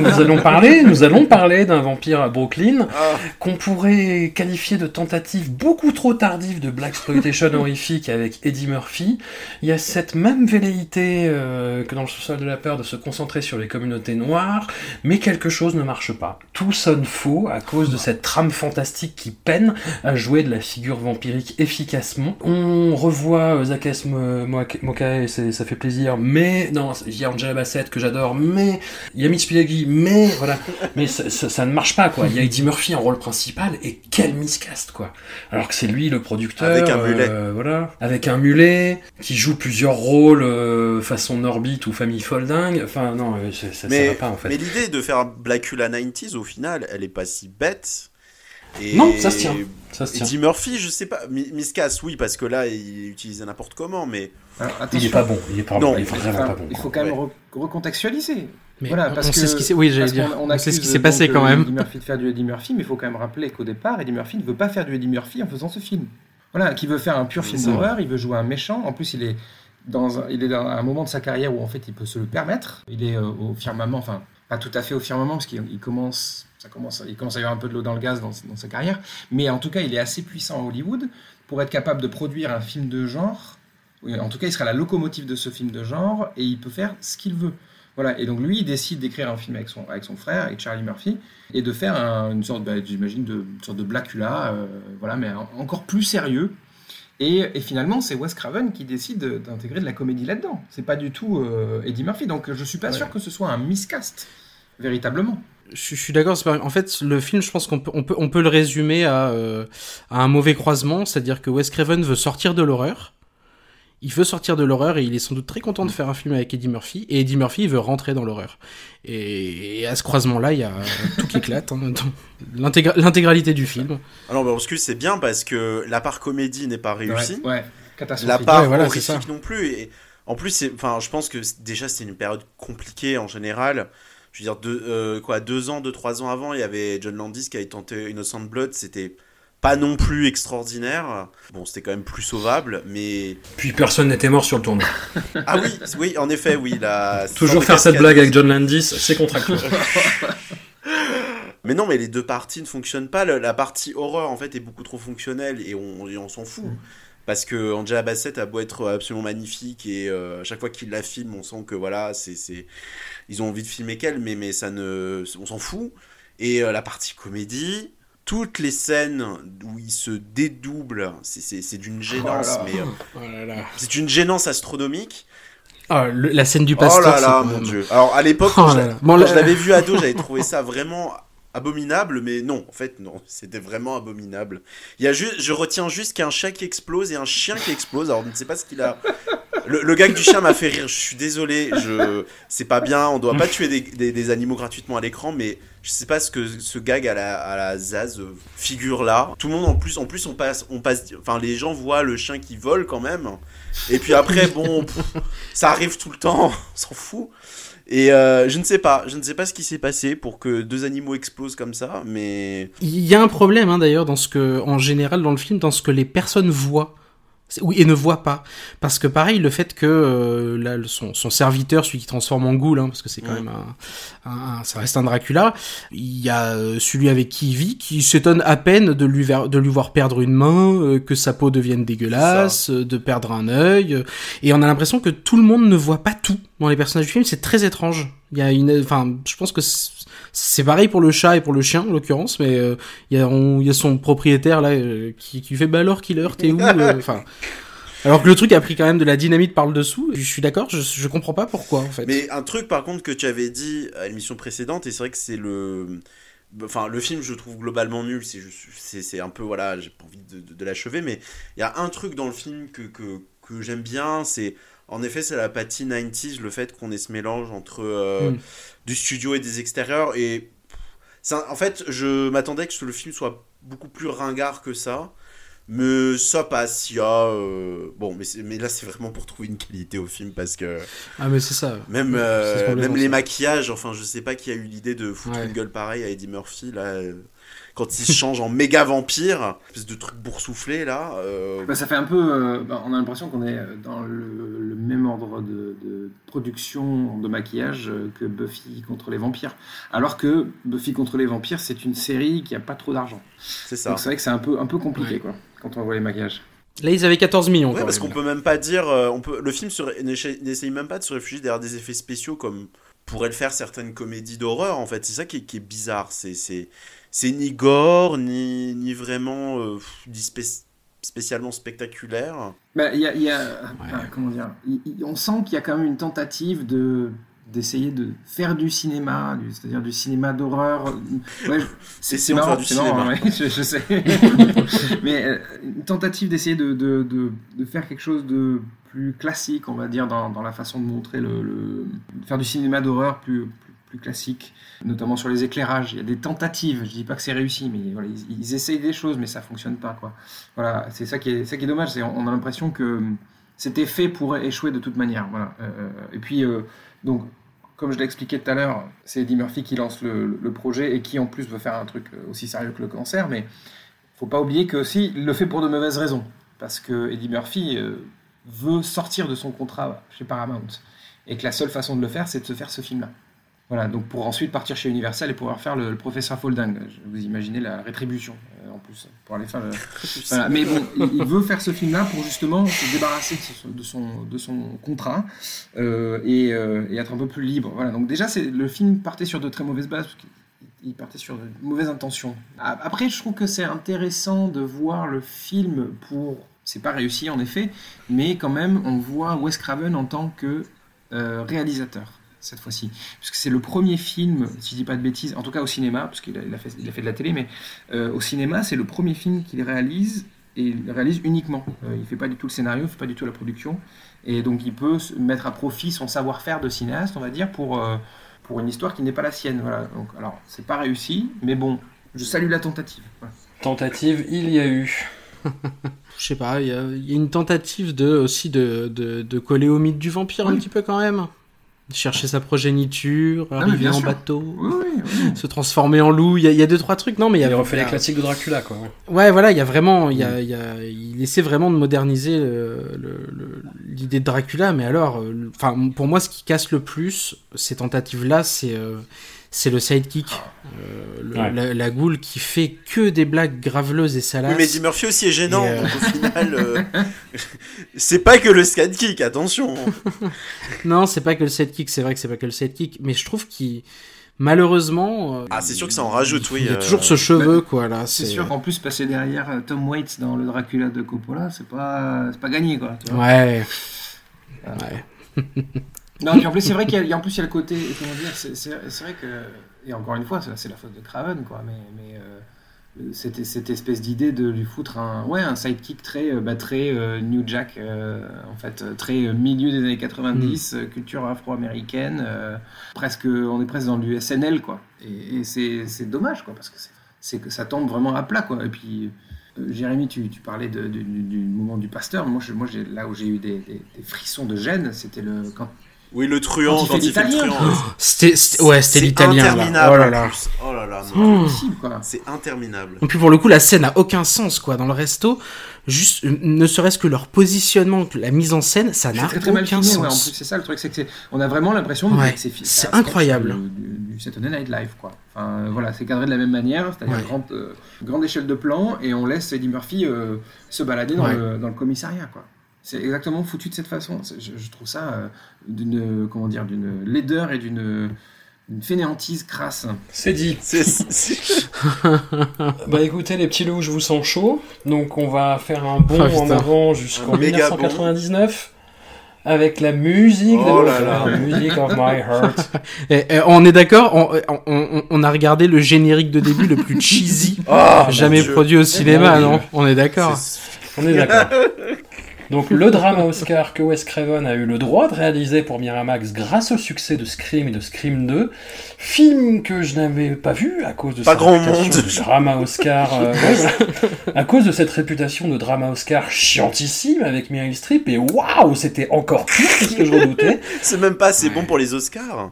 S1: nous allons parler, nous allons parler d'un vampire à Brooklyn ah. qu'on pourrait qualifier de tentative beaucoup trop tardive de black exploitation [laughs] horrifique avec Eddie Murphy. Il y a cette même velléité euh, que dans le sous-sol de la peur de se concentrer sur les communautés noires, mais quelque chose ne marche pas. Tout sonne faux à cause de cette trame fantastique qui peine à jouer de la figure vampirique efficacement. On revoit euh, Zakes Moka et sa ça fait plaisir, mais non, il y a Angela Bassett que j'adore, mais il y a Miss Pileggi, mais voilà, [laughs] mais ça, ça- ça ne marche pas quoi. Il y a Eddie Murphy en rôle principal et quel miscast quoi. Alors que c'est lui le producteur,
S3: Avec un mulet.
S1: euh, voilà, avec un mulet qui joue plusieurs rôles euh, façon Orbit ou Famille Folding. Enfin non, euh, ça, ça, ça
S3: Mais,
S1: va pas en fait.
S3: mais l'idée de faire Blackula 90s, au final, elle est pas si bête. Et...
S1: Non, ça se tient. Ça se tient.
S3: Eddie Murphy, je sais pas. Mi- Miscas, oui, parce que là, il est utilisé n'importe comment, mais.
S1: Il est pas bon, il est pas
S3: Non,
S1: bon, il est vraiment
S4: Enfin,
S1: pas bon.
S4: il
S1: quoi.
S4: faut quand même
S3: Ouais.
S4: recontextualiser.
S2: Mais
S4: voilà,
S2: on-
S4: parce
S2: on
S4: que
S2: sait ce qui s'est- oui, j'allais dire.
S4: qu'on-
S2: On sait ce qui s'est passé quand même.
S4: Eddie Murphy de faire du Eddie Murphy, mais il faut quand même rappeler qu'au départ, Eddie Murphy ne veut pas faire du Eddie Murphy en faisant ce film. Voilà, qui veut faire un pur film d'horreur, il veut jouer un méchant. En plus, il est dans un, il est dans un moment de sa carrière où en fait il peut se le permettre. Il est euh, au firmament, enfin pas tout à fait au firmament parce qu'il il commence, ça commence, il commence à y avoir un peu de l'eau dans le gaz dans, dans sa carrière. Mais en tout cas, il est assez puissant à Hollywood pour être capable de produire un film de genre. En tout cas, il sera la locomotive de ce film de genre et il peut faire ce qu'il veut. Voilà, et donc lui, il décide d'écrire un film avec son, avec son frère, avec Charlie Murphy, et de faire un- une sorte, bah, j'imagine, de, une sorte de Blackula, euh, voilà, mais en- encore plus sérieux. Et, et finalement, c'est Wes Craven qui décide d'intégrer de la comédie là-dedans. C'est pas du tout euh, Eddie Murphy, donc je suis pas sûr que ce soit un miscast, véritablement.
S2: Je, je suis d'accord. En fait, le film, je pense qu'on peut, on peut, on peut le résumer à, euh, à un mauvais croisement, c'est-à-dire que Wes Craven veut sortir de l'horreur. Il veut sortir de l'horreur et il est sans doute très content de faire un film avec Eddie Murphy. Et Eddie Murphy il veut rentrer dans l'horreur. Et, et à ce croisement-là, il y a [laughs] tout qui éclate. hein, L'intégralité du film.
S3: Alors, bah, parce que c'est bien parce que la part comédie n'est pas réussie.
S4: Ouais, ouais,
S3: La part
S2: Ouais, voilà,
S3: horrifique non plus. Et en plus, enfin, je pense que déjà c'est une période compliquée en général. Je veux dire, deux, euh, quoi, deux ans, deux, trois ans avant, il y avait John Landis qui avait tenté Innocent Blood. C'était pas non plus extraordinaire. Bon, c'était quand même plus sauvable, mais
S1: Puis personne n'était mort sur le tournoi. [laughs]
S3: ah oui, oui, en effet, oui, la
S1: Toujours faire cette blague avec John Landis, c'est contractuel. [laughs]
S3: Mais non, mais les deux parties ne fonctionnent pas. La partie horreur, en fait, est beaucoup trop fonctionnelle et on, et on s'en fout. Parce que Angela Bassett a beau être absolument magnifique et euh, à chaque fois qu'il la filme, on sent que voilà, c'est, c'est... ils ont envie de filmer qu'elle, mais, mais ça ne... on s'en fout. Et euh, la partie comédie, toutes les scènes où il se dédouble, c'est, c'est, c'est d'une gênance,
S4: Oh là là.
S3: mais euh, c'est une gênance astronomique.
S2: Ah, le- la scène du
S3: Oh
S2: pasteur.
S3: là
S2: c'est
S3: là,
S2: quand
S3: mon
S2: même-
S3: dieu. Alors à l'époque,
S2: Oh
S3: quand, je,
S2: là là.
S3: Quand
S2: là-
S3: je l'avais vu ado, j'avais trouvé ça vraiment abominable, mais non, en fait, non, [laughs] c'était vraiment abominable. Il y a juste, je retiens juste qu'un chat qui explose et un chien qui explose. Alors, je ne sais pas ce qu'il a. Le, gag du chien m'a fait rire. Je suis désolé. Je, c'est pas bien. On doit pas tuer des, animaux gratuitement à l'écran, mais je sais pas ce que ce gag à la, à la Zaz euh, figure là. Tout le monde en plus, en plus, on passe, on passe. Enfin, les gens voient le chien qui vole quand même. Et puis après, bon, ça arrive tout le temps. [laughs] On s'en fout. Et euh, je ne sais pas, je ne sais pas ce qui s'est passé pour que deux animaux explosent comme ça, mais
S2: Il y a un problème hein, d'ailleurs dans ce que, en général dans le film, dans ce que les personnes voient. Oui, et ne voient pas. Parce que pareil, le fait que euh, là, son, son serviteur, celui qui transforme en goule, hein, parce que c'est quand même un, un- un- ça reste un Dracula, il y a euh, celui avec qui il vit, qui s'étonne à peine de lui, ver- de lui voir perdre une main, euh, que sa peau devienne dégueulasse, euh, de perdre un œil, et on a l'impression que tout le monde ne voit pas tout dans les personnages du film. C'est très étrange. Il y a une, enfin, je pense que c'est- pareil pour le chat et pour le chien en l'occurrence, mais euh, il y, a, y son propriétaire là euh, qui, qui fait bah alors killer t'es où euh, [laughs] Enfin, alors que le truc a pris quand même de la dynamite par le dessous. Je suis d'accord, je, je comprends pas pourquoi en fait.
S3: Mais un truc par contre que tu avais dit à l'émission précédente, et c'est vrai que c'est le. Enfin, le film, je trouve globalement nul. C'est un peu. Voilà, j'ai pas envie de, de- de l'achever, mais il y a un truc dans le film que, que, que j'aime bien. C'est. En effet, c'est la patie 90s, le fait qu'on ait ce mélange entre euh,
S2: Mm.
S3: du studio et des extérieurs. Et. ça- En fait, je m'attendais que le film soit beaucoup plus ringard que ça. Mais ça passe, il y a... euh, Bon, mais, là, c'est vraiment pour trouver une qualité au film, parce que...
S2: Ah mais c'est ça.
S3: Même, euh, même les
S2: ça.
S3: maquillages, enfin, je sais pas qui a eu l'idée de foutre
S2: Ouais.
S3: une gueule pareille à Eddie Murphy, là, quand il se change en méga vampire, espèce de truc boursouflé, là. euh,
S4: Bah, ça fait un peu. euh, bah, on a l'impression qu'on est dans le, le même ordre de, de production de maquillage euh, que Buffy contre les vampires. Alors que Buffy contre les vampires, c'est une série qui a pas trop d'argent.
S3: c'est ça.
S4: Donc c'est vrai que c'est un peu, un peu compliqué
S2: Ouais.
S4: quoi, quand on voit les maquillages.
S2: Là ils avaient 14 millions.
S3: Ouais,
S2: quand
S3: parce qu'on peut même pas dire... on peut, le film n'essaye même pas de se réfugier derrière des effets spéciaux comme pourraient le faire certaines comédies d'horreur, en fait. C'est ça qui est, qui est bizarre. C'est... c'est- ni gore, ni, ni vraiment euh, spé- spécialement spectaculaire.
S4: Bah, il y a, y a- enfin, comment dire, on sent qu'il y a quand même une tentative de d'essayer de faire du cinéma, c'est-à-dire du cinéma d'horreur. Ouais, c'est marrant,
S3: faire du
S4: marrant,
S3: cinéma.
S4: ouais, [laughs] je, je sais. [laughs] Mais euh, une tentative d'essayer de, de, de, de faire quelque chose de plus classique, on va dire, dans, dans la façon de montrer le, faire du cinéma d'horreur plus, plus, plus classique, notamment sur les éclairages. Il y a des tentatives. Je dis pas que c'est réussi, mais voilà, ils, essayent des choses, mais ça fonctionne pas, quoi. Voilà, c'est ça qui est, ça qui est dommage. C'est on a l'impression que c'était fait pour échouer de toute manière. Voilà. Euh, et puis, euh, donc, comme je l'ai expliqué tout à l'heure, c'est Eddie Murphy qui lance le, projet et qui en plus veut faire un truc aussi sérieux que le cancer. Mais faut pas oublier que aussi, il le fait pour de mauvaises raisons. Parce que Eddie Murphy euh, veut sortir de son contrat chez Paramount. Et que la seule façon de le faire, c'est de se faire ce film-là. Voilà, donc pour ensuite partir chez Universal et pouvoir faire le, le professeur Folding. Vous imaginez la rétribution, euh, en plus, pour aller faire le, voilà, mais bon, il, veut faire ce film-là pour justement se débarrasser de son, de son, contrat euh, et, euh, et être un peu plus libre. Voilà, donc déjà, c'est, le film partait sur de très mauvaises bases, parce qu'il- il partait sur de mauvaises intentions. Après, je trouve que c'est intéressant de voir le film pour... C'est pas réussi en effet, mais quand même, on voit Wes Craven en tant que euh, réalisateur cette fois-ci. Puisque c'est le premier film, si je dis pas de bêtises, en tout cas au cinéma, parce qu'il a, il a fait, il a fait de la télé, mais euh, au cinéma, c'est le premier film qu'il réalise et il réalise uniquement. Euh, il fait pas du tout le scénario, il fait pas du tout la production, et donc il peut se mettre à profit son savoir-faire de cinéaste, on va dire, pour euh, pour une histoire qui n'est pas la sienne. Voilà. Donc alors c'est pas réussi, mais bon, je salue la tentative. Voilà.
S1: Tentative, il y a eu. [laughs]
S2: Je sais pas, il y, a il y a une tentative de, aussi de, de, de coller au mythe du vampire un petit peu quand même. Chercher sa progéniture,
S4: mais
S2: arriver en
S4: sûr.
S2: bateau,
S4: Oui, oui, oui.
S2: se transformer en loup. Il y, a, il y a deux, trois trucs. Non, mais il y a.
S1: Il refait les classiques de Dracula, quoi. ouais.
S2: Ouais, voilà, il y a vraiment, il y a, il y a, il essaie vraiment de moderniser l'idée de Dracula, mais alors, euh, enfin, pour moi, ce qui casse le plus ces tentatives-là, c'est, euh, c'est le sidekick, euh, le-
S1: Ouais.
S2: la, la goule qui fait que des blagues graveleuses et salaces.
S3: Oui, mais Eddie Murphy aussi est gênant,
S2: euh,
S3: donc au final, euh, [laughs] c'est pas que le sidekick, attention. [laughs]
S2: Non, c'est pas que le sidekick, c'est vrai que c'est pas que le sidekick, mais je trouve qu'il, malheureusement, euh,
S3: Ah, c'est sûr que ça en rajoute, oui.
S2: il y a
S3: euh,
S2: toujours ce cheveu, quoi, là.
S4: C'est sûr qu'en plus passer derrière euh, Tom Waits dans le Dracula de Coppola, c'est pas c'est pas gagné quoi. tu vois.
S2: Ouais. Ouais. [laughs]
S4: Non, puis en plus, c'est vrai qu'il y, a- il y a- en plus, il y a le côté. Comment dire C'est vrai que. Et encore une fois, c'est la faute de Craven, quoi. Mais, mais euh, cette, cette espèce d'idée de lui foutre un, ouais, un sidekick très, euh, bah, très euh, New Jack, euh, en fait, très milieu des années 90, euh, culture afro-américaine. presque, on est presque dans du SNL, quoi. Et, et c'est dommage, quoi, parce que c'est- que ça tombe vraiment à plat, quoi. Et puis. Jérémy, tu, tu parlais de- du, moment du pasteur. Moi, je, moi là où j'ai eu des, des- des frissons de gêne, c'était le quand
S3: Oui, le truand,
S4: Quand il fait
S3: il fait le
S4: l'italien.
S3: truand.
S2: C'était, c'était- ouais, c'était
S3: C'est
S2: l'italien, là.
S3: interminable.
S2: Oh là là.
S3: Oh là là, non.
S2: Oh.
S4: possible, quoi.
S3: C'est interminable.
S2: Et puis pour le coup, la scène n'a aucun sens, quoi. Dans le resto, juste, euh, ne serait-ce que leur positionnement, la mise en scène, ça n'a
S4: très mal
S2: aucun
S4: filmé, ouais, en plus
S2: sens.
S4: c'est ça le truc, c'est que c'est- on a vraiment l'impression
S2: Ouais,
S4: que c'est fi-
S2: c'est incroyable.
S4: Du, du, du Saturday Night Live, quoi. Enfin, voilà, c'est cadré de la même manière, c'est-à-dire
S2: Ouais.
S4: grande, euh, grande échelle de plan, et on laisse Eddie Murphy euh, se balader dans,
S2: Ouais.
S4: le, dans le commissariat, quoi. C'est exactement foutu de cette façon. Je, je trouve ça euh, d'une comment dire d'une laideur et d'une une fainéantise crasse.
S1: C'est dit. [laughs] Bah écoutez les petits loups, je vous sens chaud. Donc on va faire un bond
S2: Ah,
S1: en avant jusqu'en
S3: Un méga
S1: 1999 avec la musique
S3: Oh
S1: de
S3: là là.
S1: la music of my heart.
S2: Et, [laughs] et on est d'accord, on, on, on- on a regardé le générique de début le plus cheesy [laughs]
S3: Ah,
S2: jamais produit au cinéma, non. On est d'accord.
S1: On est d'accord. Donc le drama Oscar que Wes Craven a eu le droit de réaliser pour Miramax grâce au succès de Scream et de Scream 2, film que je n'avais pas vu à cause de
S3: Pas
S1: sa
S3: grand
S1: réputation
S3: monde.
S1: de drama Oscar, euh, [laughs] ouais, voilà. à cause de cette réputation de drama Oscar chiantissime avec Meryl Streep et waouh c'était encore pire que ce que je redoutais. [laughs]
S3: C'est même pas assez bon pour les Oscars.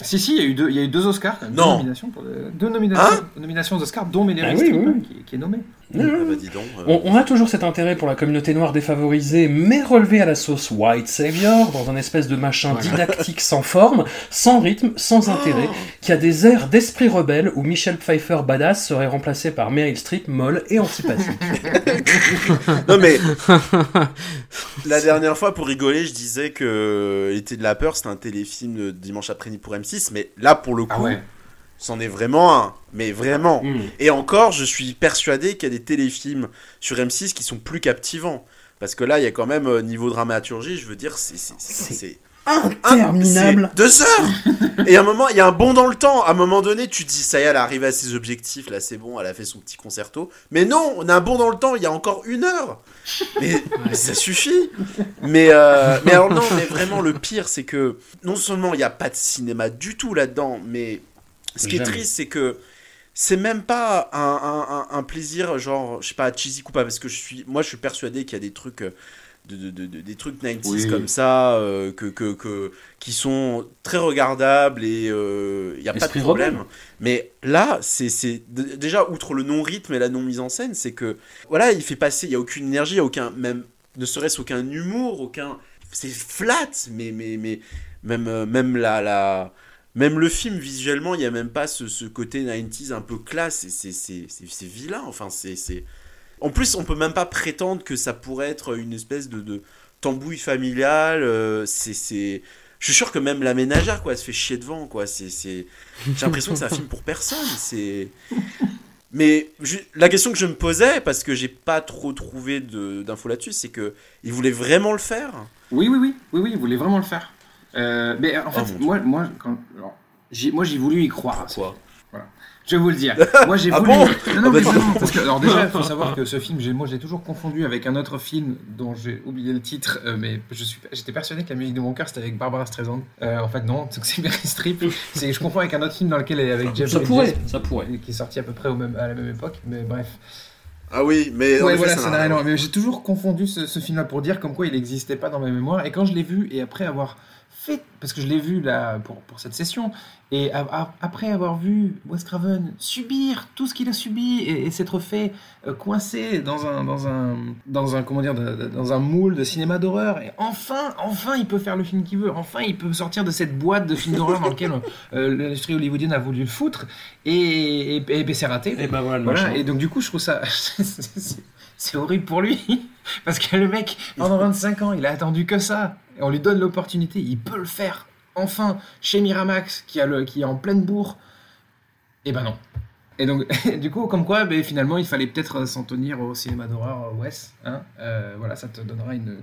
S4: Si, si, il y a eu deux, il y a eu deux Oscars, quand même,
S3: Non.
S4: deux nominations, pour le- deux nominations,
S3: Hein
S4: nominations aux Oscars, dont Meryl
S1: Ah
S4: Streep,
S1: oui,
S4: hein,
S1: oui.
S4: qui, qui est nommée.
S3: Ah bah dis donc. euh,
S1: On, on a toujours cet intérêt pour la communauté noire défavorisée, mais relevé à la sauce White Savior, dans un espèce de machin didactique sans forme, sans rythme, sans intérêt, qui a des airs d'esprit rebelle où Michelle Pfeiffer badass serait remplacée par Meryl Streep molle et antipathique. [laughs]
S3: Non mais la dernière fois pour rigoler, je disais que L'été de la peur, c'était un téléfilm de dimanche après-midi pour M6, mais là pour le coup,
S4: Ah ouais.
S3: C'en est vraiment un. Mais vraiment.
S1: Mm.
S3: Et encore, je suis persuadé qu'il y a des téléfilms sur M6 qui sont plus captivants. Parce que là, il y a quand même, euh, niveau dramaturgie, je veux dire, c'est.
S1: Interminable.
S3: c'est Deux heures [laughs] Et à un moment, il y a un bond dans le temps. À un moment donné, tu te dis, ça y est, elle arrive à ses objectifs, là c'est bon, elle a fait son petit concerto. Mais non, on a un bond dans le temps, il y a encore une heure Mais, mais ça suffit mais, euh, mais alors non, mais vraiment, le pire, c'est que non seulement il n'y a pas de cinéma du tout là-dedans, mais ce qui est triste, c'est que c'est même pas un, un- un- un plaisir genre je sais pas cheesy ou pas parce que je suis moi je suis persuadé qu'il y a des trucs euh, de, de- de- de- des trucs 90s
S4: Oui.
S3: comme ça euh, que, que, que- qui sont très regardables et il n'y a pas de problème. mais là c'est déjà outre le non rythme et la non mise en scène c'est que voilà il fait passer il y a aucune énergie il y a aucun même ne serait-ce aucun humour aucun c'est flat mais mais mais même euh, même la la même le film visuellement il y a même pas ce, ce côté 90s un peu classe c'est vilain enfin c'est en plus on peut même pas prétendre que ça pourrait être une espèce de, tambouille familiale euh, c'est je suis sûr que même la ménagère quoi se fait chier devant quoi c'est j'ai l'impression que c'est un film pour personne c'est mais la question que je me posais parce que j'ai pas trop trouvé d'infos là-dessus c'est que il voulait vraiment le faire
S4: Oui, oui, oui, oui, oui, il voulait vraiment le faire. Euh, mais en fait,
S3: Oh, mon
S4: moi, moi, quand, alors, j'ai, moi, j'ai voulu y croire.
S3: Pourquoi
S4: Je vais vous le dire. [laughs] Moi, j'ai
S3: Ah
S4: voulu.
S3: bon
S4: non, non,
S3: Ah
S4: mais
S3: bah,
S4: vraiment, parce que, alors déjà, il faut savoir [laughs] que ce film, j'ai, moi, je l'ai toujours confondu avec un autre film dont j'ai oublié le titre, euh, mais je suis, j'étais persuadé que la musique de mon cœur c'était avec Barbara Streisand. Euh, en fait, non, c'est que c'est Meryl Streep. [laughs] C'est, je confonds avec un autre film dans lequel elle est avec Jeff
S1: Ça pourrait, ça pourrait.
S4: qui est sorti à peu près au même, à la même époque, mais bref.
S3: ah oui mais en
S4: Ouais, voilà,
S3: ça
S4: ça
S3: n'a
S4: rien à
S3: rien
S4: voir. Mais j'ai toujours confondu ce, ce film-là pour dire comme quoi il n'existait pas dans ma mémoire. Et quand je l'ai vu, et après avoir fait, parce que je l'ai vu là pour, pour cette session, et a- a- après avoir vu Wes Craven subir tout ce qu'il a subi et, et s'être fait euh, coincer dans un, dans un, dans un, comment dire, dans un moule de cinéma d'horreur, et enfin, enfin, il peut faire le film qu'il veut. Enfin, il peut sortir de cette boîte de films d'horreur dans lequel euh, l'industrie hollywoodienne a voulu le foutre, et, et, c'est raté.
S1: Et ben voilà
S4: et donc du coup, je trouve ça. [laughs] c'est horrible pour lui. [laughs] Parce que le mec, pendant [laughs] 25 ans, il a attendu que ça. On lui donne l'opportunité, il peut le faire. Enfin, chez Miramax, qui, a le, qui est en pleine bourre. Et ben non. Et donc, [laughs] du coup, comme quoi, ben, finalement, il fallait peut-être s'en tenir au cinéma d'horreur euh, Wes. Hein Euh, voilà, ça te donnera une,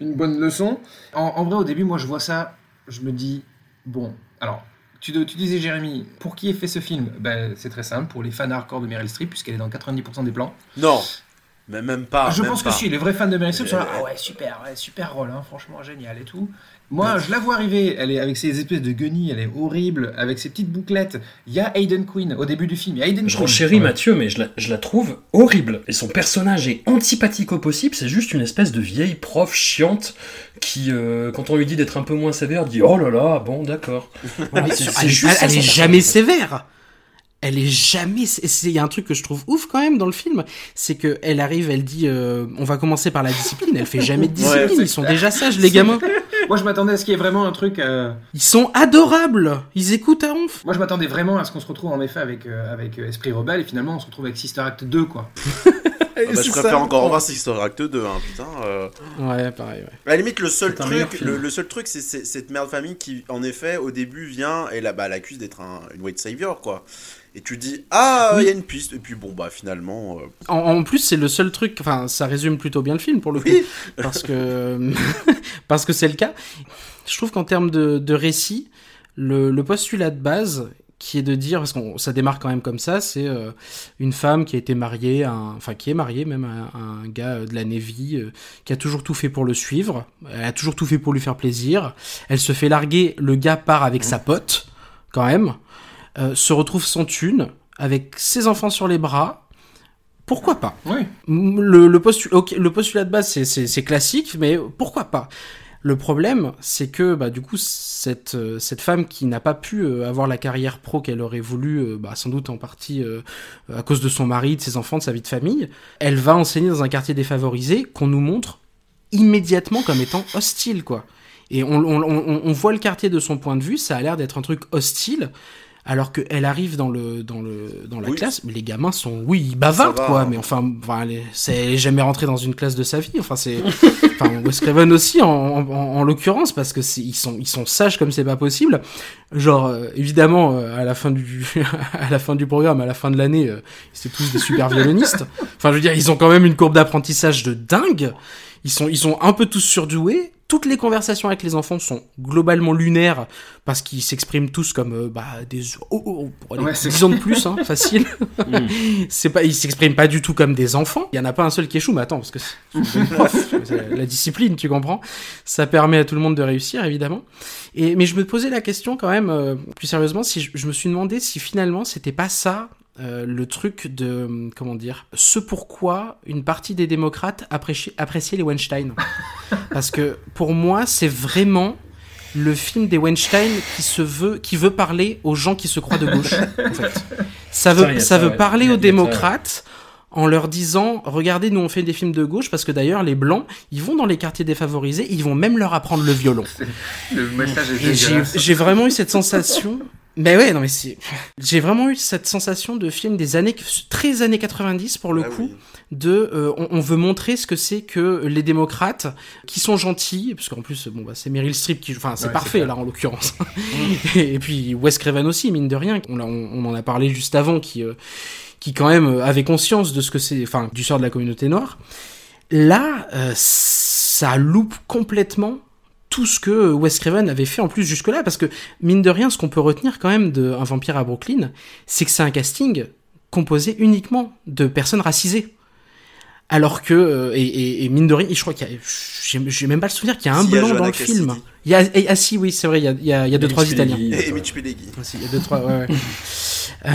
S4: bonne leçon. En, en vrai, au début, moi, je vois ça, je me dis, bon, alors, tu, tu disais, Jérémy, pour qui est fait ce film? Ben, C'est très simple, pour les fans hardcore de Meryl Streep, puisqu'elle est dans 90% des plans.
S3: non mais même pas
S4: je
S3: même
S4: pense
S3: pas.
S4: que si, les vrais fans de Meryl Streep sont là,
S3: Euh,
S4: ah ouais, super, ouais, super rôle, hein, franchement, génial et tout. Moi, je la vois arriver, elle est avec ses espèces de guenilles, elle est horrible, avec ses petites bouclettes. Il y a Hayden Quinn au début du film, il y a Hayden
S1: Je
S4: Quinn.
S1: renchéris
S4: Ouais.
S1: Mathieu, mais je la, je la trouve horrible. Et son personnage est antipathique au possible, c'est juste une espèce de vieille prof chiante qui, euh, quand on lui dit d'être un peu moins sévère, dit Oh là là, bon, d'accord. [laughs] C'est-
S2: elle,
S1: juste
S2: elle-
S1: ça,
S2: elle est jamais sévère. Elle est jamais. Il y a un truc que je trouve ouf quand même dans le film, c'est que elle arrive, elle dit, euh, on va commencer par la discipline. Elle fait jamais de [laughs] discipline.
S3: Ouais,
S2: Ils sont déjà sages, les gamins. [laughs]
S4: Moi, je m'attendais à ce qu'il y ait vraiment un truc. euh,
S2: Ils sont adorables. Ils écoutent à ronf.
S4: Moi, je m'attendais vraiment à ce qu'on se retrouve en effet avec, euh, avec Esprit Rebelle, et finalement, on se retrouve avec Sister Act 2, quoi. [laughs]
S3: Ah bah, je préfère encore revoir Sister Act 2 hein, putain euh.
S2: Ouais, pareil. Ouais.
S3: À la limite, le seul truc, le, le seul truc, c'est cette merde famille qui, en effet, au début vient et là, bah, elle accuse d'être un, une white savior, quoi. Et tu dis, ah, il y a une piste. Et puis bon, bah finalement, euh,
S2: En, en plus, c'est le seul truc. Enfin, ça résume plutôt bien le film pour le coup, [laughs] parce que [laughs] parce que c'est le cas. Je trouve qu'en termes de, de récit, le, le postulat de base qui est de dire, parce qu'on ça démarre quand même comme ça, c'est euh, une femme qui a été mariée, à un- enfin qui est mariée même à, à un gars euh, de la Navy, euh, qui a toujours tout fait pour le suivre, elle a toujours tout fait pour lui faire plaisir. Elle se fait larguer, le gars part avec sa pote, quand même, euh, se retrouve sans thune, avec ses enfants sur les bras. Pourquoi pas
S4: Oui.
S2: le, le, postu- ok, le postulat de base, c'est- classique, mais pourquoi pas? Le problème, c'est que bah, du coup, cette, euh, cette femme qui n'a pas pu euh, avoir la carrière pro qu'elle aurait voulu, euh, bah, sans doute en partie euh, à cause de son mari, de ses enfants, de sa vie de famille, elle va enseigner dans un quartier défavorisé qu'on nous montre immédiatement comme étant hostile, quoi. Et on, on, on, on voit le quartier de son point de vue, ça a l'air d'être un truc hostile. Alors qu'elle arrive dans le dans le dans la
S3: Oui.
S2: classe, mais les gamins sont oui ils bavardent
S3: va,
S2: quoi,
S3: hein.
S2: mais enfin, enfin elle est- c'est elle est jamais rentrée dans une classe de sa vie, enfin c'est [laughs] enfin Wes Craven aussi en, en, en l'occurrence parce que c'est ils sont ils sont sages comme c'est pas possible. Genre euh, évidemment euh, à la fin du [laughs] à la fin du programme, à la fin de l'année, euh, c'était tous des super violonistes. Enfin je veux dire ils ont quand même une courbe d'apprentissage de dingue. Ils sont ils sont un peu tous surdoués. Toutes les conversations avec les enfants sont globalement lunaires parce qu'ils s'expriment tous comme euh, bah des oh, oh, oh, pour aller
S4: Ouais, c'est-
S2: 10 ans de plus hein, facile. [laughs] c'est pas ils s'expriment pas du tout comme des enfants. Il y en a pas un seul qui échoue mais attends parce que [laughs] la discipline, tu comprends Ça permet à tout le monde de réussir évidemment. Et mais je me posais la question quand même euh, plus sérieusement si je, je me suis demandé si finalement c'était pas ça euh, le truc de euh, comment dire ce pourquoi une partie des démocrates appréciaient les Weinstein [laughs] parce que pour moi c'est vraiment le film des Weinstein qui se veut qui veut parler aux gens qui se croient de gauche en fait [laughs] ça veut
S1: Ça,
S2: veut
S1: ouais.
S2: parler aux
S1: ça,
S2: démocrates en leur disant regardez nous on fait des films de gauche parce que d'ailleurs les blancs ils vont dans les quartiers défavorisés ils vont même leur apprendre le violon [laughs]
S4: Le message est
S2: j'ai vraiment eu cette sensation. Mais ouais, non mais c'est. J'ai vraiment eu cette sensation de film des années très années 90 pour le
S3: Ah
S2: coup.
S3: oui.
S2: De, euh, on, on veut montrer ce que c'est que les démocrates qui sont gentils, parce qu'en plus, bon bah c'est Meryl Streep qui, enfin c'est
S1: Ouais,
S2: parfait là en l'occurrence. et, [laughs] et puis Wes Craven aussi, mine de rien. On, l'a- on, on en a parlé juste avant, qui, euh, qui quand même euh, avait conscience de ce que c'est, enfin du sort de la communauté noire. Là, euh, ça loupe complètement tout ce que Wes Craven avait fait en plus jusque-là, parce que mine de rien, ce qu'on peut retenir quand même de Un vampire à Brooklyn, c'est que c'est un casting composé uniquement de personnes racisées. Alors que, euh, et, et, et mine de rien, je crois qu'il y a, j'ai même pas le souvenir qu'il y a un
S3: Si, a
S2: blanc dans le
S3: Cassidy.
S2: film. Il y a, et- ah si, oui, c'est vrai, il y a, il y a, il y a deux, trois Italiens.
S3: Et Mitch Pileggi.
S2: Ah, si, il y a deux, trois, ouais, ouais. [laughs]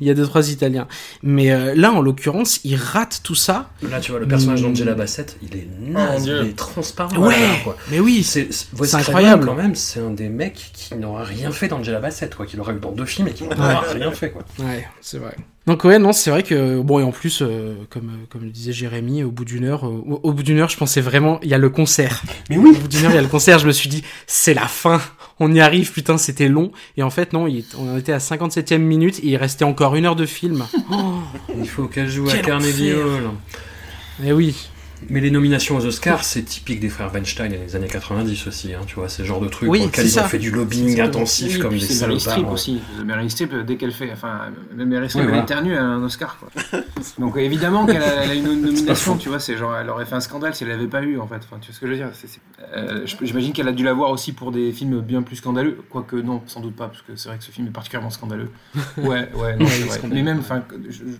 S2: Il y a deux, trois Italiens. Mais euh, là, en l'occurrence, il rate tout ça.
S1: Là, tu vois, le personnage
S2: Mm.
S1: d'Angela Bassett, il est naze,
S4: Dieu.
S1: il est transparent.
S2: Ouais,
S1: voilà, quoi.
S2: mais oui,
S1: C'est
S2: incroyable.
S1: quand même, c'est un des mecs qui n'aura rien fait d'Angela Bassett, quoi, qui l'aurait eu dans deux films et qui n'aura rien fait, quoi.
S2: Ouais, c'est vrai. Donc ouais, non, c'est vrai que bon et en plus, euh, comme comme le disait Jérémy, au bout d'une heure, euh, au, au bout d'une heure, je pensais vraiment, il y a le concert.
S1: Mais oui,
S2: Au bout d'une heure, il y a le concert. Je me suis dit, c'est la fin. On y arrive, putain, c'était long. Et en fait, non, il on était à 57e minute et il restait encore une heure de film. [laughs]
S1: il faut qu'elle joue à Carnegie. Hall.
S2: Eh oui.
S1: Mais les nominations aux Oscars, c'est typique des frères Weinstein et des années 90 aussi, hein, tu vois, le genre de truc
S2: Oui,
S1: pour lequel
S2: c'est
S1: ils ont fait du lobbying intensif
S4: oui,
S1: comme des
S4: c'est Meryl
S1: salopards.
S4: Streep
S1: ouais.
S4: aussi. Meryl Streep, euh, dès qu'elle fait, enfin, même Meryl Streep,
S1: Oui,
S4: elle
S1: voilà.
S4: éternue à un Oscar, quoi. [laughs] Donc évidemment qu'elle a, elle a une nomination, tu vois, c'est genre, elle aurait fait un scandale si elle l'avait pas eu, en fait. Enfin, tu vois ce que je veux dire c'est- c'est- euh, J'imagine qu'elle a dû l'avoir aussi pour des films bien plus scandaleux, quoique non, sans doute pas, parce que c'est vrai que ce film est particulièrement scandaleux. [laughs] Ouais, ouais, non, c'est vrai. Mais même, enfin,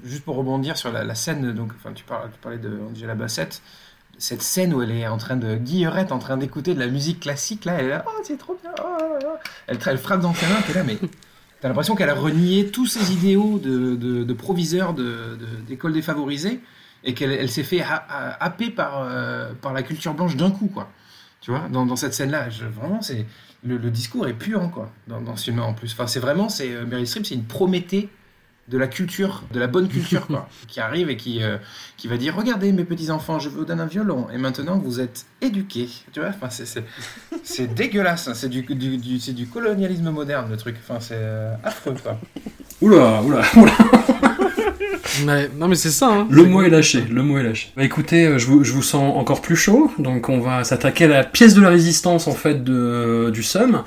S4: juste pour rebondir sur la, la scène, donc, enfin, tu, parles, tu parlais de Angela Bassett. Cette scène où elle est en train de Guillerette en train d'écouter de la musique classique là, elle est là, oh c'est trop bien, oh là là. Elle, elle frappe dans ses mains, t'es là, mais t'as l'impression qu'elle a renié tous ses idéaux de, proviseur d'école défavorisée et qu'elle elle s'est fait ha- ha- happer par, euh, par la culture blanche d'un coup, quoi. Tu vois, dans, cette scène-là, je- vraiment, c'est le, discours est pur, quoi, dans, dans ce film en plus. Enfin, c'est vraiment, c'est euh, Meryl Streep, c'est une Prométhée de la culture, de la bonne culture, quoi, [laughs] qui arrive et qui, euh, qui va dire Regardez, mes petits enfants, je vous donne un violon, et maintenant vous êtes éduqués, tu vois, enfin, c'est, c'est, [laughs] c'est dégueulasse, hein. c'est du, du, du- c'est du colonialisme moderne, le truc, enfin, c'est euh, affreux, quoi. [laughs]
S1: Oula, oula, oula.
S2: Ouais, non mais c'est ça. Hein.
S1: Le mot est lâché, le mot est lâché. Bah écoutez, euh, je vous, je vous sens encore plus chaud, donc on va s'attaquer à la pièce de la résistance en fait de, du SUM.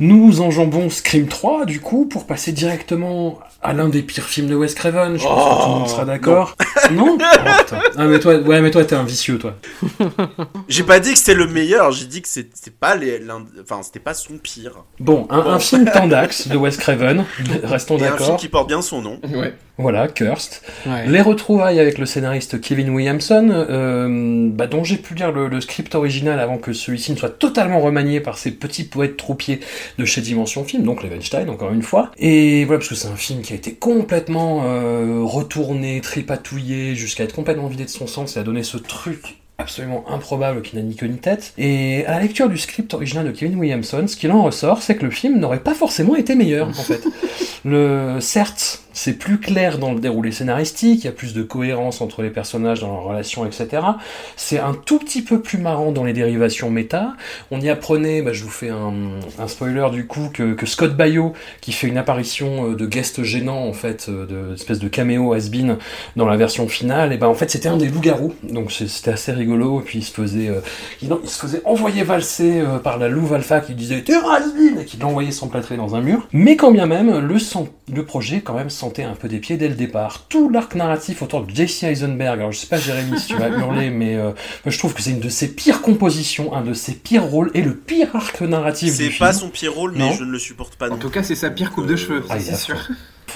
S1: Nous enjambons Scream 3 du coup pour passer directement à l'un des pires films de Wes Craven. Je pense que tout le monde sera d'accord. Non, [laughs] Oh, putain. Ah mais toi, ouais mais toi t'es un vicieux toi. [laughs]
S3: J'ai pas dit que c'était le meilleur, j'ai dit que c'est- c'était pas les, l'un- enfin c'était pas son pire.
S1: Bon, un, un film tendax de Wes Craven, [laughs] restons
S3: Et un film
S1: d'accord.
S3: qui porte bien son nom.
S4: Ouais.
S1: Voilà, Cursed.
S2: Ouais.
S1: Les retrouvailles avec le scénariste Kevin Williamson, euh, bah, dont j'ai pu lire le, le script original avant que celui-ci ne soit totalement remanié par ces petits poètes troupiers de chez Dimension Film, donc les Weinstein encore une fois. Et voilà, parce que c'est un film qui a été complètement euh, retourné, tripatouillé, jusqu'à être complètement vidé de son sens et à donner ce truc absolument improbable qui n'a ni queue ni tête. Et à la lecture du script original de Kevin Williamson, ce qu'il en ressort, c'est que le film n'aurait pas forcément été meilleur, en fait. [laughs] Le, certes, c'est plus clair dans le déroulé scénaristique, il y a plus de cohérence entre les personnages dans leurs relations, etc. C'est un tout petit peu plus marrant dans les dérivations méta. On y apprenait, bah, je vous fais un, spoiler du coup, que, que Scott Baio, qui fait une apparition euh, de guest gênant en fait, euh, de espèce de caméo has-been dans la version finale, et ben en fait c'était un des loups-garous, donc c'était assez rigolo, et puis il se faisait, euh, il, se faisait envoyer valser par la louve alpha qui disait t'es un has-been et qui l'envoyait s'emplâtrer dans un mur. Mais quand bien même, le, sen- le projet quand même sentait un peu des pieds dès le départ. Tout l'arc narratif autour de Jesse Eisenberg, alors je sais pas Jérémy si tu vas [laughs] hurler, mais euh, moi, je trouve que c'est une de ses pires compositions, un de ses pires rôles et le pire arc narratif
S3: C'est
S1: film.
S3: pas son pire rôle, mais
S1: Non.
S3: je ne le supporte pas
S4: En
S3: non
S4: tout cas, c'est sa pire coupe de cheveux,
S1: Ah,
S4: c'est sûr.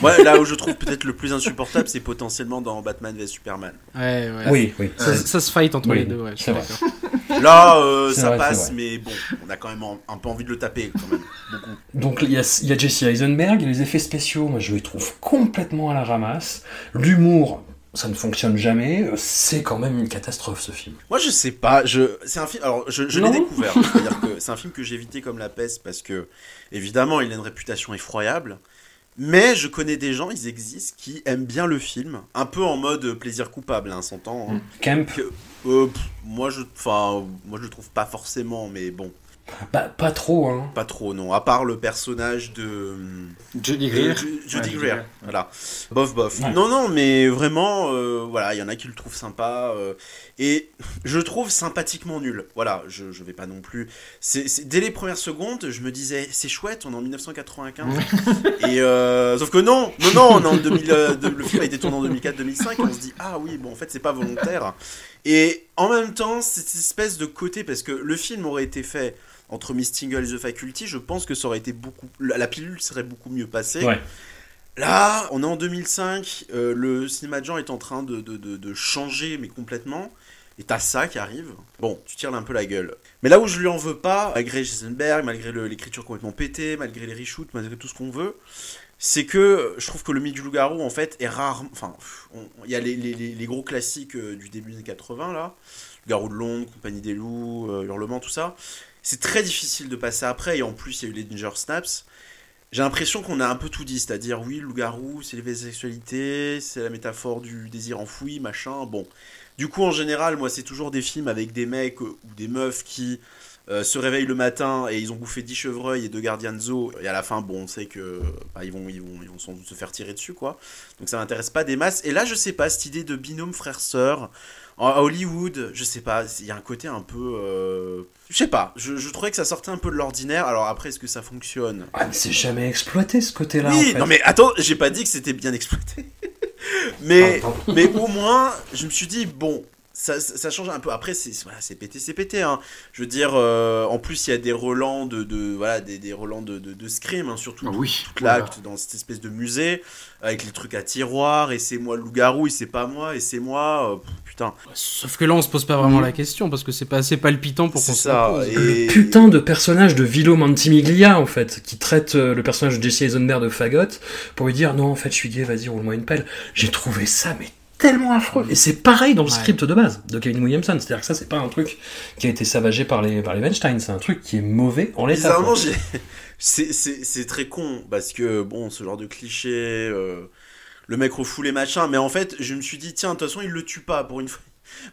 S3: Moi, là où je trouve peut-être le plus insupportable, c'est potentiellement dans Batman vs Superman.
S2: Ouais, ouais.
S1: Oui, oui.
S2: Ça, ça se fight entre
S1: Oui,
S2: les deux, ouais. je suis
S1: c'est vrai.
S2: d'accord.
S3: Là, euh,
S1: C'est
S3: ça
S1: vrai, c'est
S3: passe, mais bon, on a quand même un, un peu envie de le taper, quand même. Beaucoup.
S1: Donc il y a, il y a Jesse Eisenberg, les effets spéciaux, moi je les trouve complètement à la ramasse. L'humour, ça ne fonctionne jamais. C'est quand même une catastrophe ce film.
S3: Moi, je sais pas. Je... C'est un film. Alors, je, je l'ai découvert. C'est-à-dire que c'est un film que j'ai évité comme la peste parce que, évidemment, il a une réputation effroyable. Mais je connais des gens, ils existent, qui aiment bien le film. Un peu en mode plaisir coupable, hein, s'entend. hein.
S1: Camp,
S3: Euh, pff, moi, je, enfin, moi, je le trouve pas forcément, mais bon,
S1: bah, pas trop, hein.
S3: pas trop, non. À part le personnage de
S4: Judy
S3: de
S4: Greer.
S3: Ju- Judy
S4: Ouais,
S3: Greer, voilà. Bof, bof.
S1: Ouais.
S3: Non, non, mais vraiment, euh, voilà, il y en a qui le trouvent sympa. euh, et je le trouve sympathiquement nul. Voilà, je, je vais pas non plus. C'est, c'est- dès les premières secondes, je me disais, c'est chouette, on est en 1995. [laughs] et euh, sauf que non, non, non, on est en 2000, euh, de- le film a été tourné en 2004-2005. Et on se dit, ah oui, bon, en fait, c'est pas volontaire. Et en même temps, cette espèce de côté, parce que le film aurait été fait entre Miss Tingle et The Faculty, je pense que ça aurait été beaucoup. La, pilule serait beaucoup mieux passée.
S1: Ouais.
S3: Là, on est en 2005, euh, le cinéma de genre est en train de, de, de- de changer, mais complètement. Et t'as ça qui arrive. Bon, tu tires un peu la gueule. Mais là où je lui en veux pas, malgré Jasenberg, malgré l'écriture complètement pétée, malgré les reshoots, malgré tout ce qu'on veut, c'est que je trouve que le mythe du loup-garou, en fait, est rare. Enfin, il y a les, les- les- les gros classiques euh, du début des années 80, là. Le Garou de Londres, Compagnie des loups, euh, Hurlement, tout ça. C'est très difficile de passer après, et en plus, il y a eu les Danger Snaps. J'ai l'impression qu'on a un peu tout dit, c'est-à-dire, oui, le loup-garou, c'est l'éveil de sexualité, c'est la métaphore du désir enfoui, machin, bon. Du coup, en général, moi, c'est toujours des films avec des mecs euh, ou des meufs qui euh, se réveillent le matin et ils ont bouffé 10 chevreuils et deux gardiens de zoo, et à la fin, bon, on sait que bah, ils, vont, ils, vont, ils vont sans doute se faire tirer dessus, quoi. Donc ça m'intéresse pas des masses. Et là, je sais pas, cette idée de binôme frère-sœur, à Hollywood, je sais pas, il y a un côté un peu... euh, Je sais pas, je, je trouvais que ça sortait un peu de l'ordinaire, alors après, est-ce que ça fonctionne?
S1: Ah, mais c'est jamais exploité ce côté-là.
S3: oui,
S1: en fait.
S3: non mais attends, j'ai pas dit que c'était bien exploité. [laughs] mais,
S1: Pardon.
S3: mais au moins, je me suis dit, bon, ça, ça, change un peu. Après, c'est voilà, c'est pété, c'est pété. Hein. Je veux dire, euh, en plus, il y a des relents de, de voilà, des, des relents de, de, de Scream, hein, surtout
S4: Ah oui.
S3: toute l'acte dans cette espèce de musée avec les trucs à tiroir et c'est moi le loup-garou et c'est pas moi et c'est moi. euh, putain,
S2: Sauf que là, on se pose pas vraiment la question parce que c'est pas assez palpitant pour qu'on
S3: ça.
S2: pose.
S3: Et...
S1: Le putain de personnage de Vilo Mantimiglia, en fait, qui traite euh, le personnage de Jesse Eisenberg de fagot pour lui dire non, en fait, je suis gay, vas-y, roule-moi une pelle. J'ai trouvé ça, mais tellement affreux. Et c'est pareil dans le
S2: Ouais.
S1: script de base de Kevin Williamson. C'est-à-dire que ça, c'est pas un truc qui a été savagé par les, par les Weinstein, c'est un truc qui est mauvais en l'état.
S3: Bizarrement,
S1: quoi.
S3: j'ai- [laughs] c'est- c'est c'est très con parce que bon, ce genre de cliché, euh, le mec refoulé machin, mais en fait, je me suis dit tiens, de toute façon, il le tue pas pour une fois.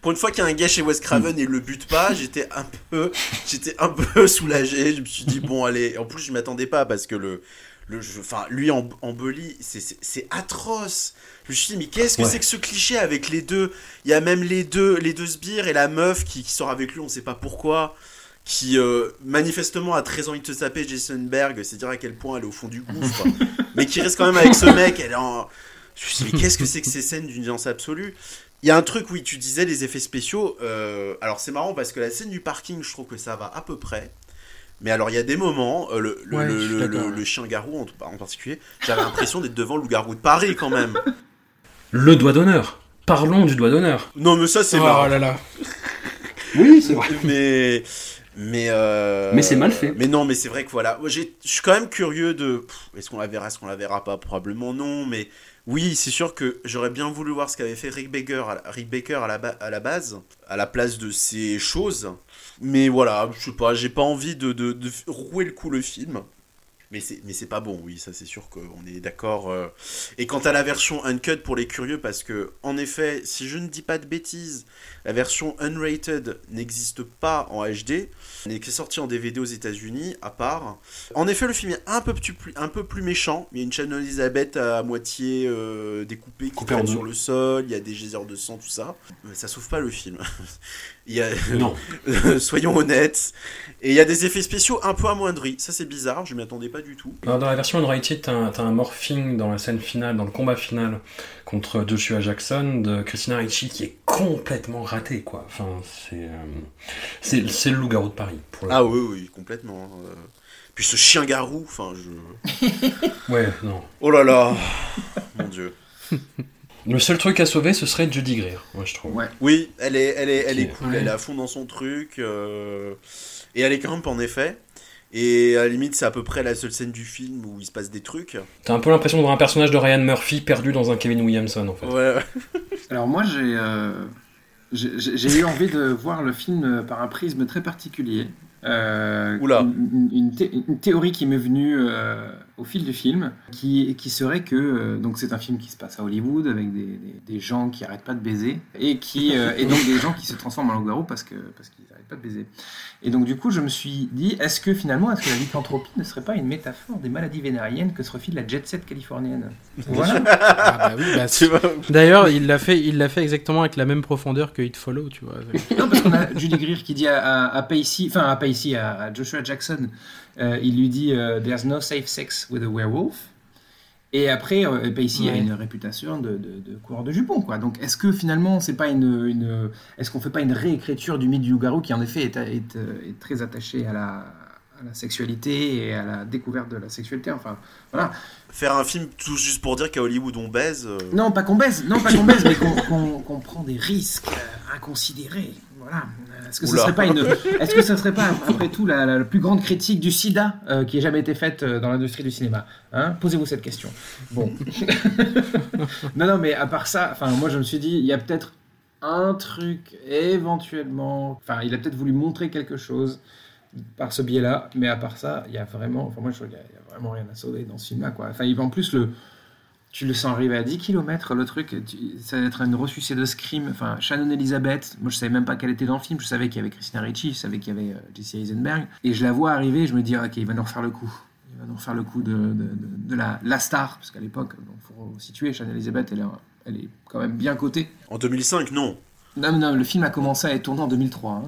S3: Pour une fois qu'il y a un gars chez Wes Craven et il le bute pas, j'étais un peu, [laughs] j'étais un peu [laughs] soulagé. Je me suis dit bon allez. En plus, je m'attendais pas parce que le, le, jeu- enfin lui en, en bully, c'est- atroce. Je me suis dit mais qu'est-ce que
S1: Ouais.
S3: c'est que ce cliché avec les deux? Il y a même les deux, les deux sbires et la meuf qui, qui sort avec lui, on sait pas pourquoi qui euh, manifestement a très envie de se taper Jason Berg, c'est dire à quel point elle est au fond du gouffre, [laughs] mais qui reste quand même avec ce mec, elle est en... Je me suis dit, mais qu'est-ce que c'est que ces scènes d'une violence absolue? Il y a un truc, oui, tu disais les effets spéciaux, euh, alors c'est marrant parce que la scène du parking, je trouve que ça va à peu près, mais alors il y a des moments, euh, le, le,
S2: Ouais,
S3: le,
S2: je suis
S3: le-
S2: d'accord,
S3: le-
S2: ouais.
S3: le chien-garou en, en particulier, j'avais l'impression d'être devant le loup-garou de Paris quand même. [laughs]
S1: Le doigt d'honneur. Parlons du doigt d'honneur.
S3: Non mais ça c'est
S2: Oh
S3: marrant.
S2: là là.
S1: Oui, c'est vrai. [laughs]
S3: mais mais euh,
S1: Mais c'est mal fait.
S3: Mais non, mais c'est vrai que voilà, je suis quand même curieux de est-ce qu'on la verra, est-ce qu'on la verra pas, probablement non, mais oui, c'est sûr que j'aurais bien voulu voir ce qu'avait fait Rick Baker, à la, Rick Baker à la, ba- à la base, à la place de ces choses. Mais voilà, je sais pas, j'ai pas envie de, rouer le coup le film. Mais c'est, mais c'est pas bon, oui, ça c'est sûr qu'on est d'accord. euh. Et quant à la version uncut pour les curieux, parce que, en effet, si je ne dis pas de bêtises, la version unrated n'existe pas en HD, mais qui est sortie en DVD aux États-Unis, à part. En effet, le film est un peu, plus, un peu plus méchant. Il y a une chaîne Elisabeth à moitié euh, découpée qui
S1: deux.
S3: sur le sol, il y a des geysers de sang, tout ça. Mais ça sauve pas le film. [laughs] il y a...
S1: Non. [laughs]
S3: Soyons honnêtes. Et il y a des effets spéciaux un peu amoindris. Ça, c'est bizarre, je m'y attendais pas du tout.
S1: Dans la version Unrated, t'as un, t'as un morphing dans la scène finale, dans le combat final contre Joshua Jackson de Christina Ricci qui est complètement raté, quoi. Enfin, c'est. euh, c'est c'est le loup-garou de Paris. Pour
S3: Ah oui, oui, complètement. hein. Euh, Puis ce chien-garou, enfin, je... [laughs]
S1: Ouais, non.
S3: Oh là là Mon dieu.
S1: Le seul truc à sauver, ce serait Judy Greer, moi je trouve.
S4: Ouais.
S3: Oui, elle est, elle est, elle est cool,
S2: ouais.
S3: elle est à fond dans son truc. euh, Et elle est camp, en effet. Et à la limite, c'est à peu près la seule scène du film où il se passe des trucs.
S1: T'as un peu l'impression de voir un personnage de Ryan Murphy perdu dans un Kevin Williamson, en fait.
S3: Ouais.
S4: Alors moi, j'ai euh, j'ai eu envie de voir le film par un prisme très particulier. Euh,
S3: Oula.
S4: Une, une thé- une théorie qui m'est venue euh, au fil du film, qui, qui serait que euh, donc c'est un film qui se passe à Hollywood avec des, des- des gens qui arrêtent pas de baiser et qui et donc des gens qui se transforment en loup-garou parce que parce qu'ils pas de baiser. Et donc du coup, je me suis dit, est-ce que finalement, est-ce que la lycanthropie ne serait pas une métaphore des maladies vénériennes que se refile la jet set californienne? Voilà. [laughs]
S2: Ah bah oui, bah,
S3: Tu vois
S2: D'ailleurs, il l'a fait, il l'a fait exactement avec la même profondeur que It Follow, tu vois.
S4: Non, parce qu'on a Judy Greer qui dit à, à, à Pacey, enfin à Pacey, à, à Joshua Jackson, euh, il lui dit euh, There's no safe sex with a werewolf. Et après, euh, Pacey a
S2: Ouais.
S4: une réputation de, de, de coureur de jupons, quoi. Donc, est-ce que finalement, c'est pas une, une est-ce qu'on fait pas une réécriture du mythe du loup-garou qui en effet est, est, est très attaché à la, à la sexualité et à la découverte de la sexualité. Enfin, voilà.
S3: Faire un film tout juste pour dire qu'à Hollywood on baise. euh,
S4: Non, pas qu'on baise, non, pas qu'on baise, mais qu'on prend des risques inconsidérés. Voilà. Est-ce que ce serait pas une, [laughs] est-ce que ce serait pas après tout la, plus grande critique du SIDA euh, qui ait jamais été faite euh, dans l'industrie du cinéma hein? Posez-vous cette question. Bon. [laughs] non, non, mais à part ça, enfin, moi je me suis dit, il y a peut-être un truc éventuellement, enfin, il a peut-être voulu montrer quelque chose par ce biais-là, mais à part ça, il y a vraiment, enfin, moi je trouve qu'il y a- il y a vraiment rien à sauver dans ce film-là, quoi. Enfin, il va en plus le tu le sens arriver à 10 km, le truc, tu- ça va être une ressucée de Scream. Enfin, Shannon Elizabeth, moi je savais même pas qu'elle était dans le film, je savais qu'il y avait Christina Ricci, je savais qu'il y avait euh, Jesse Eisenberg, et je la vois arriver, je me dis, ok, il va nous refaire le coup. Il va nous refaire le coup de- de la, la star, parce qu'à l'époque, il faut situer, Shannon Elizabeth, elle est, elle est quand même bien cotée.
S3: En 2005, non.
S4: Non, non, le film a commencé à être tourné en 2003. hein.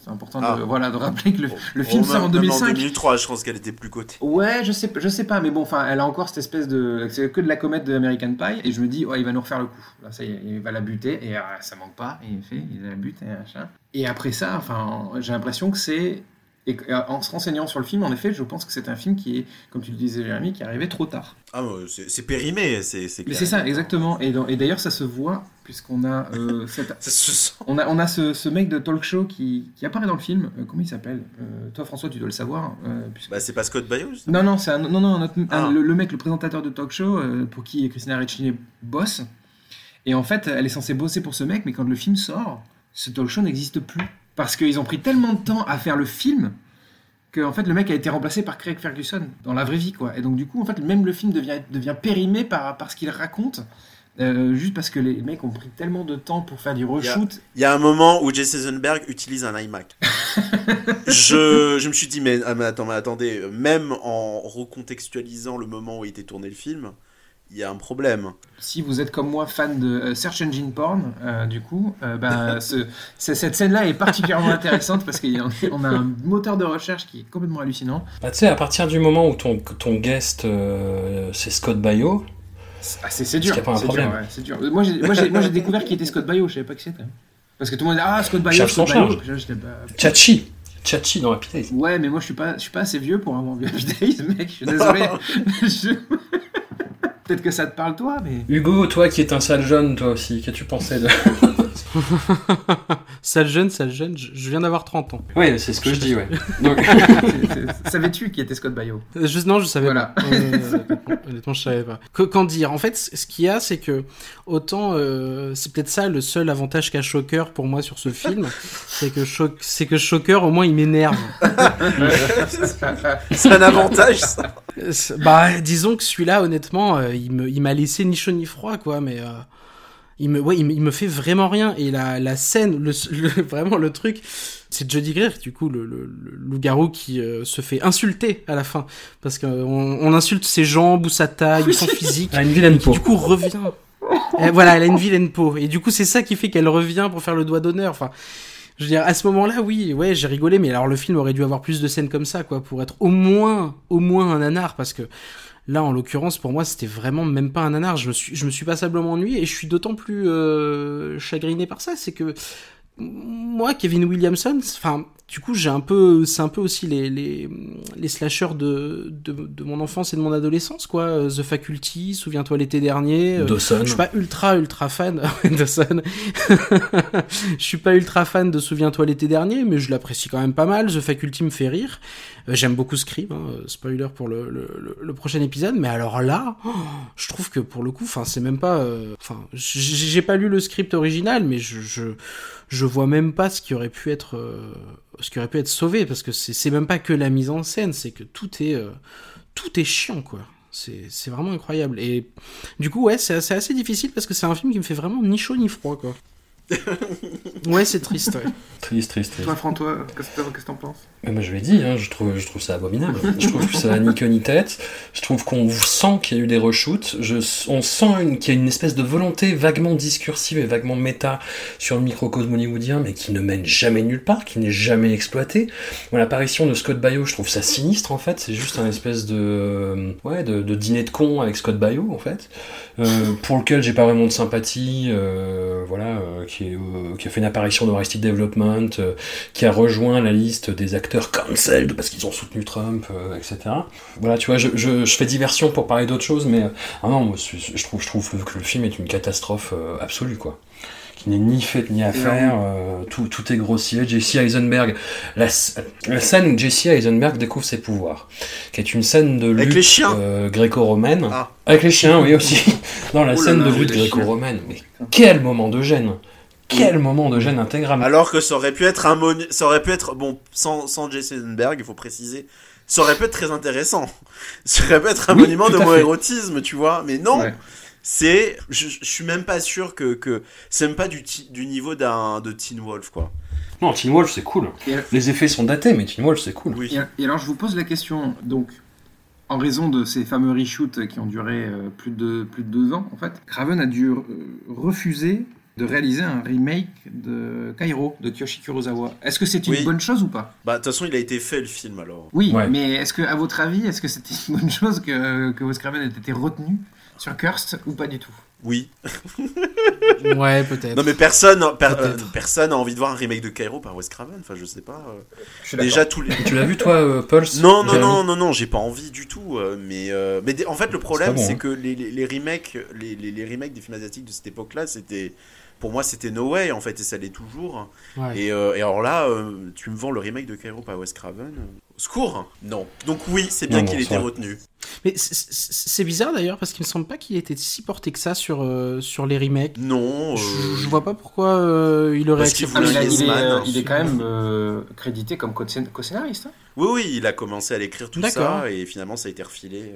S4: C'est important
S3: Ah.
S4: de, voilà, de rappeler que le, le
S3: Oh,
S4: film sort en
S3: même
S4: 2005.
S3: 2003, je pense qu'elle était plus cotée.
S4: Ouais, je sais, je sais pas, mais bon, enfin, elle a encore cette espèce de, c'est que de la comète de American Pie, et je me dis, ouais, il va nous refaire le coup. Là, ça est, il va la buter, et ah, ça manque pas, et il fait, il la bute, et machin. Et après ça, enfin, j'ai l'impression que c'est, et que- en se renseignant sur le film, en effet, je pense que c'est un film qui est, comme tu le disais, Jérémy, qui est arrivé trop tard.
S3: Ah, c'est périmé, c'est
S4: Mais c'est ça, exactement. Et, d'ailleurs, ça se voit, puisqu'on a, euh, [laughs] cette,
S3: Ça se sent.
S4: on a, on a ce, ce mec de talk show qui, qui apparaît dans le film. Euh, comment il s'appelle? Euh, Toi, François, tu dois le savoir. euh, puisque-
S3: Bah, c'est pas Scott Bayous
S4: Non, non, c'est un, non, non, un autre- un-
S3: Ah.
S4: le, le mec, le présentateur de talk show, euh, pour qui Christina Ricci bosse. Et en fait, elle est censée bosser pour ce mec, mais quand le film sort, ce talk show n'existe plus. Parce qu'ils ont pris tellement de temps à faire le film que en fait, le mec a été remplacé par Craig Ferguson dans la vraie vie. quoi. Et donc, du coup, en fait, même le film devient, devient périmé par, par ce qu'il raconte. euh, juste parce que les mecs ont pris tellement de temps pour faire du reshoot.
S3: Il y a un moment où Jesse Eisenberg utilise un iMac. [laughs] je, je me suis dit, mais, ah, mais attends, mais attendez, même en recontextualisant le moment où a été tourné le film, il y a un problème.
S4: Si vous êtes comme moi fan de euh, Search Engine Porn, euh, du coup, euh, ben, [laughs] ce- ce- cette scène-là est particulièrement intéressante parce qu'on a un moteur de recherche qui est complètement hallucinant.
S1: Bah, tu sais, à partir du moment où ton, ton guest, euh, c'est Scott Baio,
S4: Ah, c'est c'est dur,
S1: qu'il y a pas un
S4: c'est dur,
S1: problème.
S4: ouais, c'est dur. Moi, j'ai- moi, j'ai moi, j'ai découvert qu'il était Scott Baio, je savais pas qui c'était. Parce que tout le monde dit Ah, Scott Baio,
S1: Charge
S4: Scott bah,
S1: Chachi, Chachi dans Happy Days.
S4: Ouais, mais moi, je suis pas, je suis pas assez vieux pour avoir vu Happy Days, mec, je suis désolé. [laughs] Je- Peut-être que ça te parle, toi, mais.
S1: Hugo, toi qui es un sale jeune, toi aussi, qu'as-tu pensé de... [laughs] [laughs]
S2: Sale jeune, sale jeune, je je viens d'avoir 30 ans.
S1: Oui, c'est ce que je dis, ouais. Donc, [laughs]
S4: Savais-tu qui était Scott Baio?
S2: Je, non, je savais
S4: Voilà.
S2: pas. Euh, honnêtement, je savais pas. Que- Qu'en dire? En fait, ce qu'il y a, c'est que autant euh, c'est peut-être ça le seul avantage qu'a Shocker pour moi sur ce film, [laughs] c'est que c'est que Shocker au moins il m'énerve.
S3: C'est un avantage, ça.
S2: Bah, disons que celui-là, honnêtement, euh, il me, il m'a laissé ni chaud ni froid, quoi. Mais euh, il me, ouais, il me, il me fait vraiment rien. Et la, la scène, le, le- [laughs] vraiment le truc, c'est Jodie Greer, du coup, le, le, le loup-garou qui euh, se fait insulter à la fin, parce qu'on on insulte ses jambes ou sa taille ou son [laughs] physique.
S1: Ah, une vilaine peau.
S2: du coup revient. [laughs] Et voilà, elle a une vilaine peau. Et du coup, c'est ça qui fait qu'elle revient pour faire le doigt d'honneur. Enfin, je veux dire, à ce moment-là, oui, ouais, j'ai rigolé, mais alors le film aurait dû avoir plus de scènes comme ça, quoi, pour être au moins, au moins un nanar, parce que là, en l'occurrence, pour moi, c'était vraiment même pas un nanar. Je me suis, je me suis passablement ennuyé, et je suis d'autant plus euh, chagriné par ça, c'est que moi, Kevin Williamson, enfin, du coup, j'ai un peu, c'est un peu aussi les, les, les slashers de, de, de mon enfance et de mon adolescence, quoi. Euh, The Faculty, souviens-toi l'été dernier. euh,
S1: Dawson.
S2: Je suis pas ultra, ultra fan [laughs] Dawson. [laughs] je suis pas ultra fan de Souviens-toi l'été dernier, mais je l'apprécie quand même pas mal. The Faculty me fait rire. Euh, J'aime beaucoup Scream, hein, spoiler pour le, le, le- le prochain épisode. Mais alors là, oh, je trouve que pour le coup, enfin, c'est même pas, euh, enfin, j'ai pas lu le script original, mais je, je, je vois même pas ce qui aurait pu être, euh, ce qui aurait pu être sauvé, parce que c'est c'est même pas que la mise en scène, c'est que tout est, euh, tout est chiant, quoi. C'est c'est vraiment incroyable. Et du coup, ouais, c'est assez, assez difficile parce que c'est un film qui me fait vraiment ni chaud ni froid, quoi. [laughs] ouais, c'est triste, ouais.
S1: Triste, triste, triste.
S4: Toi, François, qu'est-ce que qu'est-ce que t'en penses?
S1: Moi je l'ai dit, hein, je, trouve, ça abominable. Je trouve que ça ni queue ni tête. Je trouve qu'on sent qu'il y a eu des reshoots. Je, on sent qu'il y a une espèce de volonté vaguement discursive et vaguement méta sur le microcosme hollywoodien, mais qui ne mène jamais nulle part, qui n'est jamais exploité. L'apparition de Scott Baio, je trouve ça sinistre en fait. C'est juste un espèce de, dîner de con avec Scott Baio en fait, euh, pour lequel j'ai pas vraiment de sympathie. euh, voilà, euh, qui, a fait une apparition dans Arrested Development. qui a rejoint la liste des acteurs cancelled parce qu'ils ont soutenu Trump, euh, etc. Voilà, tu vois, je, je, je fais diversion pour parler d'autre chose, mais euh, ah non, moi, je, trouve, je trouve que le film est une catastrophe euh, absolue, quoi. Qui n'est ni faite ni à faire, euh, tout, tout est grossier. Jesse Eisenberg, la, scène où Jesse Eisenberg découvre ses pouvoirs, qui est une scène de lutte euh, gréco-romaine.
S3: Ah.
S1: Avec les chiens, oui, aussi. [laughs] Dans la
S4: Oh
S1: scène
S4: là,
S1: de lutte gréco-romaine. Mais quel moment de gêne! Quel moment de gêne intégral!
S3: Alors que ça aurait pu être un monu- ça aurait pu être bon sans sans il faut préciser. Ça aurait pu être très intéressant. [laughs] Ça aurait pu être un
S1: Oui,
S3: monument de mon
S1: fait.
S3: érotisme, tu vois. Mais non,
S4: Ouais.
S3: c'est je, je suis même pas sûr que que c'est même pas du ti- du niveau d'un de Teen Wolf quoi.
S1: Non, Teen Wolf, c'est cool.
S4: Et-
S1: Les effets sont datés, mais Teen Wolf, c'est cool.
S3: Oui.
S4: Et, et alors, je vous pose la question, donc, en raison de ces fameux reshoots qui ont duré euh, plus, de, plus de deux ans, en fait, Craven a dû euh, refuser de réaliser un remake de Kairo, de Kiyoshi Kurosawa. Est-ce que c'est une
S3: Oui.
S4: bonne chose ou pas?
S3: Bah de toute façon, il a été fait le film alors.
S4: Oui,
S1: Ouais.
S4: mais est-ce que, à votre avis, est-ce que c'était une bonne chose que, que Wes Craven ait été retenu sur Cursed ou pas du tout?
S3: Oui.
S2: Ouais, peut-être.
S3: Non mais personne per- euh, personne a envie de voir un remake de Cairo par Wes Craven, enfin je sais pas. euh.
S4: Je
S3: Déjà tous les
S1: Tu l'as vu, toi, euh, Pulse?
S3: Non, non, non, non, non, j'ai pas envie du tout. euh, mais euh, mais en fait, le problème,
S1: C'est bon, hein.
S3: que les, les, les remakes, les, les, les remakes des films asiatiques de cette époque-là, c'était. Pour moi, c'était No Way, en fait, et ça l'est toujours.
S2: Ouais.
S3: Et, euh, et alors là, euh, tu me vends le remake de Cairo par Wes Craven Au secours Non. Donc oui, c'est bien qu'il ait été retenu.
S2: Mais c'est- bizarre d'ailleurs parce qu'il me semble pas qu'il était si porté que ça sur, euh, sur les remakes.
S3: Non.
S2: Je,
S3: euh,
S2: je vois pas pourquoi euh, il aurait
S3: voulait
S4: Ah, il, est,
S3: hein,
S4: il est quand même euh, crédité comme co-scén- co-scénariste. hein
S3: Oui, oui, il a commencé à l'écrire tout ça, et finalement, ça a été refilé.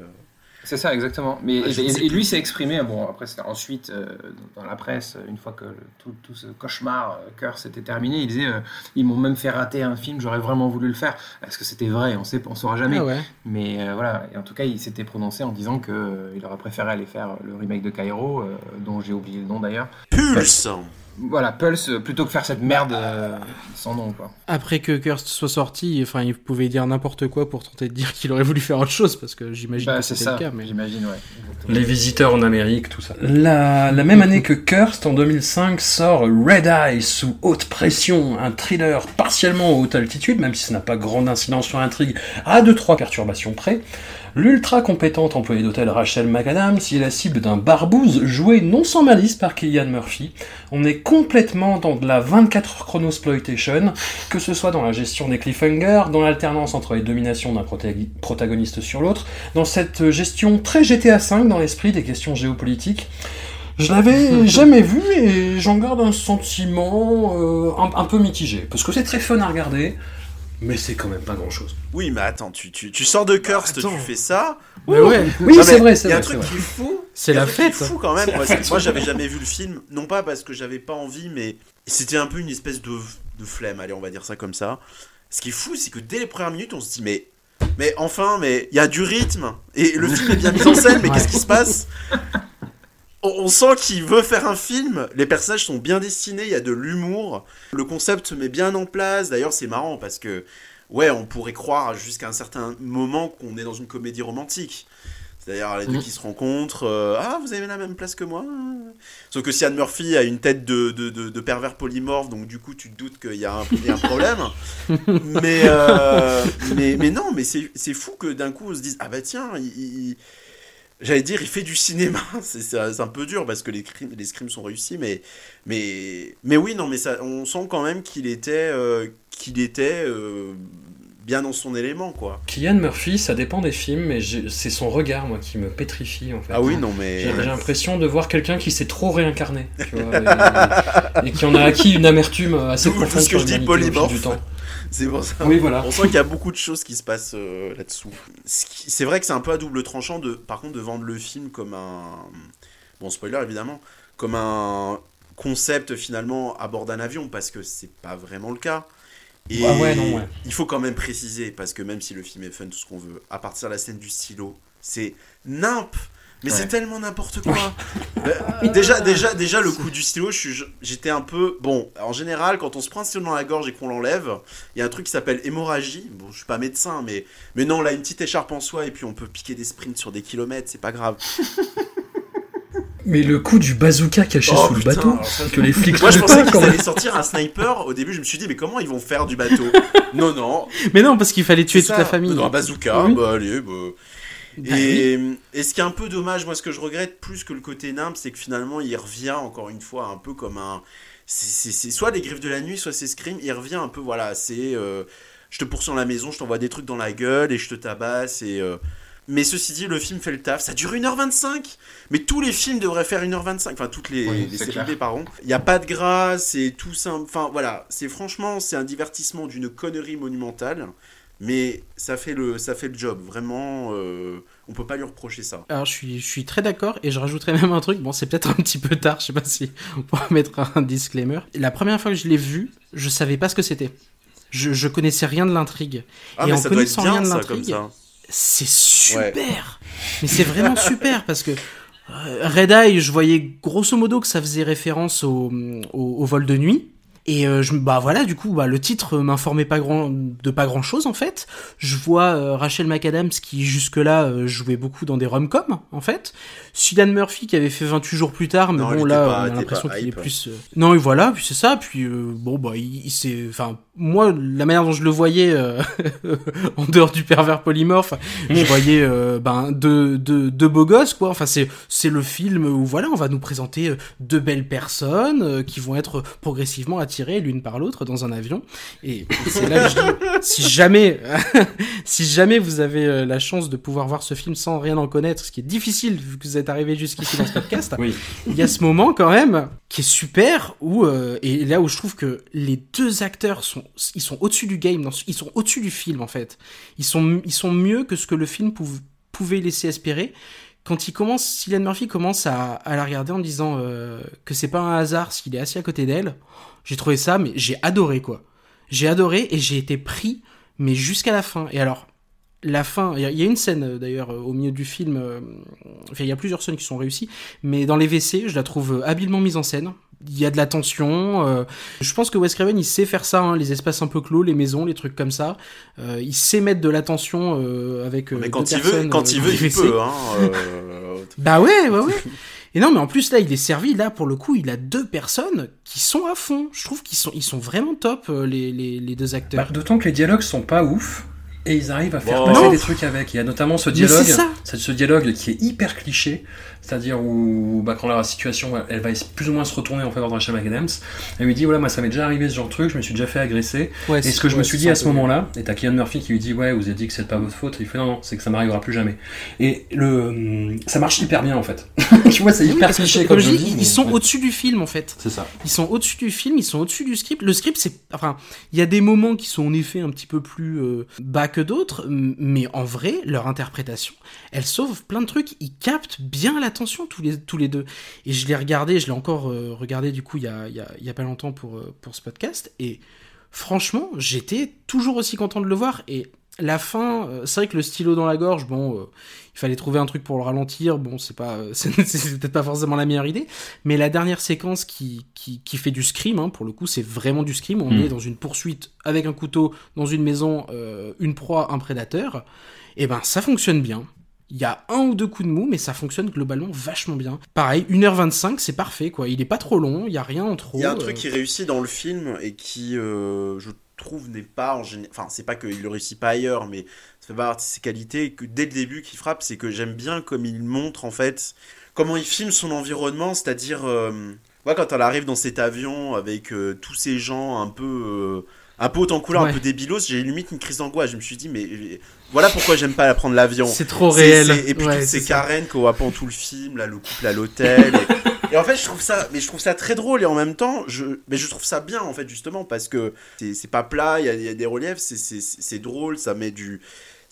S4: C'est ça, exactement. Mais et,
S3: ne
S4: lui s'est exprimé. Bon, après, c'était ensuite euh, dans la presse, une fois que le- tout, tout ce cauchemar, euh, cœur, s'était terminé, il disait euh, ils m'ont même fait rater un film, j'aurais vraiment voulu le faire. Est-ce que c'était vrai? On on saura jamais.
S2: Ah ouais.
S4: Mais euh, voilà. Et en tout cas, il s'était prononcé en disant que euh, il aurait préféré aller faire le remake de Cairo, euh, dont j'ai oublié le nom d'ailleurs.
S3: Pulse
S4: Voilà, Pulse, euh, plutôt que faire cette merde euh, sans nom, quoi.
S2: Après que Cursed soit sorti, enfin, il pouvait dire n'importe quoi pour tenter de dire [laughs] qu'il aurait voulu faire autre chose parce que j'imagine
S4: Bah,
S2: que
S4: c'est
S2: c'était
S4: ça.
S2: le cas. Mais...
S4: J'imagine, ouais.
S1: Les visiteurs en Amérique, tout ça. La, la même année que Cursed, en 2005, sort Red Eye sous haute pression, un thriller partiellement à haute altitude, même si ça n'a pas grande incidence sur l'intrigue, à deux trois perturbations près. L'ultra compétente employée d'hôtel Rachel McAdams est la cible d'un barbouze joué non sans malice par Killian Murphy. On est complètement dans de la 24 heures chronosploitation, que ce soit dans la gestion des cliffhangers, dans l'alternance entre les dominations d'un protag- protagoniste sur l'autre, dans cette gestion très GTA V dans l'esprit des questions géopolitiques. Je l'avais [laughs] jamais vu et j'en garde un sentiment euh, un, un peu mitigé, parce que c'est très fun à regarder, Mais c'est quand même pas grand chose.
S3: Oui, mais attends, tu, tu, tu sors de Cursed,
S2: attends.
S3: tu fais ça.
S2: Mais ouais.
S1: Oui, c'est vrai, c'est
S3: Il y a un
S1: vrai. c'est
S3: truc
S1: vrai.
S3: qui est fou.
S2: C'est
S3: Il
S2: la fête.
S3: fou quand même. [laughs] Moi, j'avais jamais vu le film, non pas parce que j'avais pas envie, mais c'était un peu une espèce de, de flemme. Allez, on va dire ça comme ça. Ce qui est fou, c'est que dès les premières minutes, on se dit mais. Mais enfin, mais il y a du rythme et le film est bien [laughs] mis en scène, mais
S1: Ouais.
S3: qu'est-ce qui se passe? On, sent qu'il veut faire un film, les personnages sont bien dessinés, il y a de l'humour, le concept se met bien en place. D'ailleurs, c'est marrant parce que, ouais, on pourrait croire jusqu'à un certain moment qu'on est dans une comédie romantique. C'est-à-dire les deux
S2: Mhm.
S3: qui se rencontrent, euh, ah, vous avez la même place que moi Sauf que Cian Murphy a une tête de, de, de- de pervers polymorphe, donc du coup, tu te doutes qu'il y a un, il y a un problème. [laughs] mais, euh, mais, mais non, mais c'est c'est fou que d'un coup, on se dise, ah bah tiens, il- il- J'allais dire, il fait du cinéma. [laughs] C'est un peu dur parce que les, scrims sont réussis, mais, mais, oui, non, mais on sent quand même qu'il était, euh, qu'il était euh, bien dans son élément, quoi.
S1: Kylian Murphy, ça dépend des films, mais c'est son regard, moi, qui me pétrifie, en fait.
S3: Ah oui, non, mais.
S1: J'ai l'impression de voir quelqu'un qui s'est trop réincarné, tu vois, [laughs] et, et qui en a acquis une amertume assez profonde
S3: ce que je dis polymorphe.
S1: du temps. [laughs]
S3: C'est pour ça.
S1: Oui, voilà.
S3: On sent qu'il y a beaucoup de choses qui se passent euh, là-dessous. C'est vrai que c'est un peu à double tranchant, de, par contre, de vendre le film comme un. Bon, spoiler évidemment. Comme un concept finalement à bord d'un avion, parce que c'est pas vraiment le cas. Et
S1: Ah ouais, non, ouais.
S3: il faut quand même préciser, parce que même si le film est fun, tout ce qu'on veut, à partir de la scène du stylo, c'est nimp mais
S4: Ouais.
S3: c'est tellement n'importe quoi. Euh, [laughs] déjà, déjà, déjà, le coup du stylo, j'étais un peu. Bon, en général, quand on se prend un stylo dans la gorge et qu'on l'enlève, il y a un truc qui s'appelle hémorragie. Bon, je suis pas médecin, mais, mais non, là, une petite écharpe en soie et puis on peut piquer des sprints sur des kilomètres, c'est pas grave. [laughs]
S1: Mais le coup du bazooka caché
S3: Oh,
S1: sous le bateau,
S3: ça,
S1: que les flics
S3: Moi, je pensais qu'ils allaient sortir un sniper. Au début, je me suis dit, mais comment ils vont faire du bateau? [laughs] Non, non.
S2: Mais non, parce qu'il fallait tuer toute la famille.
S3: Dans un bazooka,
S2: Oui.
S3: bah allez, bah.
S2: Bah
S3: et, et ce qui est un peu dommage, moi ce que je regrette plus que le côté nimble, c'est que finalement il revient encore une fois un peu comme un. C'est soit les griffes de la nuit, soit c'est Scream. Il revient un peu, voilà, c'est. euh, je te poursuis dans la maison, je t'envoie des trucs dans la gueule et je te tabasse. Et, euh, Mais ceci dit, le film fait le taf. Ça dure 1h25 Mais tous les films devraient faire 1h25. Enfin, toutes les,
S4: Oui,
S3: les séries pardon. Il n'y a pas de gras, c'est tout simple. Enfin, voilà, c'est franchement, c'est un divertissement d'une connerie monumentale. Mais ça fait le, ça fait le job. Vraiment, euh, on peut pas lui reprocher ça.
S2: Alors je suis, je suis très d'accord et je rajouterais même un truc, bon c'est peut-être un petit peu tard, je sais pas si on pourra mettre un disclaimer. La première fois que je l'ai vu, je savais pas ce que c'était. Je, je connaissais rien de l'intrigue.
S3: Ah,
S2: Et
S3: mais
S2: en
S3: ça doit être
S2: connaissant rien
S3: bien,
S2: de
S3: ça,
S2: l'intrigue,
S3: comme ça.
S2: C'est super Mais c'est vraiment [laughs] super parce que euh, Red Eye, je voyais grosso modo que ça faisait référence au, au, au vol de nuit. Et euh, je, bah voilà, du coup, bah, le titre m'informait pas grand, de pas grand chose en fait. Je vois euh, Rachel McAdams qui jusque-là euh, jouait beaucoup dans des rom-coms en fait. Cillian Murphy qui avait fait 28 jours plus tard, mais
S3: Non,
S2: bon là,
S3: pas-
S2: on a l'impression qu'il est plus. euh, Non, et voilà, puis c'est ça. Puis euh, bon bah il, il s'est, enfin moi la manière dont je le voyais euh, [laughs] en dehors du pervers polymorphe, je voyais euh, ben deux, deux, deux beaux gosses quoi. Enfin c'est c'est le film où voilà on va nous présenter euh, deux belles personnes euh, qui vont être progressivement attirées l'une par l'autre dans un avion. Et c'est là que je dis [laughs] si jamais [laughs] si jamais vous avez la chance de pouvoir voir ce film sans rien en connaître, ce qui est difficile vu que vous êtes arrivé jusqu'ici dans ce podcast,
S1: Oui.
S2: il y a ce moment quand même qui est super où euh, et là où je trouve que les deux acteurs sont ils sont au-dessus du game, ils sont au-dessus du film en fait. Ils sont ils sont mieux que ce que le film pouv- pouvait laisser espérer. Quand il commence, Cillian Murphy commence à, à la regarder en disant euh, que c'est pas un hasard s'il est assis à côté d'elle. J'ai trouvé ça, mais j'ai adoré quoi. J'ai adoré et j'ai été pris, mais jusqu'à la fin. Et alors, la fin, il y, a- il y a une scène euh, d'ailleurs euh, au milieu du film, euh, enfin il y a plusieurs scènes qui sont réussies, mais dans les WC, je la trouve habilement mise en scène. Il y a de la tension. euh, je pense que Wes Craven, il sait faire ça, hein, les espaces un peu clos, les maisons, les trucs comme ça. Euh, il sait mettre de la tension euh, avec euh,
S3: Mais
S2: deux
S3: quand il veut, quand
S2: euh,
S3: il veut, il peut. Hein, euh, [laughs]
S2: Bah ouais, ouais, ouais. Et non, mais en plus là, il est servi. Là, pour le coup, il a deux personnes qui sont à fond. Je trouve qu'ils sont, ils sont vraiment top les, les, les deux
S1: Bah,
S2: acteurs.
S1: D'autant que les dialogues sont pas ouf. Et ils arrivent à faire
S3: Bon.
S1: passer
S2: Non.
S1: des trucs avec. Il y a notamment ce dialogue, ce dialogue qui est hyper cliché, c'est-à-dire où bah, quand la situation elle va plus ou moins se retourner en faveur de Rachel McAdams, elle lui dit voilà moi ça m'est déjà arrivé ce genre de truc, je me suis déjà fait agresser.
S2: Ouais,
S1: Et ce que je me suis dit à ce moment-là, et t'as Kylian Murphy qui lui dit ouais vous avez dit que c'est pas votre faute, il fait non non c'est que ça m'arrivera plus jamais. Et le hum, ça marche hyper bien en fait. [laughs] tu vois c'est
S2: Oui,
S1: hyper cliché
S2: comme je dis, ils
S1: mais-
S2: sont au-dessus du film en fait.
S1: C'est ça.
S2: Ils sont au-dessus du film, ils sont au-dessus du script. Le script, c'est, enfin, il y a des moments qui sont en effet un petit peu plus euh, bas que d'autres, mais en vrai, leur interprétation, elle sauve plein de trucs. Ils captent bien l'attention tous les tous les deux. Et je l'ai regardé, je l'ai encore euh, regardé du coup il y a y a, y a pas longtemps pour euh, pour ce podcast. Et franchement, j'étais toujours aussi content de le voir. Et la fin, euh, c'est vrai que le stylo dans la gorge, bon, il fallait trouver un truc pour le ralentir. Bon, c'est pas, [laughs] c'est peut-être pas forcément la meilleure idée. Mais la dernière séquence qui, qui, qui fait du scream, hein, pour le coup, c'est vraiment du scream. On
S1: Mm.
S2: est dans une poursuite avec un couteau dans une maison, une proie, un prédateur. Et ben, ça fonctionne bien. Il y a un ou deux coups de mou, mais ça fonctionne globalement vachement bien. Pareil, 1h25, c'est parfait, quoi. Il est pas trop long, il y a rien en trop.
S3: Il y a un
S2: euh,
S3: truc qui réussit dans le film et qui, euh, je trouve, n'est pas en général. Enfin, c'est pas qu'il le réussit pas ailleurs, mais ça fait partie de ses qualités. Que dès le début, qui frappe, c'est que j'aime bien comme il montre en fait comment il filme son environnement, c'est-à-dire, euh, ouais, quand elle arrive dans cet avion avec euh, tous ces gens un peu. euh, un peu haut en couleur,
S2: Ouais.
S3: un peu débilos, j'ai limite une crise d'angoisse. Je me suis dit, mais voilà pourquoi j'aime pas prendre l'avion.
S2: C'est trop réel.
S3: Et puis
S2: Ouais,
S3: toutes
S2: c'est
S3: ces. Karen qu'on voit pendant tout le film, là, le couple à l'hôtel. [laughs] et, et en fait, je trouve ça, mais je trouve ça très drôle et en même temps, je, mais je trouve ça bien en fait justement parce que c'est c'est pas plat, il y y a des reliefs, c'est- c'est c'est drôle, ça met du,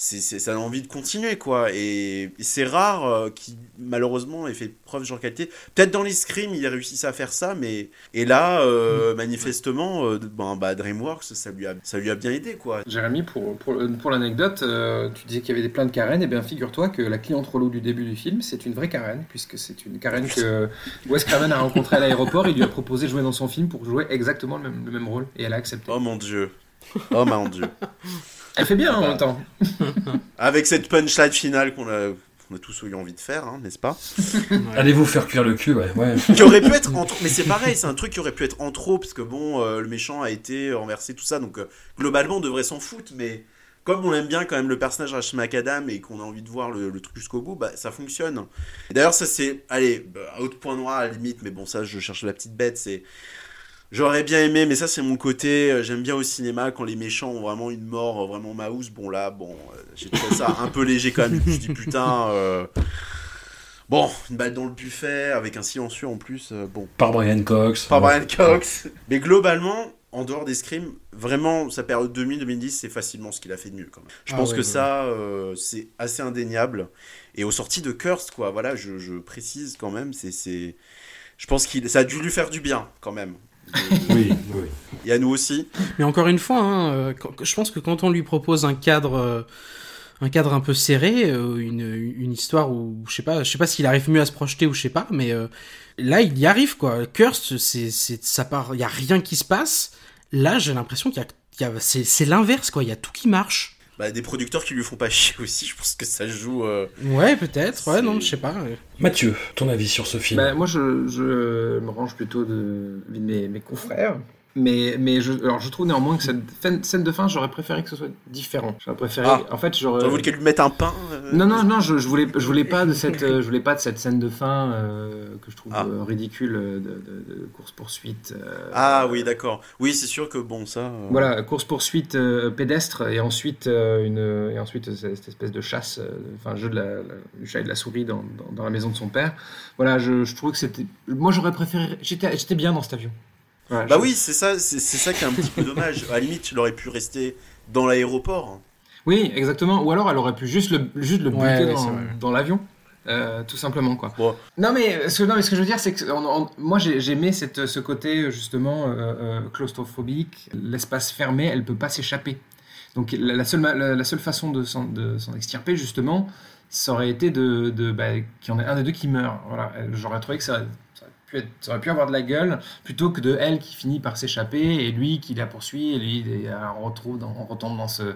S3: c'est ça a envie de continuer quoi. Et, et c'est rare euh, qui malheureusement ait fait preuve de genre qualité. Peut-être dans les scrims, il a réussi à faire ça, mais et là, euh, manifestement, euh, ben, bah, DreamWorks, ça lui a, ça lui a bien aidé quoi.
S4: Jérémy, pour, pour, pour l'anecdote, euh, tu disais qu'il y avait des plein de Karen, et bien figure-toi que la cliente relou du début du film, c'est une vraie Karen, puisque c'est une Karen que Wes Craven a rencontrée à l'aéroport, il lui a proposé de jouer dans son film pour jouer exactement le même, le même rôle, et elle a accepté.
S3: Oh mon dieu. Oh mon dieu.
S4: Elle fait bien en même temps. [laughs]
S3: Avec cette punchline finale qu'on a, qu'on a tous eu envie de faire, hein, n'est-ce pas?
S1: Allez vous faire cuire le cul ouais. ouais.
S3: Qui aurait pu être en trop, mais c'est pareil, c'est un truc qui aurait pu être en trop, parce que bon, euh, le méchant a été renversé, tout ça, donc euh, globalement on devrait s'en foutre, mais comme on aime bien quand même le personnage Rachel McAdam et qu'on a envie de voir le, le truc jusqu'au bout, bah ça fonctionne. Et D'ailleurs, ça c'est, allez, bah, autre point noir à la limite, mais bon, ça je cherche la petite bête, c'est. J'aurais bien aimé, mais ça c'est mon côté. euh, J'aime bien au cinéma quand les méchants ont vraiment une mort euh, vraiment mouse. Bon là, bon, euh, j'ai trouvé ça un peu léger quand même. Je me suis dit putain. euh, Bon, une balle dans le buffet avec un silencieux en plus. euh, bon,
S1: Par Brian Cox.
S3: par
S1: Ouais.
S3: Brian Cox. Mais globalement, en dehors des scrims, vraiment sa période 2000-2010, c'est facilement ce qu'il a fait de mieux quand même. Je
S2: Ah
S3: pense
S2: ouais,
S3: que
S2: ouais.
S3: ça, euh, c'est assez indéniable. Et aux sorties de Cursed, quoi, voilà, je, je précise quand même, c'est, c'est, je pense qu'il, ça a dû lui faire du bien quand même.
S1: Oui, oui. [laughs]
S3: Et à nous aussi.
S2: Mais encore une fois, hein, euh, je pense que quand on lui propose un cadre, euh, un cadre un peu serré, euh, une, une histoire où je sais pas, je sais pas s'il arrive mieux à se projeter ou je sais pas, mais euh, là il y arrive quoi. Cursed, c'est, ça part, il y a rien qui se passe. Là, j'ai l'impression qu'il y a, c'est l'inverse quoi. Il y a tout qui marche.
S3: Bah, des producteurs qui lui font pas chier aussi, je pense que ça joue. euh,
S2: Ouais, peut-être. Ouais, non, je sais pas.
S1: Mathieu, ton avis sur ce film
S4: Bah, moi, je, je me range plutôt de, de mes, mes confrères. Mais, mais je, alors, je trouve néanmoins que cette fin- scène de fin, j'aurais préféré que ce soit différent. J'aurais préféré.
S3: Ah.
S4: En fait, j'aurais.
S3: Voulu qu'elle lui mette un pain euh,
S4: Non, non, non, je, je voulais, je voulais pas de [laughs] cette, euh, je voulais pas de cette scène de fin euh, que je trouve
S3: Ah.
S4: euh, ridicule euh, de, de- de course poursuite.
S3: Ah oui, d'accord. Oui, c'est sûr que bon, ça. euh,
S4: Voilà, course poursuite pédestre et ensuite euh, une et ensuite euh, cette espèce de chasse, euh, enfin jeu de la, la- du chat et de la souris dans, dans, dans la maison de son père. Voilà, je, je trouve que c'était. Moi, j'aurais préféré. J'étais, j'étais bien dans cet avion.
S3: Bah
S4: je-
S3: oui, c'est ça, c'est c'est ça qui est un petit peu dommage. À la limite, il aurait pu rester dans l'aéroport.
S4: Oui, exactement. Ou alors, elle aurait pu juste le, juste le buter
S2: Ouais,
S4: dans, l'avion. Euh, tout simplement quoi. Non mais ce, non, mais ce que je veux dire c'est que on- on- moi j'ai j'ai aimé cette, ce côté justement euh, euh, claustrophobique. L'espace fermé, elle peut pas s'échapper. Donc la, la seule la, la seule façon de s'en extirper justement, ça aurait été de, de bah, qu'il y en ait un des deux qui meurt. Voilà, j'aurais trouvé que ça, ça aurait pu être- ça aurait pu avoir de la gueule plutôt que de elle qui finit par s'échapper et lui qui la poursuit et lui et, on retrouve dans- on retombe dans ce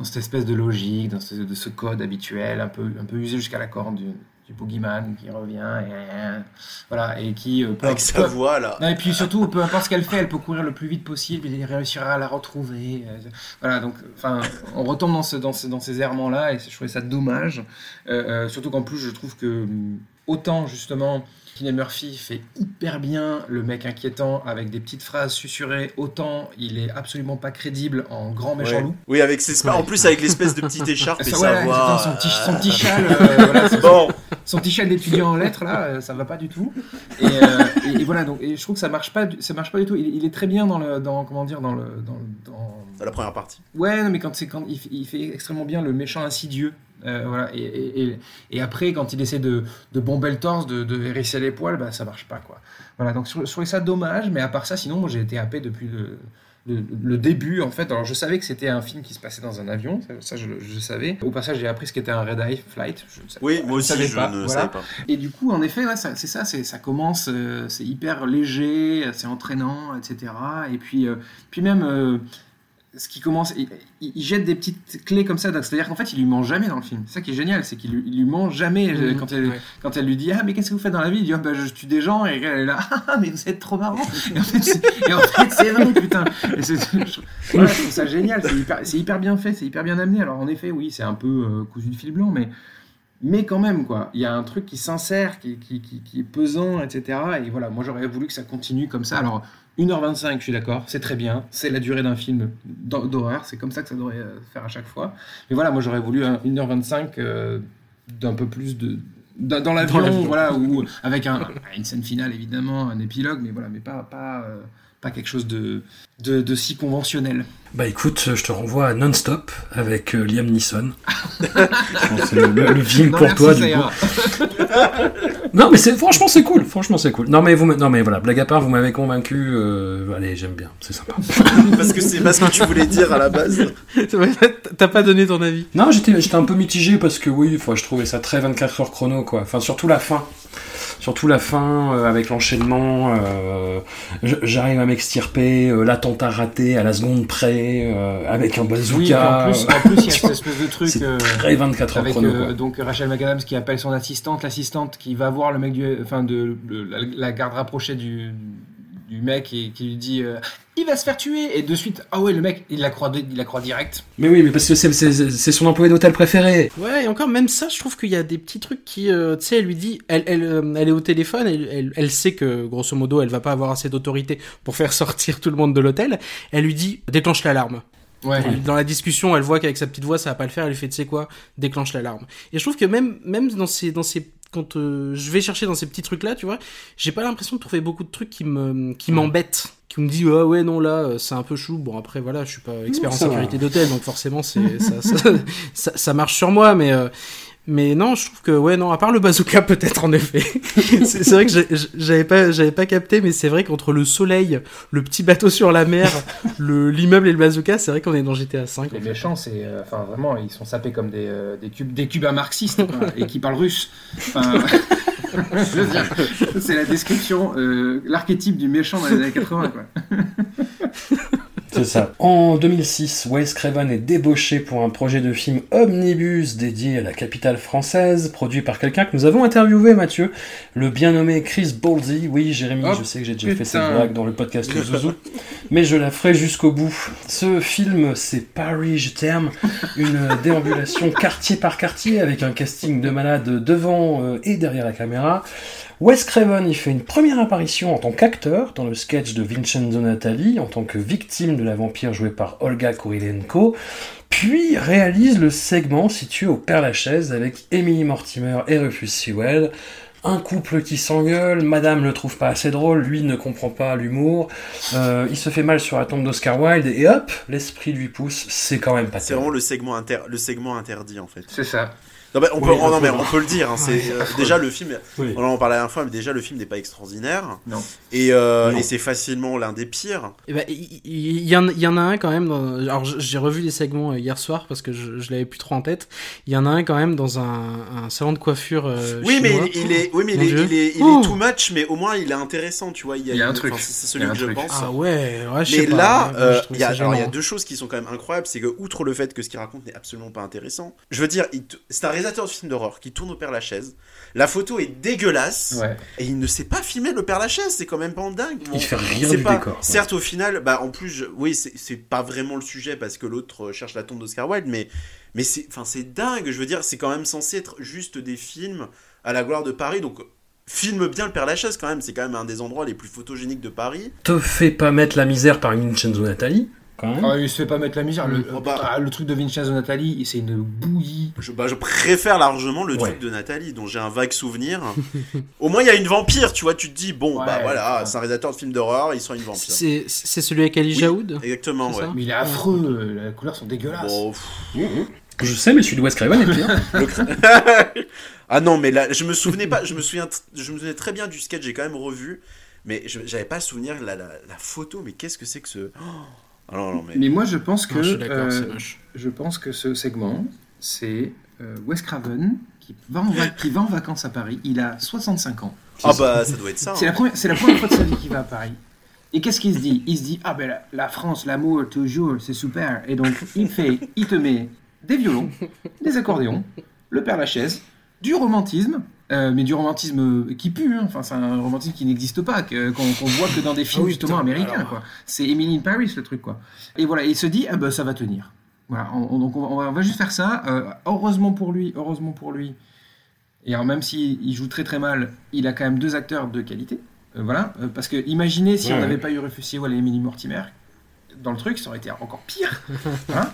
S4: dans cette espèce de logique, dans ce, de ce code habituel, un peu, un peu usé jusqu'à la corde du, du boogeyman qui revient, et, voilà, et qui euh, peut,
S3: Avec sa voix, là.
S4: non, et puis surtout, peu importe ce qu'elle fait, elle peut courir le plus vite possible et réussira à la retrouver. euh, Voilà, donc, enfin, on retombe dans, ce, dans, ce- dans ces errements-là et je trouvais ça dommage. Euh, surtout qu'en plus, je trouve que autant justement. Cillian Murphy fait hyper bien le mec inquiétant avec des petites phrases susurrées, autant il est absolument pas crédible en grand méchant
S3: Ouais.
S4: loup.
S3: Oui, avec ses... en plus avec l'espèce de petite écharpe et
S4: Ça, ouais, exactement, son petit, son petit châle, [laughs] euh, voilà, son-
S3: Bon,
S4: son petit châle d'étudiant en lettres là, euh, ça va pas du tout. Et, euh, et- et voilà, donc et je trouve que ça marche pas, du- ça marche pas du tout. Il, il est très bien dans le, dans comment dire, dans le, dans, dans-
S3: la première partie.
S4: ouais, non, mais quand c'est quand il fait extrêmement bien le méchant insidieux. Euh, voilà, et, et, et- et après, quand il essaie de, de bomber le torse, de, de hérisser les poils, bah, ça marche pas, quoi. Voilà, donc je je trouvais ça dommage, mais à part ça, sinon, moi j'ai été happé depuis le, le, le début, en fait. Alors, je savais que c'était un film qui se passait dans un avion, ça, ça, je, je savais. Au passage, j'ai appris ce qu'était un Red Eye Flight. Je ne savais
S3: Oui,
S4: pas.
S3: moi aussi, je
S4: pas,
S3: ne
S4: voilà.
S3: savais pas.
S4: Et du coup, en effet, ouais, c'est ça, ça commence, euh, c'est hyper léger, c'est entraînant, etc. Et puis, euh, puis même, ce qui commence, il, jette des petites clés comme ça, c'est-à-dire qu'en fait, il lui ment jamais dans le film. C'est ça qui est génial, c'est qu'il lui, lui ment jamais.
S2: Mhm,
S4: quand, elle,
S2: ouais.
S4: quand elle lui dit Ah, mais qu'est-ce que vous faites dans la vie? Il dit Ah, bah, je tue des gens, et elle est là [laughs] Ah, mais vous êtes trop marrant Et en fait, c'est, en fait, vrai, putain. Et je, voilà, je trouve ça génial, c'est hyper, c'est hyper bien fait, c'est hyper bien amené. Alors, en effet, oui, c'est un peu euh, cousu de fil blanc, mais. Mais quand même, quoi, il y a un truc qui s'insère, qui, qui, qui, qui est pesant, etc. Et voilà, moi j'aurais voulu que ça continue comme ça. Alors, 1h25, je suis d'accord, c'est très bien, c'est la durée d'un film d'hor- d'horreur, c'est comme ça que ça devrait euh, faire à chaque fois. Mais voilà, moi j'aurais voulu un 1h25 euh, d'un peu plus de. Dans, l'avion,
S2: l'avion.
S4: voilà, ou avec un, une scène finale évidemment, un épilogue, mais voilà, mais pas, pas, euh, pas quelque chose de, de, de si conventionnel.
S1: Bah écoute, je te renvoie à Non-Stop avec euh, Liam Neeson. [laughs] C'est le, le- le film
S4: Non,
S1: pour toi, du coup. Non, mais c'est franchement c'est cool. Franchement c'est cool. Non mais vous, non mais voilà, blague à part, vous m'avez convaincu. euh, allez, j'aime bien, c'est sympa. [laughs]
S3: Parce que c'est pas ce que tu voulais dire à la base. [laughs]
S2: T'as pas donné ton avis.
S1: Non, j'étais j'étais un peu mitigé parce que oui, je trouvais ça très 24 heures chrono quoi. Enfin surtout la fin. Surtout la fin euh, avec l'enchaînement, euh, j'arrive à m'extirper, euh, l'attentat raté à la seconde près, euh, avec un bazooka.
S4: Oui, en plus, en plus, il y a [laughs] cette espèce de truc. euh,
S1: très 24 heures
S4: avec
S1: chrono.
S4: euh, donc Rachel McAdams qui appelle son assistante, l'assistante qui va voir le mec du, enfin de, de- la, la garde rapprochée du, du mec et qui lui dit euh, il va se faire tuer et de suite ah ouais le mec il la croit il la croit direct.
S1: Mais oui, mais parce que c'est- son employé d'hôtel préféré.
S2: Ouais, et encore, même ça, je trouve qu'il y a des petits trucs qui, euh, tu sais, elle lui dit, elle, elle, euh, elle est au téléphone, elle, elle, elle sait que, grosso modo, elle va pas avoir assez d'autorité pour faire sortir tout le monde de l'hôtel. Elle lui dit, déclenche l'alarme.
S4: Ouais.
S2: Dans la discussion, elle voit qu'avec sa petite voix, ça va pas le faire. Elle lui fait, tu sais quoi, déclenche l'alarme. Et je trouve que même, même dans ces, dans ces, quand euh, je vais chercher dans ces petits trucs là, tu vois, j'ai pas l'impression de trouver beaucoup de trucs qui me, qui m'embêtent, qui me disent, ah ouais, non, là, euh, c'est un peu chou. Bon, après, voilà, je suis pas expert en sécurité d'hôtel, donc forcément, c'est, [laughs] ça, ça, ça, ça marche sur moi, mais, euh, mais non, je trouve que ouais non, à part le bazooka [laughs] peut-être en effet. [laughs] c'est vrai que j'avais pas j'avais pas capté, mais c'est vrai qu'entre le soleil, le petit bateau sur la mer, [laughs] le l'immeuble et le bazooka, c'est vrai qu'on est dans GTA 5.
S4: Les méchants c'est euh, enfin vraiment ils sont sapés comme des, euh, des cubes des cubains marxistes quoi, et qui parlent russe. Enfin, je veux dire, c'est la description euh, l'archétype du méchant dans les années 80 quoi.
S1: Ça. En 2006, Wes Craven est débauché pour un projet de film omnibus dédié à la capitale française, produit par quelqu'un que nous avons interviewé, Mathieu, le bien nommé Chris Boldy. Oui, Jérémy,
S4: Oh,
S1: je sais que j'ai déjà fait cette blague dans le podcast Zouzou, mais je la ferai jusqu'au bout. Ce film, c'est Paris, je t'aime, une [laughs] déambulation quartier par quartier avec un casting de malades devant euh, et derrière la caméra. Wes Craven y fait une première apparition en tant qu'acteur dans le sketch de Vincenzo Natali en tant que victime de la vampire jouée par Olga Kurilenko, puis réalise le segment situé au Père Lachaise avec Emily Mortimer et Rufus Sewell. Un couple qui s'engueule, madame le trouve pas assez drôle, lui ne comprend pas l'humour, euh, il se fait mal sur la tombe d'Oscar Wilde, et hop, l'esprit lui pousse, c'est quand même pas
S3: C'est vraiment le segment, inter... le segment interdit en fait.
S4: C'est ça.
S3: Non, bah, on, peut...
S1: Oui,
S3: oh, non, mais on peut le dire. hein, c'est, euh, [laughs] déjà, le film,
S1: Oui.
S3: on en parlait la dernière fois, mais déjà, le film n'est pas extraordinaire.
S4: Non.
S3: Et, euh,
S1: Non.
S3: et c'est facilement l'un des pires.
S2: Et ben, il y, en- il y en a un quand même. Dans... Alors j'ai revu les segments euh, hier soir parce que je, je l'avais plus trop en tête. Il y en a un quand même dans un, un salon de coiffure. euh,
S3: Oui, mais il, il est, oui, mais il est, il est, il
S2: Oh.
S3: est too much, mais au moins il est intéressant, tu vois. Il y a,
S4: y a un truc.
S3: C'est
S4: y
S3: celui que je
S4: truc.
S3: pense.
S2: Ah ouais, ouais, je sais
S3: Mais là, il y, a, y deux choses qui sont quand même incroyables. C'est que, outre le fait que ce qu'il raconte n'est absolument pas intéressant, je veux dire, c'est un réalisateur de film d'horreur qui tourne au Père Lachaise. La photo est dégueulasse.
S4: Ouais.
S3: Et il ne sait pas filmer le Père Lachaise, c'est quand même pas dingue. Bon,
S1: Il fait rien du
S3: pas-
S1: décor.
S3: Certes, au final, bah, en plus, je- oui, c'est pas vraiment le sujet parce que l'autre euh, cherche la tombe d'Oscar Wilde, mais, mais c'est dingue. Je veux dire, c'est quand même censé être juste des films à la gloire de Paris. Donc, filme bien le Père Lachaise quand même. C'est quand même un des endroits les plus photogéniques de Paris.
S1: Te fais pas mettre la misère par une Vincenzo Natali, quand même.
S4: Ah, il se fait pas mettre la misère. Le,
S3: Oh, bah.
S4: ah, le truc de Vincenzo Natali, c'est une bouillie.
S3: Je, bah, je préfère largement le
S1: Ouais.
S3: truc de Nathalie, dont j'ai un vague souvenir. [laughs] Au moins, il y a une vampire, tu vois. Tu te dis, bon,
S4: Ouais,
S3: bah voilà,
S4: ouais.
S3: c'est un réalisateur de films d'horreur, il sera une vampire.
S2: C'est c'est celui avec Ali
S3: Oui.
S2: Jaoud
S3: Exactement, ouais.
S4: Mais il est affreux, euh, les couleurs sont dégueulasses.
S3: Bon, pff,
S1: Je sais, mais celui de Wes Craven est pire. [laughs] [laughs]
S3: ah non, mais là, je me souvenais pas, je me souviens, je me souvenais très bien du sketch, j'ai quand même revu, mais je- j'avais pas le souvenir de la, la, la photo, mais qu'est-ce que c'est que ce. Oh ah non, mais.
S4: Mais moi, je pense que,
S2: Non, je
S4: euh, je pense que ce segment, c'est euh, Wes Craven qui va, en va- qui va en vacances à Paris. Il a 65 ans.
S3: Ah bah, ça doit être ça.
S4: C'est la,
S3: hein.
S4: première, c'est la première fois de sa vie qu'il va à Paris. Et qu'est-ce qu'il se dit? Il se dit Ah ben la, la France, l'amour, toujours, c'est super. Et donc, il fait, il te met des violons, des accordéons, le Père Lachaise, du romantisme. euh, mais du romantisme qui pue, hein. enfin c'est un romantisme qui n'existe pas, qu'on voit que dans des films
S2: Ah oui,
S4: justement américains.
S2: alors.
S4: quoi. C'est Emily in Paris le truc quoi. Et voilà, il se dit ah ben ça va tenir. Voilà, on, on- donc on va, on juste faire ça. Euh, heureusement pour lui, heureusement pour lui. Et alors même s'il il joue très très mal, il a quand même deux acteurs de qualité. Euh, voilà, parce que imaginez si
S1: Ouais,
S4: on
S1: ouais.
S4: n'avait pas eu Rufus Sewell et Emily Mortimer dans le truc, ça aurait été encore pire. Hein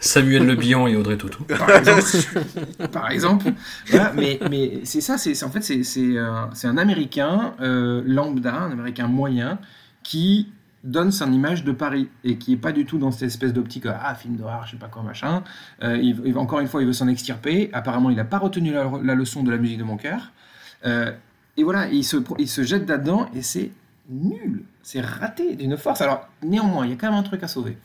S1: Samuel Le Bihan et Audrey Tautou.
S4: par exemple. par exemple. Voilà, mais mais c'est ça, c'est en fait c'est c'est un, c'est un Américain euh, lambda, un Américain moyen qui donne son image de Paris et qui est pas du tout dans cette espèce d'optique euh, ah film d'horreur je sais pas quoi machin Euh, il- il- encore une fois il veut s'en extirper apparemment il n'a pas retenu la, la leçon de la musique de mon cœur Euh, et voilà il se il se jette là-dedans et c'est nul c'est raté d'une force alors néanmoins il y a quand même un truc à sauver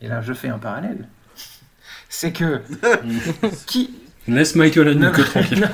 S4: et là je fais un parallèle [laughs] c'est que [laughs] qui
S1: Laisse Michael Haneke tranquille.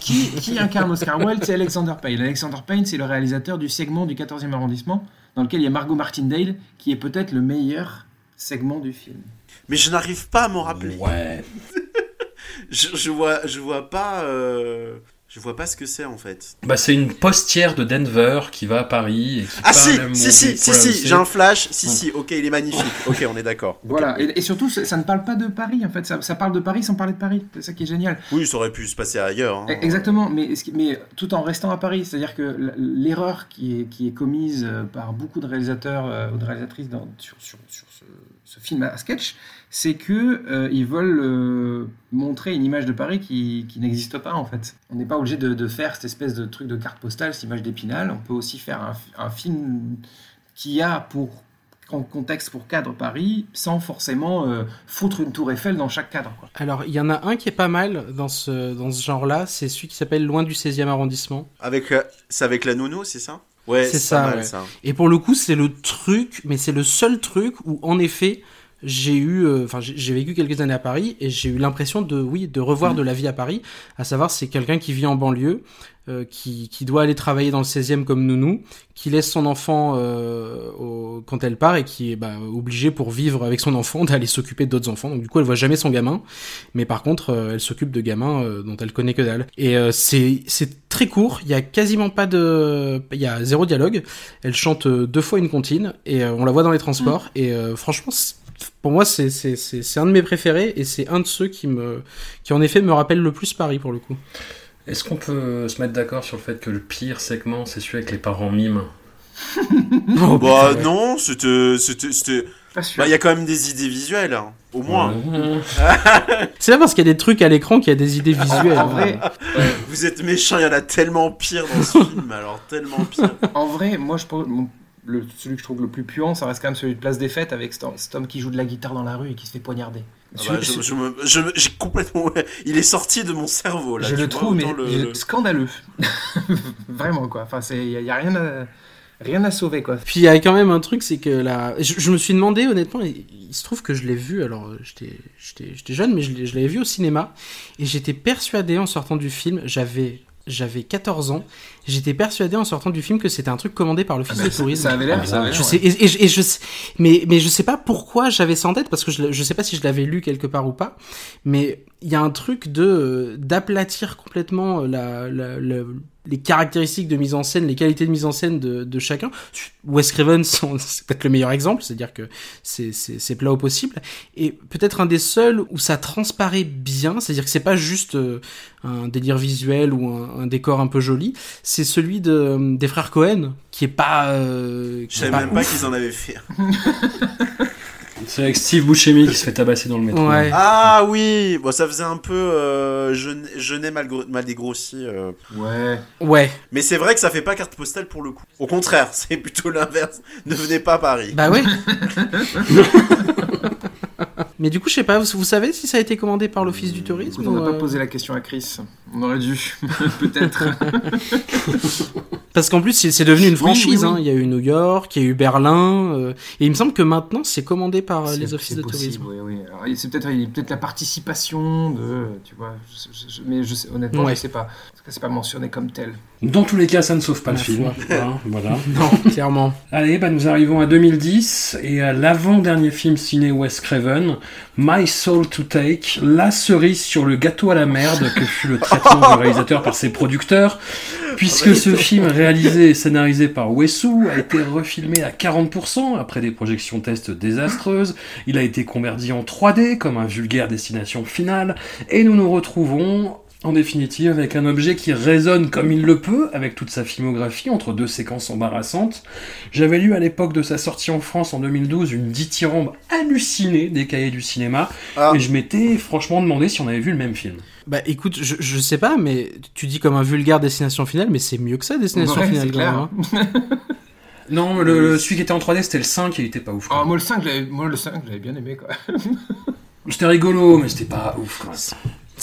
S4: qui, qui incarne Oscar Wilde C'est Alexander Payne. Alexander Payne, c'est le réalisateur du segment du 14e arrondissement, dans lequel il y a Margot Martindale, qui est peut-être le meilleur segment du film.
S3: Mais je n'arrive pas à m'en rappeler.
S1: Ouais. [laughs]
S3: Je, je vois, je vois pas. euh, Je vois pas ce que c'est en fait.
S1: Bah, c'est une postière de Denver qui va à Paris et qui
S3: Ah si, si, si, si, j'ai un flash. Si, si, ok, il est magnifique. Ok, on est d'accord. [laughs]
S4: Voilà, et, et surtout, ça, ne parle pas de Paris, en fait. Ça, ça parle de Paris sans parler de Paris. C'est ça qui est génial.
S3: Oui, ça aurait pu se passer ailleurs. hein.
S4: Exactement, mais, mais tout en restant à Paris. C'est-à-dire que l'erreur qui est, qui est commise euh, par beaucoup de réalisateurs euh, ou de réalisatrices dans- sur, sur, sur ce, ce film à sketch, c'est que euh, ils veulent euh, montrer une image de Paris qui, qui n'existe pas en fait. On n'est pas obligé de, de faire cette espèce de truc de carte postale, cette image d'épinal. On peut aussi faire un, un film qui a pour en contexte pour cadre Paris sans forcément euh, foutre une tour Eiffel dans chaque cadre. Quoi.
S2: Alors, il y en a un qui est pas mal dans ce, dans ce genre-là, c'est celui qui s'appelle Loin du 16e arrondissement.
S3: Avec, euh, c'est avec la nounou, c'est ça? Ouais,
S2: C'est ça,
S3: pas mal
S2: ouais.
S3: ça.
S2: Et pour le coup, c'est le truc, mais c'est le seul truc où, en effet, j'ai eu, euh, enfin, j'ai vécu quelques années à Paris et j'ai eu l'impression de, oui, de revoir de la vie à Paris. À savoir, c'est quelqu'un qui vit en banlieue, euh, qui, qui doit aller travailler dans le 16e comme nounou, qui laisse son enfant euh, au- quand elle part et qui est bah, obligé pour vivre avec son enfant [laughs] d'aller s'occuper d'autres enfants. Donc du coup, elle voit jamais son gamin, mais par contre, euh, elle s'occupe de gamins dont elle connaît que dalle. Et euh, c'est c'est très court. Il y a quasiment pas de, il y a zéro dialogue. Elle chante deux fois une comptine et on la voit dans les transports. Et euh, franchement, pour moi, c'est c'est c'est c'est un de mes préférés et c'est un de ceux qui me qui en effet me rappelle le plus Paris pour le coup.
S1: Est-ce qu'on peut se mettre d'accord sur le fait que le pire segment, c'est celui avec les parents mimes [laughs]
S2: Oh,
S3: Bah
S2: ouais.
S3: non, c'était. Bah il y a quand même des idées visuelles, hein, au moins.
S1: Mmh. [laughs]
S2: C'est là parce qu'il y a des trucs à l'écran qui a des idées visuelles.
S4: en vrai,
S3: Vous êtes méchants, il y en a tellement pire dans ce [laughs] film, alors tellement pire.
S4: En vrai, moi, je pense, le, celui que je trouve le plus puant, ça reste quand même celui de Place des Fêtes avec cet homme, cet homme qui joue de la guitare dans la rue et qui se fait poignarder.
S3: Ah bah, je,
S4: ce-
S3: je me- je me- j'ai complètement. [laughs] Il est sorti de mon cerveau là.
S4: je le
S3: vois,
S4: trouve mais
S3: le-
S4: scandaleux. [laughs] Vraiment quoi. Enfin, c'est, y, a- y a rien à, rien à sauver quoi.
S2: Puis il y a quand même un truc, c'est que là, je, je me suis demandé honnêtement, il, il se trouve que je l'ai vu, alors j'étais, j'étais, j'étais jeune, mais je, l'ai- je l'avais vu au cinéma, et j'étais persuadé en sortant du film, j'avais j'avais 14 ans. J'étais persuadé en sortant du film que c'était un truc commandé par l'office
S4: Ah
S2: de
S4: bah, ça-
S2: tourisme.
S4: ça avait l'air, ça avait
S2: Je
S4: l'air,
S2: sais,
S4: ouais.
S2: et, et- et je sais, mais, mais je sais pas pourquoi j'avais ça en tête, parce que je, je sais pas si je l'avais lu quelque part ou pas, mais il y a un truc de, euh, d'aplatir complètement euh, la, la, la- les caractéristiques de mise en scène, les qualités de mise en scène de, de chacun. Wes Craven, [laughs] c'est peut-être le meilleur exemple, c'est-à-dire que c'est, plat au possible. Et peut-être un des seuls où ça transparaît bien, c'est-à-dire que c'est pas juste euh, un délire visuel ou un, un décor un peu joli, c'est celui de, des frères Cohen, qui est pas... euh, qui
S3: Je savais même pas qu'ils en avaient fait. [laughs]
S1: C'est avec Steve Buscemi qui se fait tabasser dans le métro.
S2: Ouais.
S3: Ah oui, bon, ça faisait un peu euh, jeune- jeunet mal, mal dégrossi. euh.
S4: Ouais.
S2: Ouais.
S3: Mais c'est vrai que ça fait pas carte postale pour le coup. Au contraire, [laughs] c'est plutôt l'inverse. Ne venez pas à Paris.
S2: Bah ouais. [laughs] Mais du coup, je sais pas, vous, vous savez si ça a été commandé par l'Office du tourisme
S4: Écoute, on n'a
S2: ou,
S4: pas
S2: euh,
S4: posé la question à Chris. On aurait dû, [laughs] peut-être. [laughs]
S2: Parce qu'en plus, c'est devenu une franchise.
S4: oui, oui.
S2: Hein. Il y a eu New York, il y a eu Berlin. euh, et il me semble que maintenant, c'est commandé par euh, les offices de
S4: possible,
S2: tourisme.
S4: Oui, oui. C'est peut-être il y a peut-être la participation de, tu vois. je- je- je- mais je honnêtement,
S2: Ouais.
S4: je sais pas. C'est pas mentionné comme tel.
S1: Dans tous les cas, ça ne sauve pas le film. hein, voilà. [laughs]
S2: Non, clairement.
S1: Allez, bah nous arrivons à 2010 et à l'avant-dernier film ciné Wes Craven, My Soul to Take, la cerise sur le gâteau à la merde que fut le traitement du réalisateur par ses producteurs, puisque ce film réalisé et scénarisé par Wessu a été refilmé à 40% après des projections tests désastreuses, il a été converti en 3D comme un vulgaire destination finale, et nous nous retrouvons en définitive, avec un objet qui résonne comme il le peut, avec toute sa filmographie, entre deux séquences embarrassantes. J'avais lu à l'époque de sa sortie en France en 2012 une dithyrambe hallucinée des cahiers du cinéma,
S3: Ah.
S1: et je m'étais franchement demandé si on avait vu le même film.
S2: Bah écoute, je, je sais pas, mais tu dis comme un vulgaire destination finale, mais c'est mieux que ça, destination
S4: Ouais,
S2: finale
S4: clair.
S2: hein. [laughs]
S1: Non, le, le- celui qui était en 3D, c'était le 5 et il était pas ouf.
S4: Ah, moi, le 5, je l'avais- moi, le 5, je l'avais bien aimé, quoi.
S1: C'était rigolo, mais c'était pas ouf. Quoi.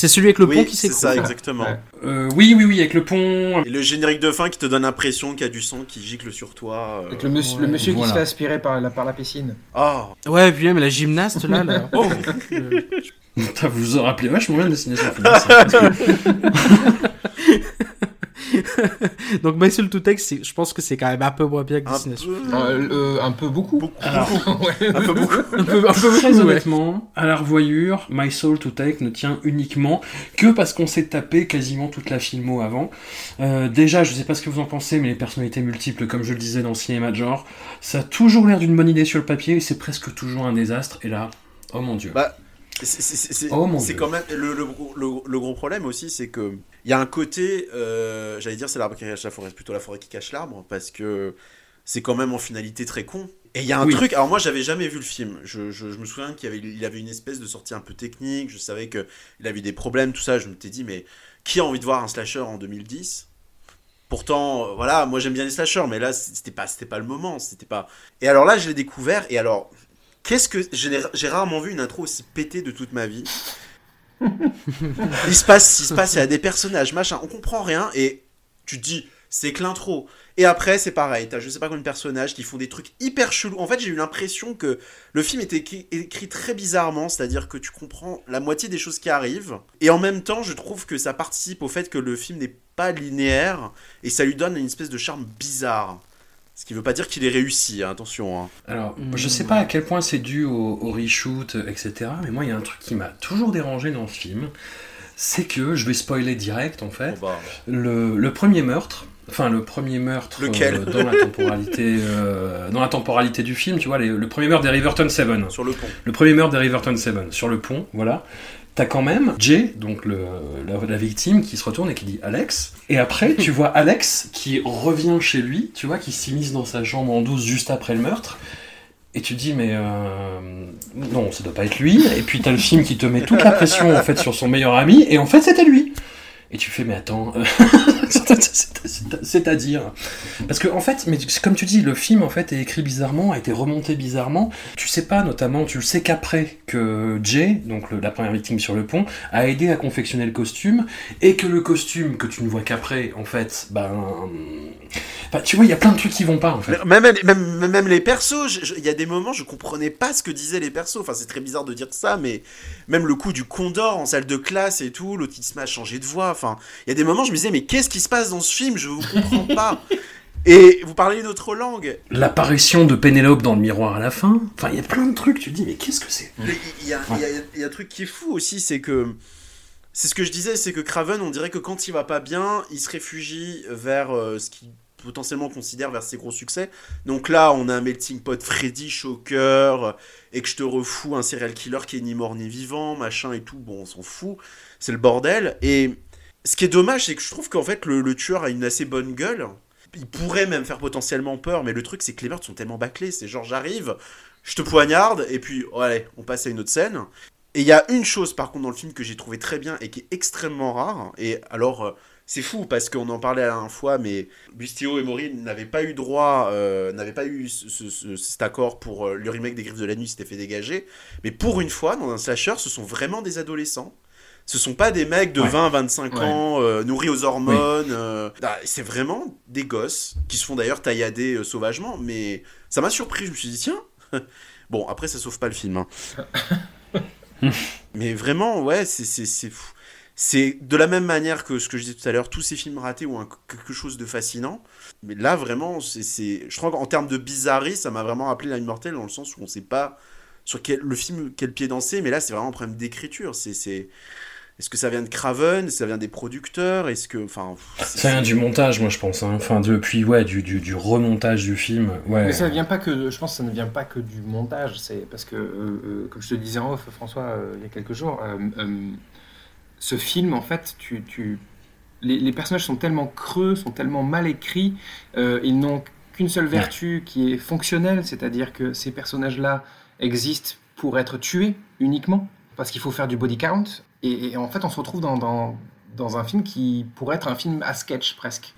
S2: C'est celui avec le
S3: oui,
S2: pont qui
S3: c'est
S2: s'écroule.
S3: ça, exactement.
S4: Ouais.
S1: Euh, oui, oui, oui, avec le pont.
S3: Et le générique de fin qui te donne l'impression qu'il y a du sang qui gicle sur toi. euh.
S4: Avec le, monsieur- le monsieur qui
S1: voilà.
S4: se fait aspirer par la, par la piscine.
S3: Ah,
S2: Ouais, et puis même la gymnaste là. là.
S3: Oh. [laughs]
S2: Euh,
S1: vous vous en rappelez vachement bien de Destination [laughs] Finale. [laughs]
S2: Donc My Soul to Take, c'est- je pense que c'est quand même un peu moins bien que
S3: un
S2: destination.
S3: peu.
S4: Euh, euh, un peu beaucoup.
S1: Alors, [laughs]
S4: Ouais.
S3: Un peu beaucoup. [laughs]
S2: Un peu, un peu
S1: Très honnêtement, à la revoyure, My Soul to Take ne tient uniquement que parce qu'on s'est tapé quasiment toute la filmo avant. Euh, déjà, je sais pas ce que vous en pensez, mais les personnalités multiples, comme je le disais dans le cinéma de genre, ça a toujours l'air d'une bonne idée sur le papier et c'est presque toujours un désastre. Et là, oh mon dieu.
S3: Bah, c'est-
S1: Oh,
S3: quand même le, le gros- le- le gros problème aussi, c'est que il y a un côté, euh, j'allais dire c'est l'arbre qui cache la forêt, plutôt la forêt qui cache l'arbre, parce que c'est quand même en finalité très con. Et il y a un
S1: Oui.
S3: truc, alors moi j'avais jamais vu le film, je, je- je me souviens qu'il avait, il avait une espèce de sortie un peu technique, je savais que il avait des problèmes, tout ça, je me t'ai dit mais qui a envie de voir un slasher en 2010 Pourtant, euh, voilà, moi j'aime bien les slashers, mais là c'était pas, c'était pas le moment, c'était pas. Et alors là je l'ai découvert, et alors Qu'est-ce que j'ai rarement vu une intro aussi pétée de toute ma vie. il se passe, il se passe, il y a des personnages, machin, on comprend rien et tu te dis c'est que l'intro. Et après c'est pareil, t'as je sais pas combien de personnages qui font des trucs hyper chelous. En fait j'ai eu l'impression que le film était écrit très bizarrement, c'est-à-dire que tu comprends la moitié des choses qui arrivent et en même temps je trouve que ça participe au fait que le film n'est pas linéaire et ça lui donne une espèce de charme bizarre. Ce qui veut pas dire qu'il est réussi, hein, attention. hein.
S1: Alors,
S2: Mm,
S1: je sais pas à quel point c'est dû au, au reshoot, euh, etc. Mais moi, il y a un truc qui m'a toujours dérangé dans ce film. C'est que, je vais spoiler direct en fait,
S3: Bon, bah,
S1: le, le premier meurtre, enfin le premier meurtre
S3: Lequel?
S1: euh, [laughs] dans la temporalité, euh, dans la temporalité du film, tu vois, les- le premier meurtre des Riverton Seven.
S3: sur le pont.
S1: Le premier meurtre des Riverton Seven sur le pont, voilà. T'as quand même Jay, donc la victime, qui se retourne et qui dit Alex. Et après, tu vois Alex qui revient chez lui, tu vois, qui s'immisce dans sa chambre en douce juste après le meurtre. Et tu dis, mais euh, non, ça doit pas être lui. Et puis t'as le film qui te met toute la pression en fait sur son meilleur ami, et en fait c'était lui. Et tu fais, mais attends, euh, [laughs] c'est-à-dire Parce que, en fait, mais comme tu dis, le film, en fait, est écrit bizarrement, a été remonté bizarrement. Tu sais pas, notamment, tu le sais qu'après que Jay, donc la première victime sur le pont, a aidé à confectionner le costume, et que le costume, que tu ne vois qu'après, en fait, ben... tu vois, il y a plein de trucs qui vont pas, en fait.
S3: Même, même, même, les persos, il y a des moments, je comprenais pas ce que disaient les persos. Enfin, c'est très bizarre de dire ça, mais même le coup du condor en salle de classe et tout, met à changer de voix. Enfin, il y a des moments, je me disais, mais qu'est-ce qui se passe dans ce film? Je vous comprends pas. [laughs] Et vous parlez une autre langue.
S1: L'apparition de Pénélope dans le miroir à la fin. Enfin, il y a plein de trucs, tu te dis, mais qu'est-ce que c'est?
S3: Il y, a, il y un truc qui est fou aussi, c'est que. C'est ce que je disais, c'est que Craven, on dirait que quand il va pas bien, il se réfugie vers euh, ce qu'il potentiellement considère vers ses gros succès. Donc là, on a un melting pot Freddy, Shocker, et que je te refous un serial killer qui est ni mort ni vivant, machin et tout. Bon, on s'en fout. C'est le bordel. Et ce qui est dommage, c'est que je trouve qu'en fait, le, tueur a une assez bonne gueule. Il pourrait même faire potentiellement peur, mais le truc, c'est que les meurtres sont tellement bâclés. C'est genre, j'arrive, je te poignarde, et puis, oh, allez, on passe à une autre scène. Et il y a une chose, par contre, dans le film que j'ai trouvé très bien et qui est extrêmement rare. Et alors, euh, c'est fou parce qu'on en parlait à la dernière fois, mais Bustillo et Mori n'avaient pas eu droit, euh, n'avaient pas eu ce- ce- ce- cet accord pour euh, le remake des Griffes de la Nuit, s'était fait dégager. Mais pour une fois, dans un slasher, ce sont vraiment des adolescents. Ce sont pas des mecs de
S1: Ouais.
S3: 20-25
S4: Ouais.
S3: ans, euh, nourris aux hormones. euh, ah, c'est vraiment des gosses qui se font d'ailleurs taillader euh, sauvagement. Mais ça m'a surpris. Je me suis dit, tiens. [laughs] bon, après, ça sauve pas le film. hein. [laughs] Mais vraiment, ouais, c'est c'est c'est fou. C'est de la même manière que ce que je disais tout à l'heure, tous ces films ratés ont un- quelque chose de fascinant. Mais là, vraiment, c'est c'est- je crois qu'en termes de bizarrerie, ça m'a vraiment rappelé l'immortel dans le sens où on sait pas sur quel, le film quel pied danser. Mais là, c'est vraiment un problème d'écriture. C'est c'est- est-ce que ça vient de Craven, est-ce que ça vient des producteurs, est-ce que, enfin,
S1: Ça vient du montage, moi, je pense. hein. Enfin, depuis, ouais, du, du, du remontage du film. Ouais.
S4: Mais ça vient pas que, je pense que ça ne vient pas que du montage, c'est parce que, euh, euh, comme je te disais en off, François, euh, il y a quelques jours, euh, euh, ce film, en fait, tu, tu, les, les personnages sont tellement creux, sont tellement mal écrits, euh, ils n'ont qu'une seule vertu qui est fonctionnelle, c'est-à-dire que ces personnages-là existent pour être tués uniquement, parce qu'il faut faire du body count, et, en fait, on se retrouve dans, dans, un film qui pourrait être un film à sketch presque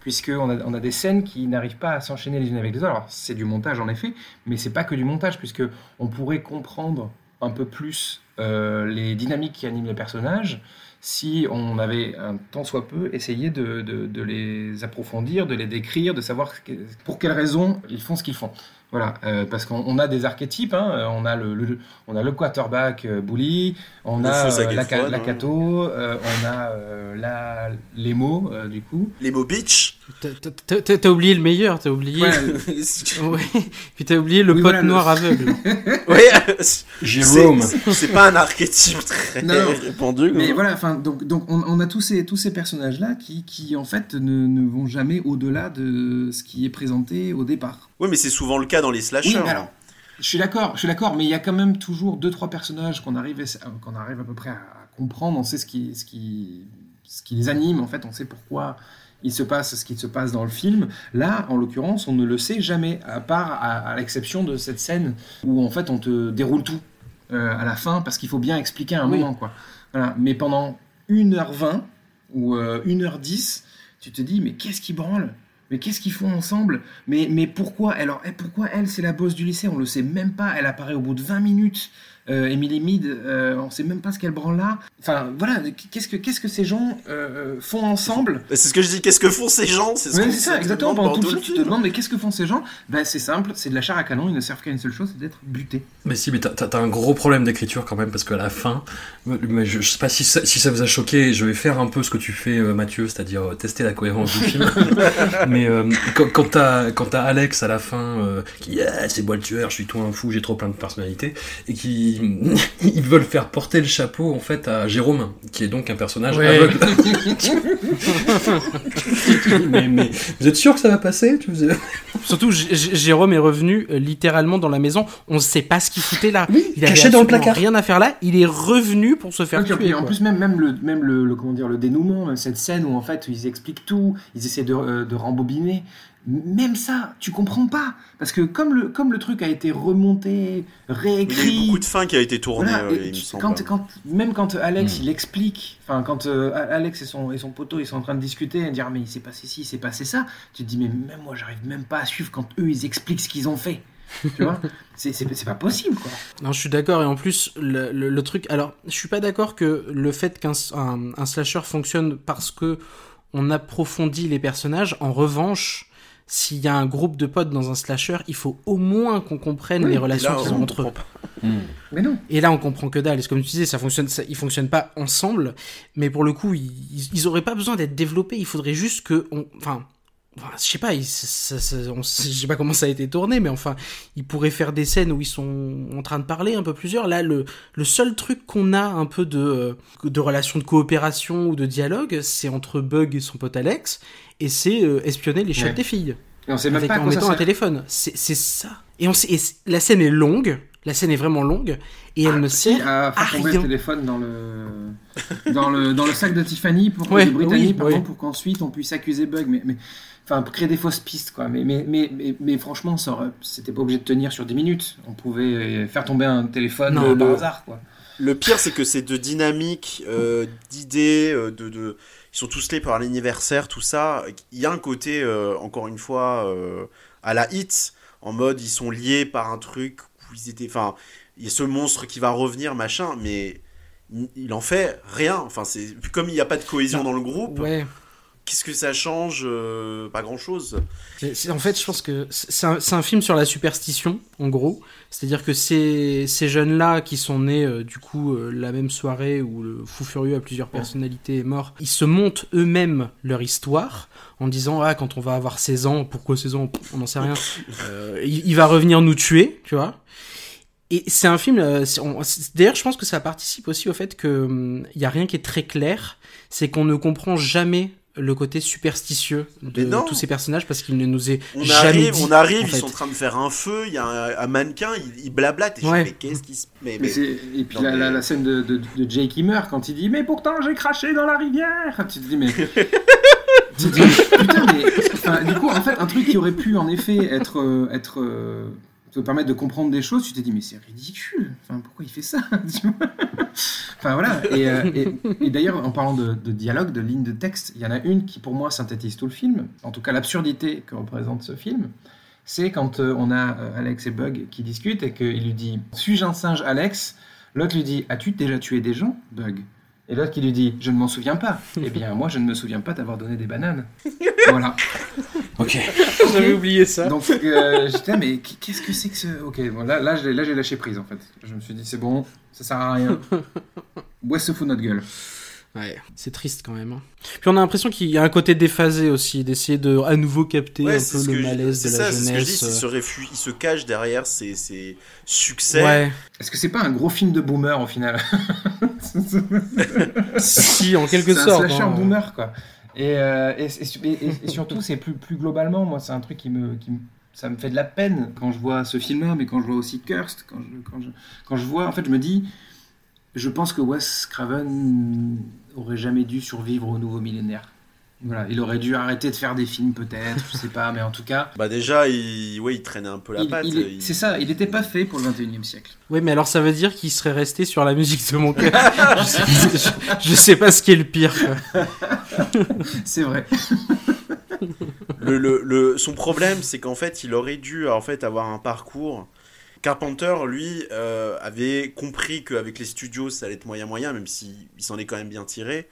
S4: puisqu'on a, on a des scènes qui n'arrivent pas à s'enchaîner les unes avec les autres. Alors, c'est du montage en effet, mais c'est pas que du montage, puisque on pourrait comprendre un peu plus euh, les dynamiques qui animent les personnages si on avait un tant soit peu essayé de, de- de les approfondir, de les décrire, de savoir pour quelles raisons ils font ce qu'ils font. Voilà, euh, parce qu'on on a des archétypes, hein, euh, on, a le, le- on a le quarterback euh, bully, on
S3: Le
S4: a euh, la, la
S3: hein.
S4: cato, euh, on a euh, la, les mots, euh, du coup.
S3: les mots bitch.
S2: T'as- oublié le meilleur, t'as oublié. [laughs] Ouais. Puis t'as oublié le
S4: Oui,
S2: pote
S4: voilà, le-
S2: noir aveugle. [laughs]
S3: ouais,
S1: Jérôme.
S3: c'est- c'est pas un archétype très
S4: Non,
S3: répandu.
S4: Mais
S3: quoi.
S4: voilà, enfin, donc, donc on, on a tous ces, tous ces personnages-là qui, qui, en fait, ne, ne vont jamais au-delà de ce qui est présenté au départ.
S3: Ouais, mais c'est souvent le cas dans les slashers.
S4: Oui, mais alors, je suis d'accord, je suis d'accord, mais il y a quand même toujours deux, trois personnages qu'on arrive, à- qu'on arrive à peu près à comprendre, on sait ce qui, ce qui, ce qui les anime, en fait, on sait pourquoi il se passe ce qui se passe dans le film. Là, en l'occurrence, on ne le sait jamais, à part à, à l'exception de cette scène où, en fait, on te déroule tout euh, à la fin, parce qu'il faut bien expliquer à un
S2: Oui.
S4: moment, quoi. Voilà. Mais pendant 1h20 ou euh, 1h10, tu te dis, mais qu'est-ce qui branle? Mais qu'est-ce qu'ils font ensemble? Mais, mais pourquoi? Alors, eh, pourquoi elle, c'est la boss du lycée? On le sait même pas. Elle apparaît au bout de 20 minutes. Euh, Emily Mead, euh, on sait même pas ce qu'elle branle là. Enfin, voilà, qu'est-ce que, qu'est-ce que ces gens euh, font ensemble
S3: C'est ce que je dis, qu'est-ce que font ces gens? C'est ce
S4: Ouais, ça, exactement. Pendant tout le film, tu te demandes, mais qu'est-ce que font ces gens? Ben, C'est simple, c'est de la chair à canon, ils ne servent qu'à une seule chose, c'est d'être butés.
S1: Mais si, mais t'as- t'as t'as un gros problème d'écriture quand même, parce qu'à la fin, mais je, je sais pas si ça, si ça vous a choqué, je vais faire un peu ce que tu fais, euh, Mathieu, c'est-à-dire euh, tester la cohérence du [laughs] film. mais euh, quand, quand t'as quand t'as Alex à la fin, euh, qui Ah, c'est moi le tueur, je suis tout un fou, j'ai trop plein de personnalités, et qui [laughs] ils veulent faire porter le chapeau en fait à Jérôme, qui est donc un personnage
S2: Ouais.
S1: aveugle. [laughs] mais, mais vous êtes sûr que ça va passer
S2: Surtout, Jérôme est revenu euh, littéralement dans la maison. On ne sait pas ce qu'il foutait là. il avait
S1: caché dans le placard.
S2: Rien à faire là. Il est revenu pour se faire tuer.
S4: en
S2: quoi.
S4: plus, même, même, le, même le, le- comment dire, le dénouement, cette scène où en fait ils expliquent tout, ils essaient de, euh, de rembobiner, même ça, tu comprends pas. Parce que comme le, comme le truc a été remonté,
S3: Il y a eu
S4: réécrit.
S3: beaucoup de fins qui a été
S4: Voilà,
S3: euh, me semble.
S4: quand, quand, même quand Alex
S1: Hmm.
S4: il explique, enfin quand euh, Alex et son, et son poteau ils sont en train de discuter et dire ah, mais il s'est passé ci, il s'est passé ça, tu te dis mais même moi j'arrive même pas à suivre quand eux ils expliquent ce qu'ils ont fait. tu vois? [laughs] C'est pas possible quoi.
S2: Non, je suis d'accord. Et en plus, le, le- le truc. Alors, je suis pas d'accord que le fait qu'un un, un slasher fonctionne parce que on approfondit les personnages. En revanche, s'il y a un groupe de potes dans un slasher, il faut au moins qu'on comprenne
S4: Oui,
S2: les relations qu'ils
S3: on
S2: ont entre eux.
S3: pas.
S4: Mais non.
S2: Et là, on comprend que dalle. Et comme tu disais, ça fonctionne, ça, ils fonctionnent pas ensemble. Mais pour le coup, ils, ils auraient pas besoin d'être développés. Il faudrait juste que, on, enfin, enfin, je sais pas, il- ça- ça- on- je sais pas comment ça a été tourné, mais enfin, ils pourraient faire des scènes où ils sont en train de parler un peu plusieurs. Là, le, le seul truc qu'on a un peu de, euh, de relation de coopération ou de dialogue, c'est entre Bug et son pote Alex, et c'est euh, espionner les chats
S4: Ouais.
S2: des filles.
S4: Et on sait même
S2: Avec-
S4: pas
S2: en mettant un téléphone. C'est ça. Et, on sait, et c- la scène est longue. La scène est vraiment longue. Et elle ne
S4: Si,
S2: sert
S4: à faire tomber le téléphone dans le dans le dans le sac de Tiffany pour
S2: Ouais, oui,
S4: pardon,
S2: oui.
S4: pour qu'ensuite on puisse accuser Bug mais mais enfin créer des fausses pistes quoi mais mais mais mais, mais franchement c'était pas obligé de tenir sur 10 minutes on pouvait euh, faire tomber un téléphone
S2: Non,
S4: euh, par
S3: le-
S4: hasard quoi
S3: Le pire, c'est que ces deux dynamiques euh, d'idées, de, de, ils sont tous liés par l'anniversaire, tout ça. Il y a un côté, euh, encore une fois, euh, à la hit, en mode ils sont liés par un truc où ils étaient. Enfin, il y a ce monstre qui va revenir, machin, mais il, il en fait rien. Enfin, c'est comme il n'y a pas de cohésion dans le groupe.
S2: Ouais.
S3: Qu'est-ce que ça change Euh, Pas grand chose.
S2: C'est- c'est- En fait, je pense que c'est un, film sur la superstition, en gros. C'est-à-dire que ces, ces jeunes-là qui sont nés, euh, du coup, euh, la même soirée où le fou furieux à plusieurs personnalités est mort, ils se montent eux-mêmes leur histoire en disant Ah, quand on va avoir 16 ans, pourquoi 16 ans? On n'en sait rien. [laughs] Il, il va revenir nous tuer, tu vois. Et c'est un film. D'ailleurs, je pense que ça participe aussi au fait que hum, il y a rien qui est très clair. C'est qu'on ne comprend jamais le côté superstitieux de tous ces personnages parce qu'il ne nous est
S3: On
S2: jamais
S3: arrive,
S2: dit.
S3: on arrive,
S2: en
S3: ils sont en train de faire un feu, il y a un, un mannequin, il, il blablate, et je
S2: Ouais.
S3: dis, mais qu'est-ce qui se... Mais,
S4: Mais
S3: mais-
S4: c'est- et puis la, la- la scène de, de, de Jake qui meurt quand il dit mais pourtant j'ai craché dans la rivière tu te dis mais [laughs] tu te dis, putain mais enfin, du coup en fait un truc qui aurait pu en effet être euh, être euh, te permettre de comprendre des choses tu t'es dit mais c'est ridicule. Pourquoi il fait ça [laughs] enfin voilà. Et, euh, et, d'ailleurs en parlant de, dialogue de lignes de texte il y en a une qui pour moi synthétise tout le film. En tout cas l'absurdité que représente ce film c'est quand euh, on a euh, Alex et Bug qui discutent et qu'il lui dit Suis-je un singe, Alex? L'autre lui dit As-tu déjà tué des gens, Bug? Et l'autre qui lui dit Je ne m'en souviens pas. eh bien, moi, je ne me souviens pas d'avoir donné des bananes. [laughs] voilà.
S1: Ok.
S2: J'avais oublié ça.
S4: Donc, euh, j'étais, mais qu'est-ce que c'est que ce. Ok, bon, là, là, j'ai, là, j'ai lâché prise en fait. Je me suis dit C'est bon, ça sert à rien. Où est-ce se fout notre gueule
S2: Ouais, c'est triste quand même. hein. Puis on a l'impression qu'il y a un côté déphasé aussi, d'essayer de à nouveau capter
S3: Ouais,
S2: un peu le malaise de
S3: ça,
S2: la
S3: c'est ce que je dis,
S2: jeunesse.
S3: il se,
S2: euh.
S3: réfugie, il se cache derrière ses, ses succès.
S2: Ouais,
S4: Est-ce que c'est pas un gros film de boomer au final? [laughs]
S2: Si, en quelque
S4: c'est un
S2: sorte. hein.
S4: boomer quoi. Et, euh, et, et- et- et surtout, c'est plus, plus globalement, moi, c'est un truc qui me, qui me- ça me fait de la peine quand je vois ce film-là, mais quand je vois aussi Cursed, quand je, quand je, quand je vois, en fait, je me dis, je pense que Wes Craven aurait jamais dû survivre au nouveau millénaire. Voilà, il aurait dû arrêter de faire des films peut-être, je sais pas, mais en tout cas,
S3: Bah déjà, il, ouais, il traînait un peu la
S4: il-
S3: patte.
S4: il est-
S3: il-
S4: c'est ça, il n'était pas fait pour le 21e siècle.
S2: Oui, mais alors ça veut dire qu'il serait resté sur la musique de mon cœur. je, sais, je- je sais pas ce qui est le pire. [laughs]
S4: C'est vrai.
S3: le, le, le- son problème, c'est qu'en fait, il aurait dû en fait avoir un parcours. Carpenter, lui, euh, avait compris qu'avec les studios, ça allait être moyen-moyen, même s'il il s'en est quand même bien tiré,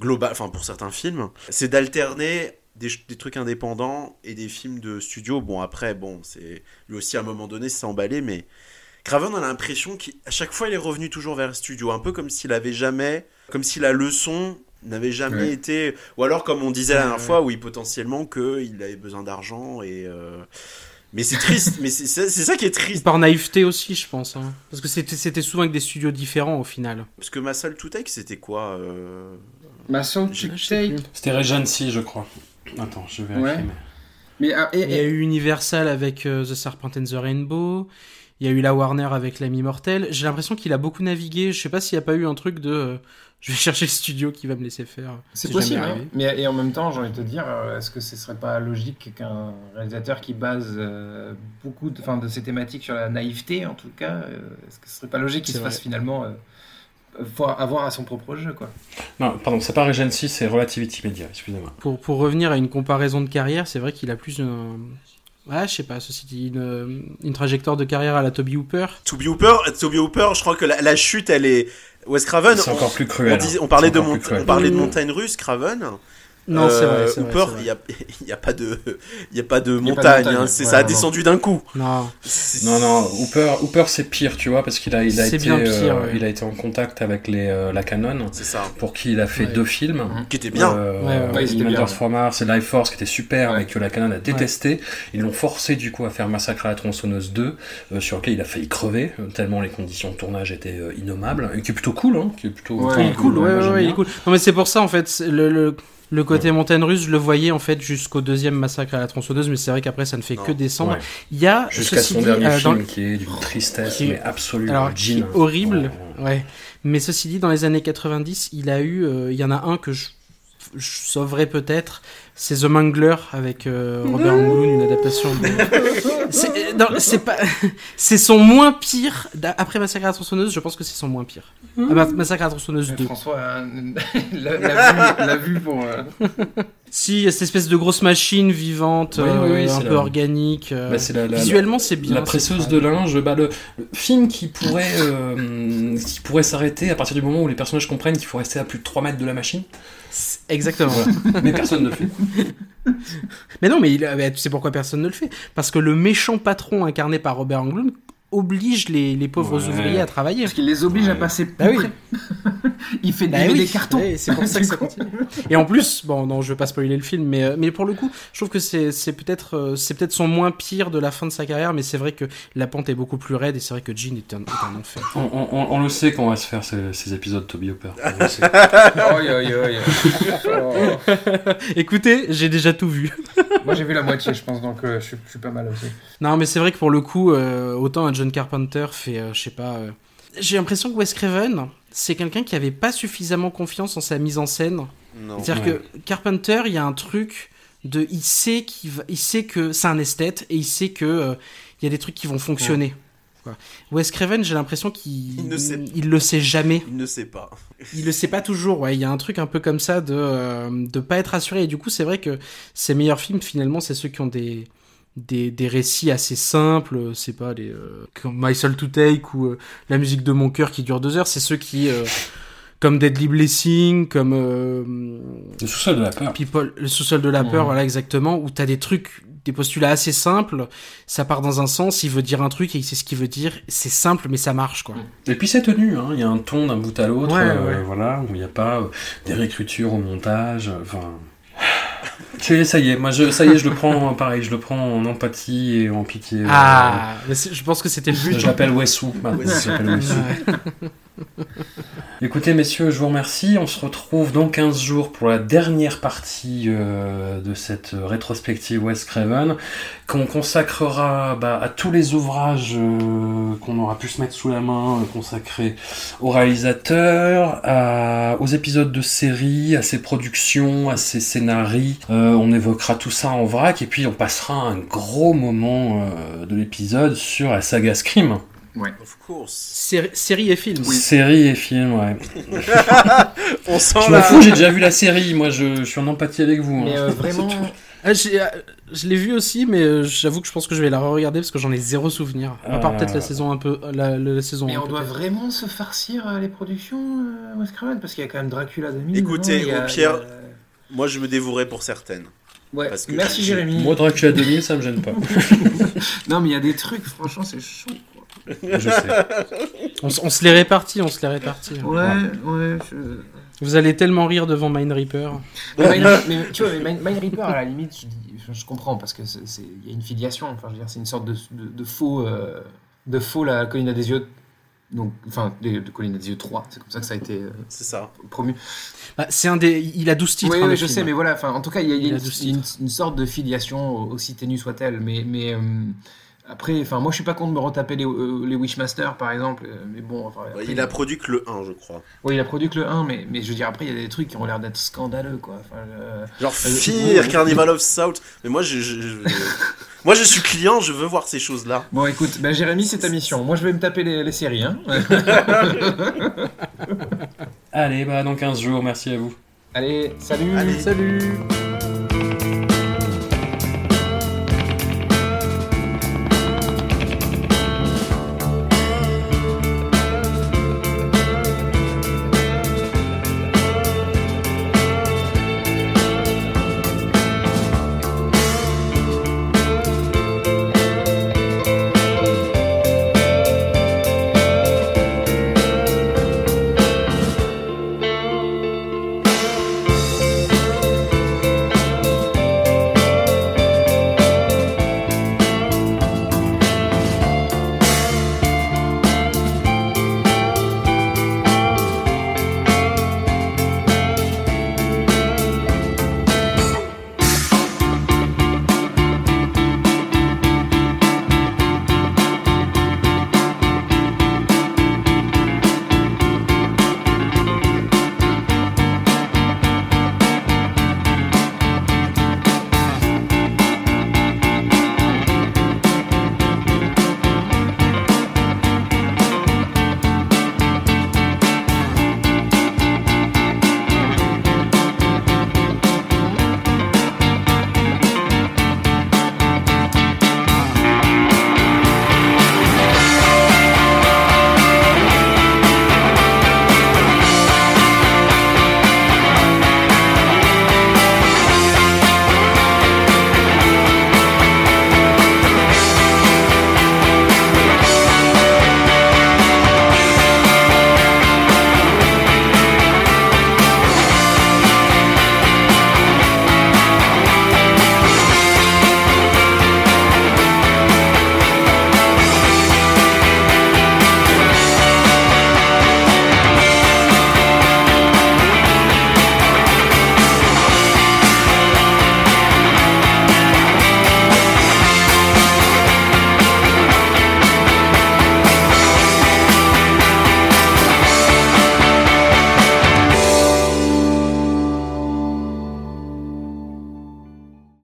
S3: global, enfin pour certains films, c'est d'alterner des, trucs indépendants et des films de studio. Bon, après, bon, c'est lui aussi à un moment donné, c'est emballé, mais Craven, on a l'impression qu'à chaque fois, il est revenu toujours vers le studio, un peu comme s'il avait jamais, comme si la leçon n'avait jamais
S4: Ouais.
S3: été, ou alors comme on disait la dernière fois, oui, potentiellement qu'il avait besoin d'argent et. euh, Mais c'est triste, mais c'est ça qui est triste.
S2: Par naïveté aussi, je pense. hein. Parce que c'était souvent avec des studios différents au final.
S3: Parce que ma salle to take, c'était quoi euh,
S4: Ma soul
S3: Je-
S4: to take.
S1: C'était Regency, je crois. Attends, je vais.
S4: Ouais.
S1: mais-
S4: Mais, ah, et-
S2: Il y a eu Universal avec euh, The Serpent and the Rainbow. Il y a eu la Warner avec l'ami mortel. J'ai l'impression qu'il a beaucoup navigué. Je sais pas s'il n'y a pas eu un truc de. Je vais chercher le studio qui va me laisser faire.
S4: C'est possible, hein. mais et en même temps, j'ai envie de te dire, euh, est-ce que ce serait pas logique qu'un réalisateur qui base euh, beaucoup de, enfin, de ses thématiques sur la naïveté, en tout cas, euh, est-ce que ce serait pas logique qu'il se
S2: vrai.
S4: fasse finalement euh, avoir à son propre jeu, quoi
S1: Non, pardon, c'est pas Regency, c'est Relativity Media, excusez-moi.
S2: Pour, pour revenir à une comparaison de carrière, c'est vrai qu'il a plus un. Ouais, je sais pas, ceci dit, une, une trajectoire de carrière à la Toby Hooper.
S3: Toby Hooper, Toby Hooper, je crois que la, la chute, elle est. Wes Craven,
S1: C'est
S3: on,
S1: encore plus
S3: on
S1: cruel.
S3: disait-
S1: hein.
S3: on parlait, de, on parlait montagne russe, Craven.
S2: Non, c'est vrai,
S3: Euh,
S2: c'est vrai,
S3: Hooper,
S2: c'est
S3: il y a, [laughs] y a pas de, il y a pas de
S4: Il y a pas de
S3: montagne.
S4: montagne,
S3: hein, c'est
S4: ouais,
S3: ça a
S4: non,
S3: descendu d'un coup.
S2: Non.
S3: C'est-
S1: Non, non, Hooper, Hooper c'est pire, tu vois, parce qu'il a, il a,
S2: C'est
S1: été,
S2: bien pire,
S1: euh,
S2: ouais.
S1: il a été en contact avec les, euh, la Canon,
S3: C'est ça.
S1: pour qui il a fait
S2: Ouais.
S1: deux films.
S3: Qui était bien.
S1: Euh,
S2: Ouais,
S1: et Life Force qui était super
S4: Ouais.
S1: mais que la Canon a détesté. Ils l'ont forcé du coup à faire Massacre à la tronçonneuse 2 euh, sur lequel il a failli crever tellement les conditions de tournage étaient euh, innommables et qui est plutôt cool hein, qui est plutôt
S2: cool,
S1: bien.
S2: est cool. Non, mais c'est pour ça, en fait, c'est le, le, le côté montagne russe, je le voyais, en fait, jusqu'au deuxième massacre à la tronçonneuse, mais c'est vrai qu'après, ça ne fait
S3: Non.
S2: que descendre.
S1: Ouais.
S2: Il y a,
S1: Jusqu'à son
S2: dit,
S1: dernier
S2: euh, dans-
S1: film qui est d'une tristesse
S2: qui-
S1: mais absolue.
S2: alors, qui est
S1: Jean.
S2: horrible,
S1: Ouais.
S2: ouais. Mais ceci dit, dans les années 90, il a eu, euh, il y en a un que je, je sauverai peut-être, c'est The Mangler avec euh, Robert Englund, une adaptation. de- [laughs] c'est euh, c'est pas, [laughs] c'est son moins pire. Après Massacre à la tronçonneuse, je pense que c'est son moins pire. Ah, Ma- Massacre à la tronçonneuse 2.
S4: François euh, [laughs] l'a l'a vu, l'a vu pour. euh,
S2: Si, il y a cette espèce de grosse machine vivante,
S1: Oui,
S2: euh,
S1: oui, oui,
S2: un peu
S1: la-
S2: organique. euh,
S1: Bah, c'est la- la-
S2: Visuellement, c'est bien.
S1: La presseuse de linge, bah, le, le film qui pourrait, euh, qui pourrait s'arrêter à partir du moment où les personnages comprennent qu'il faut rester à plus de 3 mètres de la machine.
S2: Exactement.
S1: Mais personne ne le fait. [laughs]
S2: Mais non, mais il, mais tu sais pourquoi personne ne le fait? Parce que le méchant patron incarné par Robert Englund oblige les, les pauvres
S1: Ouais.
S2: ouvriers à travailler.
S4: Parce qu'il les oblige à passer plus
S2: Bah oui. [laughs]
S4: il fait
S2: Bah oui,
S4: des cartons.
S2: ouais, c'est pour ça que ça continue. [laughs] Et en plus, bon, non, je vais pas spoiler le film, mais, euh, mais pour le coup, je trouve que c'est c'est peut-être euh, c'est peut-être son moins pire de la fin de sa carrière, mais c'est vrai que la pente est beaucoup plus raide et c'est vrai que Jean est un, est un enfer.
S1: On, on- on- on le sait qu'on va se faire ces, ces épisodes Toby Hopper. [laughs]
S2: Écoutez, j'ai déjà tout vu.
S4: Moi j'ai vu la moitié, je pense, donc euh, je, suis, je suis pas mal aussi.
S2: Non, mais c'est vrai que pour le coup, euh, autant un John Carpenter fait, euh, je sais pas. euh, J'ai l'impression que Wes Craven, c'est quelqu'un qui avait pas suffisamment confiance en sa mise en scène. C'est-à-dire
S1: Ouais.
S2: que Carpenter, il y a un truc de, il sait qu'il va, il sait que c'est un esthète et il sait que euh, il y a des trucs qui vont fonctionner. Quoi. Wes Craven, j'ai l'impression qu'il,
S3: Il ne sait-
S2: il le sait jamais.
S3: Il ne sait pas.
S2: Il le sait pas toujours. Ouais, il y a un truc un peu comme ça de, euh, de pas être assuré. Et du coup, c'est vrai que ses meilleurs films, finalement, c'est ceux qui ont des, des, des récits assez simples. C'est pas les, euh, comme My Soul to Take ou euh, la musique de mon cœur qui dure deux heures. C'est ceux qui, euh, comme Deadly Blessing, comme euh,
S1: Le sous-sol de la peur.
S2: People, le sous-sol de la peur, voilà exactement, où t'as des trucs, des postulats assez simples, ça part dans un sens, il veut dire un truc et il sait ce qu'il veut dire, c'est simple mais ça marche quoi.
S1: Et puis c'est tenu, hein. il y a un ton d'un bout à l'autre,
S2: Ouais,
S1: euh,
S2: ouais.
S1: voilà, où il n'y a pas euh, des réécritures au montage, euh, enfin... C'est- Ça y est, moi je, ça y est, je le prends pareil, je le prends en empathie et en pitié. euh,
S2: Ah, mais c'est- je pense que c'était le but.
S1: Je l'appelle Wessou. maintenant, je l'appelle Wessou. [laughs] Écoutez, messieurs, je vous remercie. On se retrouve dans 15 jours pour la dernière partie euh, de cette rétrospective Wes Craven, qu'on consacrera bah, à tous les ouvrages euh, qu'on aura pu se mettre sous la main, euh, consacrés au réalisateur, à- aux épisodes de série, à ses productions, à ses scénarii. Euh, on évoquera tout ça en vrac, et puis on passera un gros moment euh, de l'épisode sur la saga Scream.
S3: Of course.
S2: Série, série et film.
S1: Série et film, ouais. [laughs]
S3: On sent
S1: Je m'en
S3: la...
S1: fous, j'ai déjà vu la série, moi je, je suis en empathie avec vous. hein.
S4: Mais euh, [laughs] vraiment.
S2: Ah, j'ai- euh, je l'ai vu aussi, mais euh, j'avoue que je pense que je vais la re-regarder parce que j'en ai zéro souvenir. À part
S1: Euh.
S2: peut-être la saison un peu, la, la- la saison.
S4: Mais on doit vraiment se farcir les productions, euh, Wes Craven, parce qu'il y a quand même Dracula 2000.
S3: Écoutez, au pire-
S4: a-
S3: Moi, je me dévouerais pour certaines.
S4: Ouais,
S3: parce que
S4: merci
S3: j'ai-
S4: Jérémy.
S1: Moi, Dracula 2000, ça me gêne pas. [laughs]
S4: Non, mais il y a des trucs, franchement, c'est chaud. quoi.
S1: Je sais.
S2: On, se les répartit, on se les répartit.
S4: Ouais, ouais. je-
S2: Vous allez tellement rire devant Mind Reaper.
S4: Mais, Mind- mais tu vois, mais Mind, Mind Reaper, à la limite, je, dis- je- je comprends parce que c'est- il y a une filiation. Enfin, je veux dire, c'est une sorte de, de, de faux, euh, de faux la colline à des yeux. Donc, enfin, de, de colline à des yeux 3, c'est comme ça que ça a été euh,
S3: C'est ça.
S4: promu.
S2: Bah, c'est un des, il a 12 titres.
S4: Oui,
S2: hein,
S4: oui, je
S2: film.
S4: sais, mais voilà. Enfin, en tout cas, il y a, il y a
S2: Il a
S4: une,
S2: douze
S4: une- une sorte de filiation aussi ténue soit-elle. Mais, mais euh, après, enfin, moi, je suis pas contre de me retaper les, euh, les Wishmaster, par exemple. euh, Mais bon, enfin, après,
S3: Il a produit que le 1, je crois.
S4: Oui, il a produit que le 1, mais, mais je veux dire, après, il y a des trucs qui ont l'air d'être scandaleux, quoi. Enfin, euh,
S3: Genre
S4: Euh,
S3: Fear. Carnival of South. Mais moi, je, je- je- [laughs] moi, je suis client, je veux voir ces choses-là.
S4: Bon, écoute, bah, Jérémy, c'est ta mission. Moi, je vais me taper les, les séries, hein. [laughs]
S1: Allez, bah dans 15 jours, merci à vous.
S4: Allez, salut
S3: Allez.
S2: Salut.